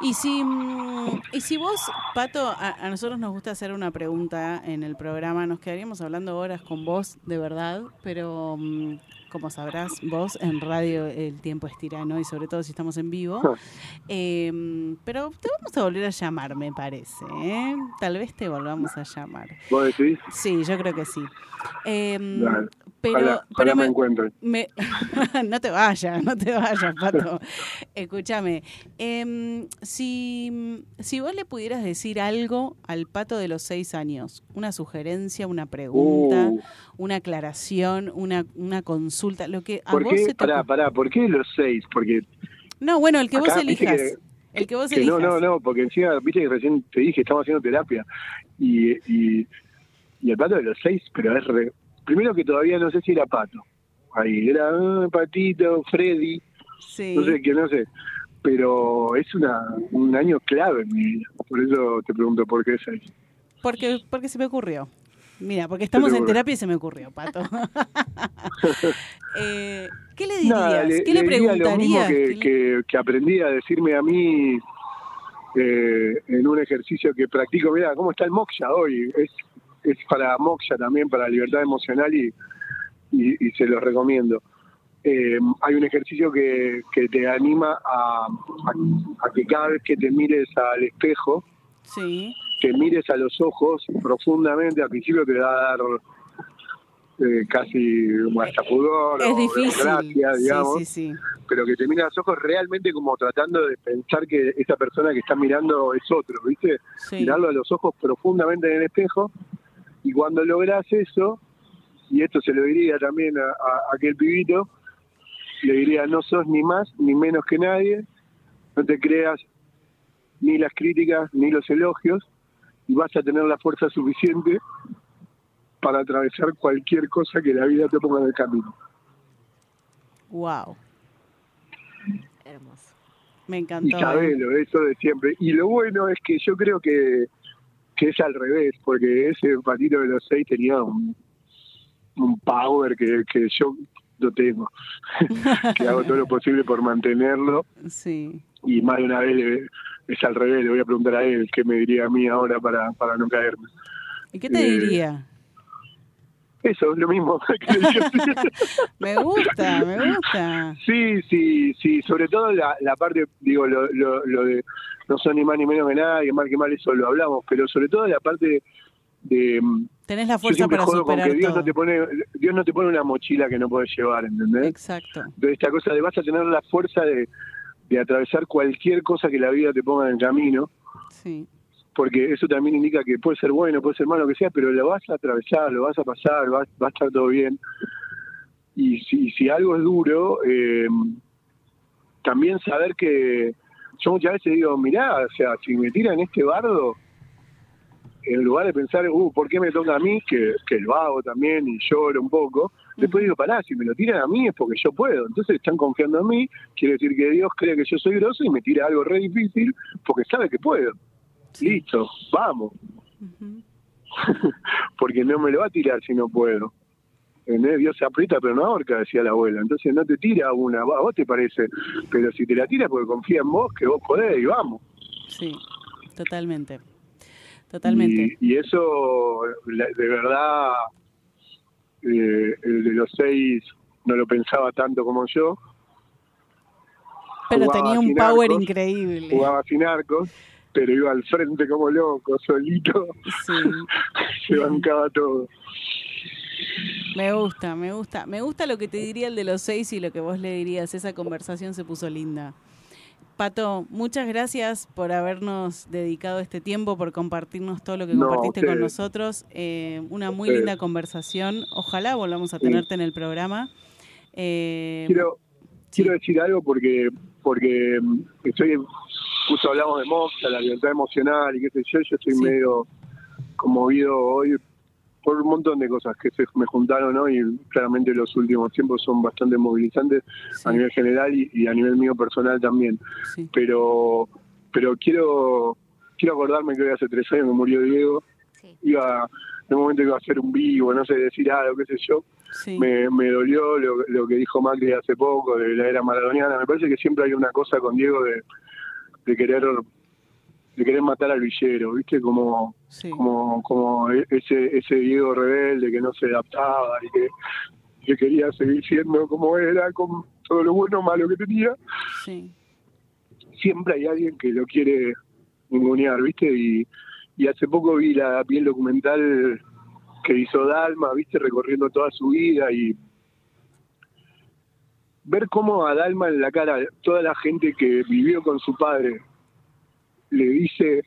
Y si, mm, y si vos, Pato, a, a nosotros nos gusta hacer una pregunta en el programa, nos quedaríamos hablando horas con vos, de verdad, pero mm, como sabrás, vos en radio el tiempo es tirano y sobre todo si estamos en vivo. (laughs) Eh, pero te vamos a volver a llamar, me parece. ¿eh? Tal vez te volvamos a llamar. ¿Vos decís? Sí, yo creo que sí. Eh, Dale. pero, Ojalá- pero ojalá me me- encuentren. me- (laughs) no te vayas, no te vayas, Pato. Escúchame. em, si, si vos le pudieras decir algo al Pato de los seis años, una sugerencia, una pregunta, Uh. una aclaración, una, una consulta, lo que a ¿Por vos qué? se te Pará, pará, ¿por qué los seis? Porque No, bueno, el que vos acá, elijas. que- el que vos que elijas. no, no, no, porque encima, viste que recién te dije, estamos haciendo terapia. Y, y, y el pato de los seis, pero es re- Primero que todavía no sé si era pato. Ahí era ah, Patito, Freddy, Sí. no sé qué, no sé. Pero es una, un año clave en mi vida. Por eso te pregunto por qué seis. Porque, porque se me ocurrió. Mira, porque estamos en terapia y se me ocurrió, Pato. (laughs) (laughs) Eh, ¿Qué le dirías? Nada, le, ¿Qué le, le diría lo mismo preguntarías? que, ¿Qué le- que, que aprendí a decirme a mí eh, en un ejercicio que practico. Mira, ¿cómo está el moksha hoy? Es, es para moksha también, para libertad emocional y, y, y se los recomiendo. Eh, hay un ejercicio que, que te anima a, a- a que cada vez que te mires al espejo, Sí. Te mires a los ojos profundamente. Al principio te va a dar eh, casi hasta pudor Es o difícil. gracia, digamos sí, sí. pero que te mira a los ojos realmente como tratando de pensar que esa persona que está mirando es otro, ¿viste? Mirarlo a los ojos profundamente en el espejo y cuando logras eso, y esto se lo diría también a aquel pibito, le diría, no sos ni más ni menos que nadie, no te creas ni las críticas ni los elogios y vas a tener la fuerza suficiente para atravesar cualquier cosa que la vida te ponga en el camino. Wow. Hermoso. Me Y encantó. ¿eh? sabelo, eso de siempre. Y lo bueno es que yo creo que, que es al revés, porque ese patito de los seis tenía un, un power que, que yo lo tengo. (laughs) que hago todo lo posible por mantenerlo. Sí. Y más de una vez le- es al revés, le voy a preguntar a él qué me diría a mí ahora para, para no caerme. ¿Y qué te Eh, diría? Eso, es lo mismo. (laughs) que. (laughs) Me gusta, me gusta. Sí, sí, sí, sobre todo la, la parte, digo, lo, lo, lo de no son ni más ni menos que nadie, mal que mal eso lo hablamos, pero sobre todo la parte de... mm, Tenés la fuerza para superar que Dios todo. no te pone Dios no te pone una mochila que no puedes llevar, ¿entendés? Exacto. Entonces esta cosa de vas a tener la fuerza de, de atravesar cualquier cosa que la vida te ponga en el camino, Sí. porque eso también indica que puede ser bueno, puede ser malo, lo que sea, pero lo vas a atravesar, lo vas a pasar, va, va a estar todo bien. Y si, si algo es duro, eh, también saber que yo muchas veces digo, mirá, o sea, si me tiran este bardo, en lugar de pensar, uh, ¿por qué me toca a mí? Que, que lo hago también y lloro un poco. Después digo, pará, si me lo tiran a mí es porque yo puedo. Entonces están confiando en mí, quiere decir que Dios cree que yo soy grosso y me tira algo re difícil porque sabe que puedo. Listo, vamos. (laughs) porque no me lo va a tirar si no puedo. Dios se aprieta pero no ahorca, decía la abuela. Entonces no te tira una, a vos te parece, pero si te la tira porque confía en vos, que vos podés y vamos. Sí, totalmente. Totalmente. Y, y eso, de verdad, eh, el de los seis no lo pensaba tanto como yo. Pero jugaba tenía un power arcos, increíble. Jugaba sin arcos, pero iba al frente como loco, solito. (laughs) Se bancaba todo. Me gusta, me gusta. Me gusta lo que te diría el de los seis y lo que vos le dirías. Esa conversación se puso linda. Pato, muchas gracias por habernos dedicado este tiempo, por compartirnos todo lo que No, compartiste con nosotros. Eh, una muy Ustedes. linda conversación. Ojalá volvamos a Sí. tenerte en el programa. Eh, Quiero, quiero decir algo porque porque mm, estoy, justo hablamos de Moxa, la libertad emocional y qué sé yo, yo estoy medio conmovido hoy por un montón de cosas que se me juntaron hoy y claramente los últimos tiempos son bastante movilizantes a nivel general y, y a nivel mío personal también. Pero pero quiero quiero acordarme que hoy hace tres años que murió Diego. Iba, en un momento iba a hacer un vivo, no sé, decir algo, qué sé yo. Me, me dolió lo, lo que dijo Macri hace poco de la era maradoniana. Me parece que siempre hay una cosa con Diego de, de querer de querer matar al villero, ¿viste? Como como como e- ese ese Diego rebelde que no se adaptaba y que, que quería seguir siendo como era, con todo lo bueno o malo que tenía. Sí. Siempre hay alguien que lo quiere ningunear, ¿viste? Y, y hace poco vi la vi el documental que hizo Dalma, ¿viste? Recorriendo toda su vida y ver cómo a Dalma en la cara toda la gente que vivió con su padre le dice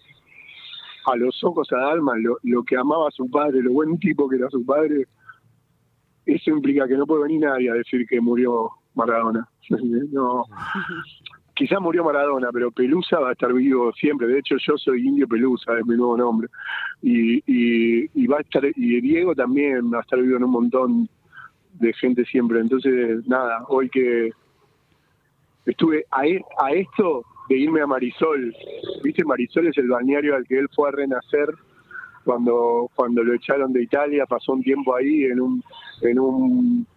a los ojos a Dalma lo, que amaba a su padre, lo buen tipo que era su padre, eso implica que no puede venir nadie a decir que murió Maradona. (laughs) No. Quizás murió Maradona, pero Pelusa va a estar vivo siempre. De hecho, yo soy Indio Pelusa, es mi nuevo nombre. Y va a estar, y Diego también va a estar vivo en un montón de gente siempre. Entonces, nada, hoy que estuve a, e- a esto de irme a Marisol, viste, Marisol es el balneario al que él fue a renacer cuando cuando lo echaron de Italia, pasó un tiempo ahí en un en un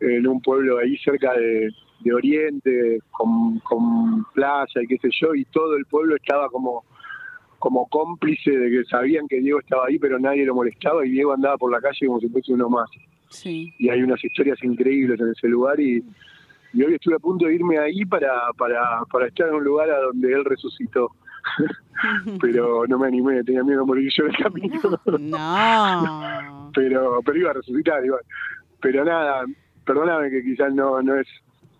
en un pueblo ahí cerca de, de Oriente, con, con playa y qué sé yo, y todo el pueblo estaba como como cómplice de que sabían que Diego estaba ahí, pero nadie lo molestaba y Diego andaba por la calle como si fuese uno más. Sí. Y hay unas historias increíbles en ese lugar y, y hoy estuve a punto de irme ahí para, para, para estar en un lugar a donde él resucitó. (laughs) pero no me animé, tenía miedo de morir yo en el camino. No. (laughs) pero, pero iba a resucitar igual. Pero nada, perdóname que quizás no, no es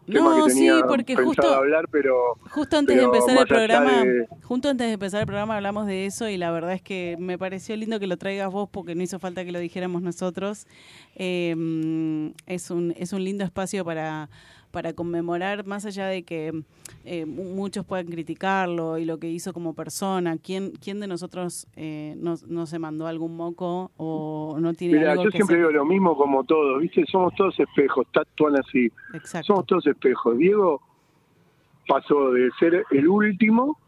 No, sí, porque justo- hablar, pero Justo antes de pero empezar el programa, de- justo antes de empezar el programa hablamos de eso y la verdad es que me pareció lindo que lo traigas vos porque no hizo falta que lo dijéramos nosotros. Eh, mm, es un es un lindo espacio para para conmemorar más allá de que eh, mu- muchos puedan criticarlo y lo que hizo como persona. ¿Quién quién de nosotros eh, no, no se mandó algún moco o no tiene Mira, algo yo que siempre se- digo lo mismo como todos, ¿viste? Somos todos espejos, tatuan así. Exacto. Somos todos espejos. Diego pasó de ser el último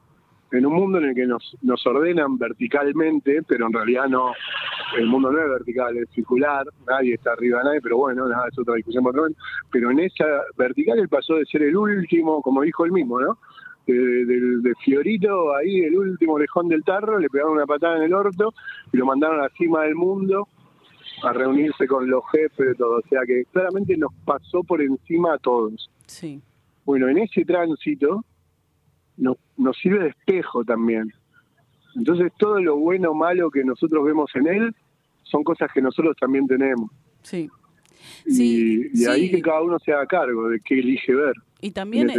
en un mundo en el que nos, nos ordenan verticalmente, pero en realidad no, el mundo no es vertical, es circular, nadie está arriba de nadie, pero bueno, nada, es otra discusión por otro. Pero en esa vertical él pasó de ser el último, como dijo él mismo, ¿no? De, de- de Fiorito, ahí el último orejón del tarro, le pegaron una patada en el orto y lo mandaron a la cima del mundo a reunirse con los jefes de todo. O sea que claramente nos pasó por encima a todos. Sí. Bueno, en ese tránsito nos, nos sirve de espejo también. Entonces todo lo bueno o malo que nosotros vemos en él son cosas que nosotros también tenemos. Sí. Y, Sí, y ahí sí. que cada uno se haga cargo de qué elige ver. Y también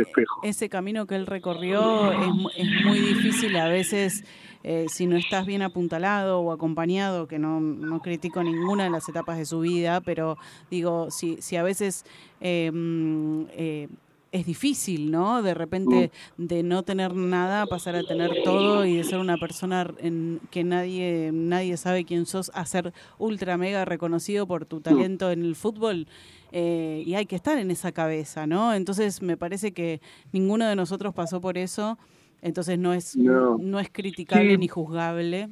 ese camino que él recorrió es, es muy difícil a veces eh, si no estás bien apuntalado o acompañado, que no, no critico ninguna de las etapas de su vida, pero digo, si, si a veces eh, mm, eh, es difícil, ¿no? De repente de no tener nada pasar a tener todo y de ser una persona en, que nadie, nadie sabe quién sos, a ser ultra mega reconocido por tu talento en el fútbol eh, y hay que estar en esa cabeza, ¿no? Entonces me parece que ninguno de nosotros pasó por eso, entonces no es No. no, es criticable Sí. ni juzgable.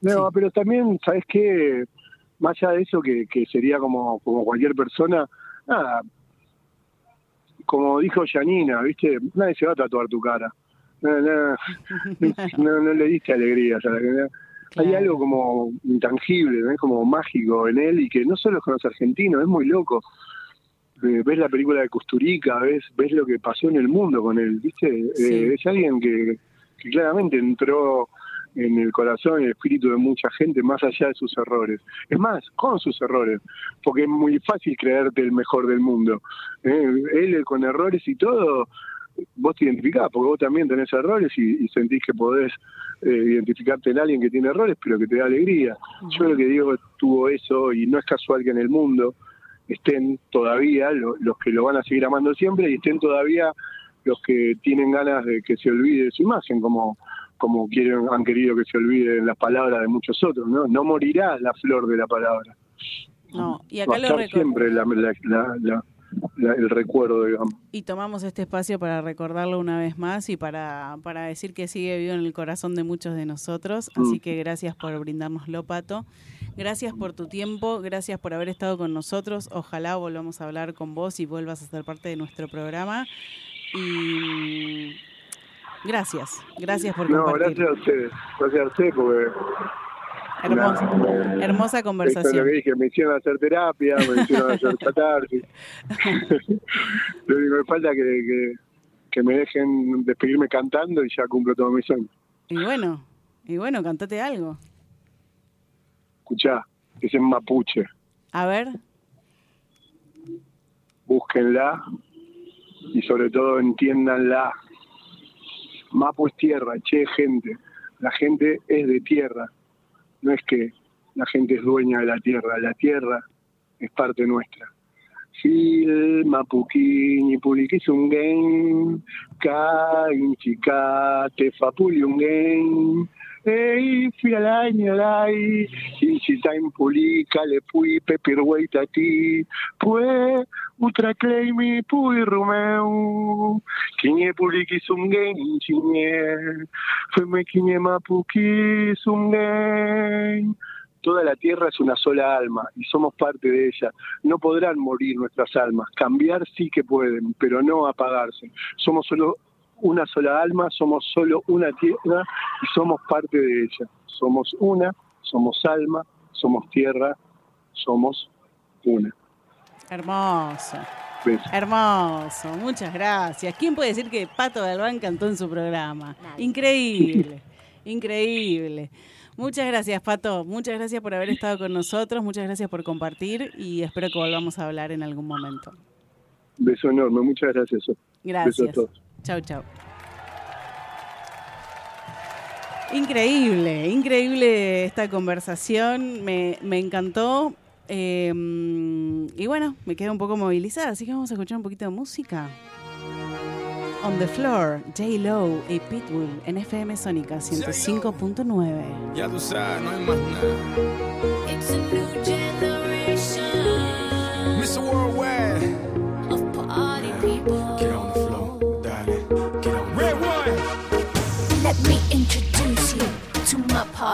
No, pero también, ¿sabes qué? Más allá de eso, que, que sería como, como cualquier persona, nada, como dijo Janina, ¿viste? Nadie se va a tatuar tu cara. No, no, (laughs) no, no le diste alegría. o sea, que- Hay algo como intangible, ¿no? como mágico en él y que no solo es con los argentinos, es muy loco. Eh, ves la película de Custurica, ves, ves lo que pasó en el mundo con él, ¿viste? Sí. Eh, es alguien que, que claramente entró en el corazón y el espíritu de mucha gente más allá de sus errores. Es más, con sus errores, porque es muy fácil creerte el mejor del mundo. ¿eh? Él con errores y todo, vos te identificás, porque vos también tenés errores y, y sentís que podés eh, identificarte en alguien que tiene errores, pero que te da alegría. Yo lo que digo tuvo eso y no es casual que en el mundo estén todavía lo- los que lo van a seguir amando siempre y estén todavía los que tienen ganas de que se olvide su imagen, como como quieren, han querido que se olviden las palabras de muchos otros, ¿no? No morirá la flor de la palabra. No, y Va acá a lo estar siempre la- la- la- la- la- el recuerdo, digamos. y tomamos este espacio para recordarlo una vez más y para, para decir que sigue vivo en el corazón de muchos de nosotros. Así Mm. que gracias por brindárnoslo, Pato. Gracias por tu tiempo, gracias por haber estado con nosotros. Ojalá volvamos a hablar con vos y vuelvas a ser parte de nuestro programa. Y gracias, gracias por No, compartir. gracias a ustedes, gracias a ustedes porque... Hermosa, hermosa Esto es conversación. lo que dije, me hicieron hacer terapia, me hicieron hacer (laughs) catarsis. lo único que falta es que, que, que me dejen despedirme cantando y ya cumplo todo mi sueño. Y bueno, y bueno, cantate algo. Escuchá, es en mapuche, A ver, búsquenla y sobre todo entiéndanla. Mapu es tierra, che, gente. La gente es de tierra. No es que la gente es dueña de la tierra, la tierra es parte nuestra. Sil, Mapuquini, Puliquizunguen, Cainchica, Tefapulunguen, Ei, Fialay, Nialay, Inchitain Pulica, Lepui, Pepirwei Tati, Pue, Utracleimi, Pui Rumeu, Quiñe Puliquizunguen, Chiñe, Feme Quiñe Mapuquizunguen, Toda la tierra es una sola alma y somos parte de ella. No podrán morir nuestras almas. Cambiar sí que pueden, pero no apagarse. Somos solo una sola alma, somos solo una tierra y somos parte de ella. Somos una, somos alma, somos tierra, somos una. hermoso. ¿Ves? Hermoso, muchas gracias. ¿Quién puede decir que Pato Galván cantó en su programa? Increíble, increíble. Muchas gracias, Pato. Muchas gracias por haber estado con nosotros. Muchas gracias por compartir y espero que volvamos a hablar en algún momento. Beso enorme, muchas gracias. Beso a Gracias. todos. Chau, chau. Increíble, increíble esta conversación. Me, me encantó. Eh, y bueno, me quedé un poco movilizada, así que vamos a escuchar un poquito de música. On the Floor, J. Lo y Pitbull en FM Sónica 105.9. Ya tú sabes, no hay más nada. It's a new generation Mr. Worldwide. of party people.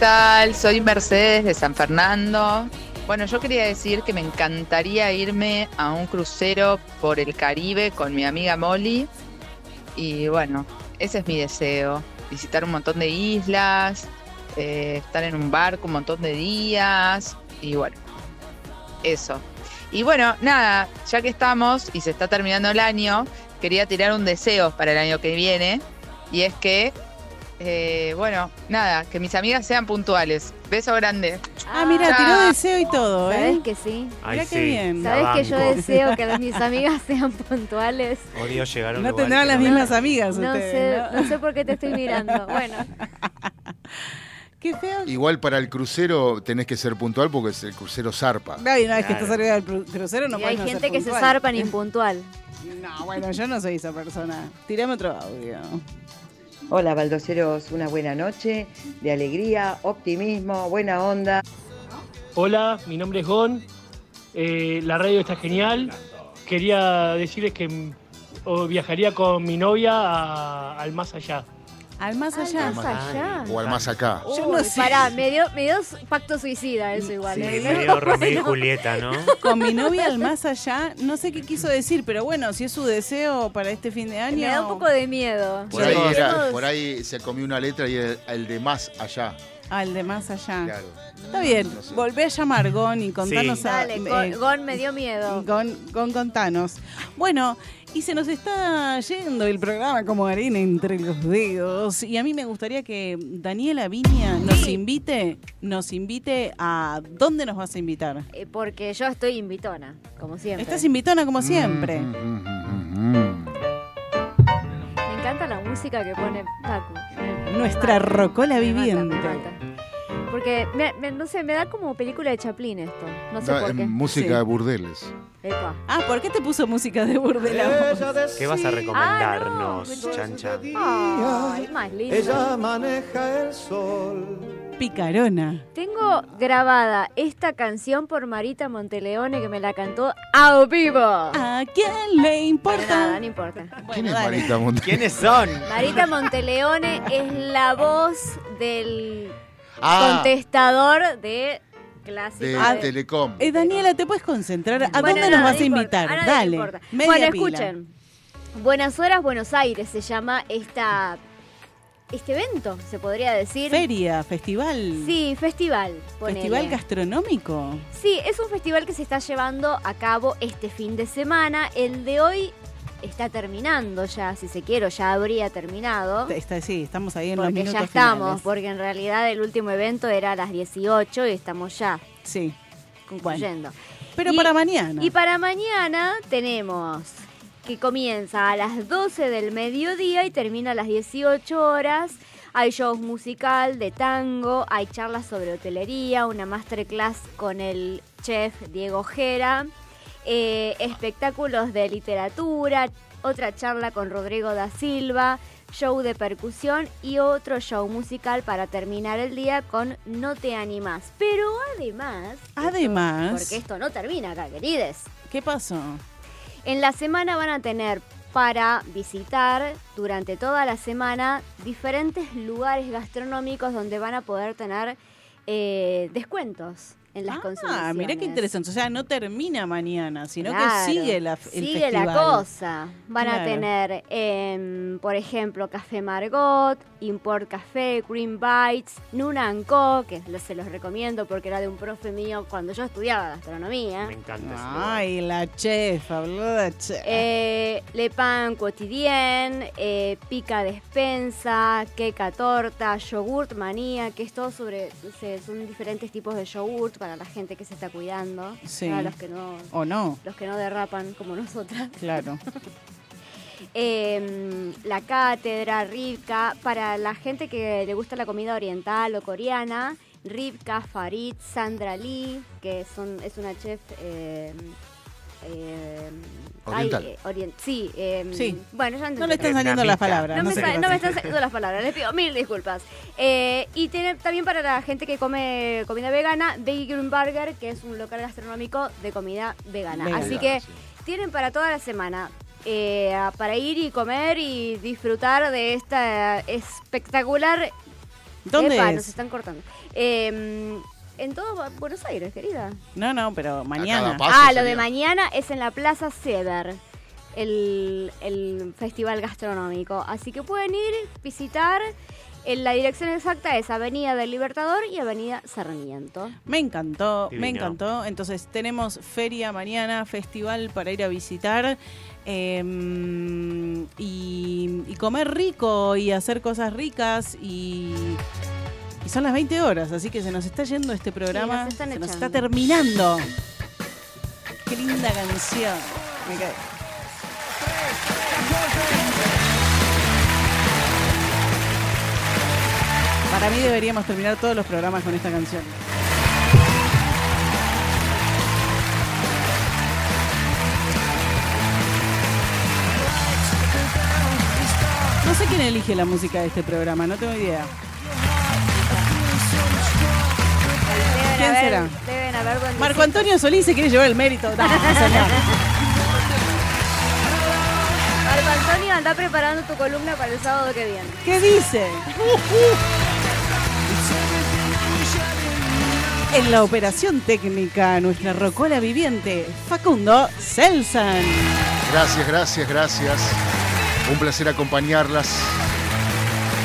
tal? Soy Mercedes de San Fernando. Bueno, yo quería decir que me encantaría irme a un crucero por el Caribe con mi amiga Molly. Y bueno, ese es mi deseo. Visitar un montón de islas, eh, estar en un barco un montón de días. Y bueno, eso. Y bueno, nada, ya que estamos y se está terminando el año, quería tirar un deseo para el año que viene. Y es que, eh, bueno, nada, que mis amigas sean puntuales. Beso grande. Ah, mira, tiró deseo y todo, ¿eh? ¿Sabes que sí? Ay, Mira qué sí, bien. la ¿Sabes que yo banco. deseo que (laughs) mis amigas sean puntuales? Odio llegar a un No lugar tendrán que las no- mismas amigas No ustedes, sé, no sé por qué te estoy mirando. (laughs) Bueno, Qué feo. Igual para el crucero tenés que ser puntual porque es el crucero zarpa. Ay, una vez que Claro. estás arriba del cru- crucero no y puedes hay no ser gente que se puntual. zarpan impuntual. No, bueno, yo no soy esa persona. Tirame otro audio. Hola baldoseros, una buena noche de alegría, optimismo, buena onda. Hola, mi nombre es Gon. Eh, la radio está genial. Quería decirles que mm, viajaría con mi novia al más allá. Al más allá. Al más allá. O al más acá. Yo no sé. Pará, me dio, me dio pacto suicida eso igual. Sí, ¿eh? medio (laughs) Romeo y Bueno. Julieta, ¿no? Con mi novia al más allá, no sé qué quiso decir, pero bueno, si es su deseo para este fin de año. Me da un poco de miedo. Por ahí, era- por ahí se comió una letra y el, el de más allá. Al de más allá. Claro. Está bien, volvé a llamar Gon y contanos Sí. a- Dale, eh, Gon, Gon me dio miedo. Gon, Gon, contanos. Bueno, y se nos está yendo el programa como arena entre los dedos. Y a mí me gustaría que Daniela Viña nos invite, nos invite a ¿dónde nos vas a invitar? Eh, Porque yo estoy invitona, como siempre. Estás invitona como siempre. Me encanta la música que pone Paco. Nuestra mata, rocola me mata, viviente. me mata. Porque, me- me- no sé, me da como película de Chaplin esto. No sé Da- por qué. música Sí. de burdeles. Epa. Ah, ¿por qué te puso música de burdela? ¿Qué vas a Ah, recomendarnos, Chancha? Ay, más lindo. Ella maneja el sol. Picarona. Tengo grabada esta canción por Marita Monteleone que me la cantó a vivo. ¿A quién le importa? Nada, no importa. ¿Quién es Marita Monte? ¿Quiénes son? Marita Monteleone es la voz del Ah. contestador de clásico. De de- Telecom. Eh, Daniela, ¿te puedes concentrar? ¿A Bueno, dónde nos vas no a importa, invitar? a Dale. importa. media Bueno, pila. escuchen. Buenas horas, Buenos Aires se llama esta este evento, se podría decir. Feria, festival. Sí, festival. ponele. Festival gastronómico. Sí, es un festival que se está llevando a cabo este fin de semana. El de hoy está terminando ya, si se quiere, ya habría terminado. Está, sí, estamos ahí en los Porque minutos ya estamos, finales. porque en realidad el último evento era a las 18 y estamos ya Sí. concluyendo. Pero Y- para mañana. Y para mañana tenemos que comienza a las 12 del mediodía y termina a las 18 horas. Hay shows musical de tango, hay charlas sobre hotelería, una masterclass con el chef Diego Jera, eh, espectáculos de literatura, otra charla con Rodrigo da Silva, show de percusión y otro show musical para terminar el día con No te animas. Pero además, Además. porque esto no termina acá, querides. ¿Qué pasó? En la semana van a tener para visitar durante toda la semana diferentes lugares gastronómicos donde van a poder tener eh, descuentos en las consumiciones. Ah, mirá qué interesante. O sea, no termina mañana, sino Claro, que sigue la, el sigue la cosa. Van a tener, em, por ejemplo, Café Margot, Import Café, Green Bites, Nunan Co, que se los recomiendo porque era de un profe mío cuando yo estudiaba gastronomía. Me encanta ese Ay, la chef, habló de chef. Eh, Le Pan Quotidien, eh, Pica Despensa, Queca Torta, Yogurt Manía, que es todo sobre, se- son diferentes tipos de yogurt para la gente que se está cuidando, Sí. para los que no, ¿O no? los que no derrapan como nosotras. Claro. (laughs) Eh, la cátedra, Rivka, para la gente que le gusta la comida oriental o coreana, Rivka, Farid, Sandra Lee, que son, es una chef... eh, eh, Oriental. ay, eh, sí, eh, Sí. bueno, ya No le están saliendo las palabras. no, No, me, sé no me están saliendo las palabras, les pido mil disculpas. Eh, y tiene también para la gente que come comida vegana, Vegan Burger, que es un local gastronómico de comida vegana. Vegana, Así que tienen para toda la semana. eh, para ir y comer y disfrutar de esta espectacular. ¿Dónde Epa, es? Nos están cortando. Eh, en todo Buenos Aires, querida. No, no, pero mañana. Ah, lo de mañana es en la Plaza Ceder, el, el festival gastronómico. Así que pueden ir, visitar. En la dirección exacta es Avenida del Libertador y Avenida Sarmiento. Me encantó, me encantó. Entonces tenemos feria mañana, festival para ir a visitar eh, y, y comer rico y hacer cosas ricas y son las 20 horas, así que se nos está yendo este programa, se nos está terminando. Qué linda canción. Me cae. Para mí deberíamos terminar todos los programas con esta canción. No sé quién elige la música de este programa, no tengo idea. ¿Quién haber- será? Deben haber duendecitos. Marco Antonio Solís se quiere llevar el mérito. No, señor. (laughs) Marco Antonio anda preparando tu columna para el sábado que viene. ¿Qué dice? En la operación técnica, nuestra rocola viviente, Facundo Celsan. Gracias, gracias, gracias. Un placer acompañarlas.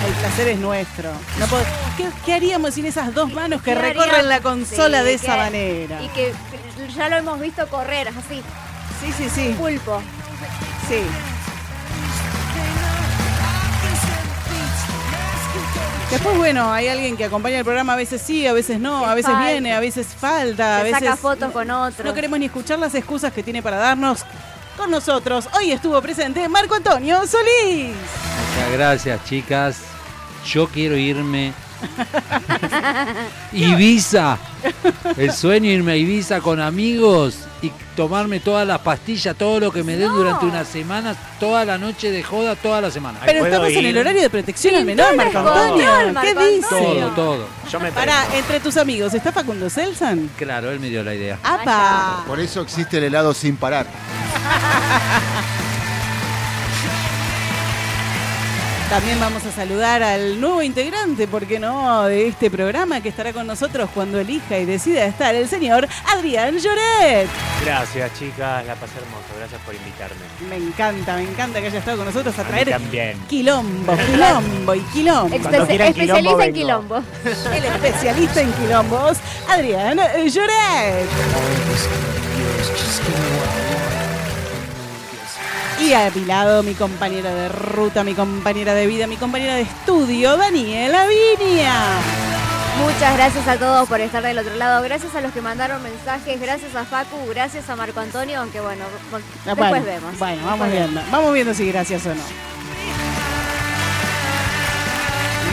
El placer es nuestro. No pod- ¿Qué, qué haríamos sin esas dos manos que ¿Qué recorren haríamos? la consola Sí, de esa que- manera? Y que ya lo hemos visto correr así. Sí, sí, sí. Pulpo. Sí. Después, bueno, hay alguien que acompaña el programa, a veces sí, a veces no, a veces falta. viene, a veces falta, a Se veces... saca fotos con otros. No queremos ni escuchar las excusas que tiene para darnos con nosotros. Hoy estuvo presente Marco Antonio Solís. Muchas gracias, chicas. Yo quiero irme. (laughs) Ibiza. El sueño irme a Ibiza con amigos y tomarme todas las pastillas, todo lo que me den durante una semana, toda la noche de joda, toda la semana. Pero estamos en el horario de protección al menor, Marco Antonio. ¿Qué dice? Todo, todo. Yo me Pará, entre tus amigos, ¿está Facundo Celsan? Claro, él me dio la idea. ¡Apa! Por eso existe el helado sin parar. (laughs) También vamos a saludar al nuevo integrante, ¿por qué no?, de este programa que estará con nosotros cuando elija y decida estar, el señor Adrián Lloret. Gracias, chicas. La pasé hermoso. Gracias por invitarme. Me encanta, me encanta que haya estado con nosotros a traer también. quilombo, quilombo y quilombo. Especialista en quilombo. El especialista en quilombos, Adrián Lloret. Y a mi lado, mi compañera de ruta, mi compañera de vida, mi compañera de estudio, Daniela Viña. Muchas gracias a todos por estar del otro lado. Gracias a los que mandaron mensajes. Gracias a Facu. Gracias a Marco Antonio. Aunque bueno, Ah, después bueno, vemos. Bueno, vamos Después viendo. Vamos viendo si gracias o no.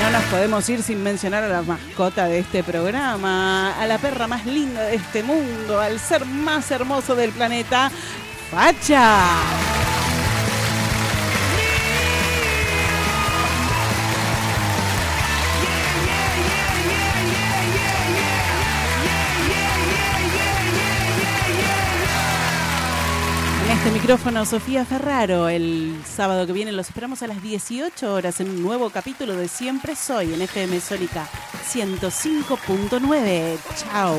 No nos podemos ir sin mencionar a la mascota de este programa, a la perra más linda de este mundo, al ser más hermoso del planeta, Facha. Este micrófono, Sofía Ferraro. El sábado que viene los esperamos a las 18 horas en un nuevo capítulo de Siempre Soy en FM Sónica 105.9. Chao.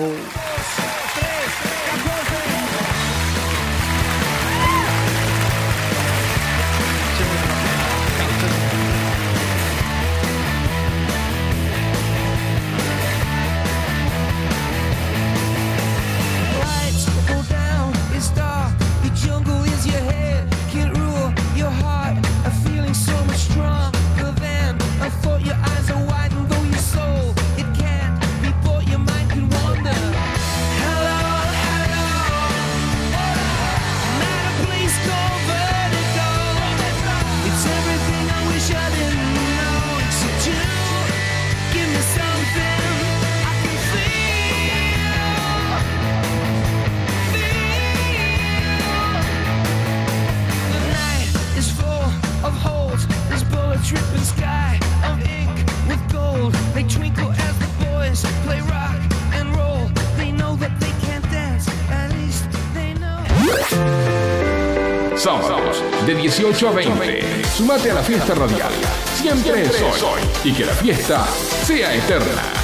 Sábados de 18 a 20. Sumate a la fiesta radial. Siempre soy. Y que la fiesta sea eterna.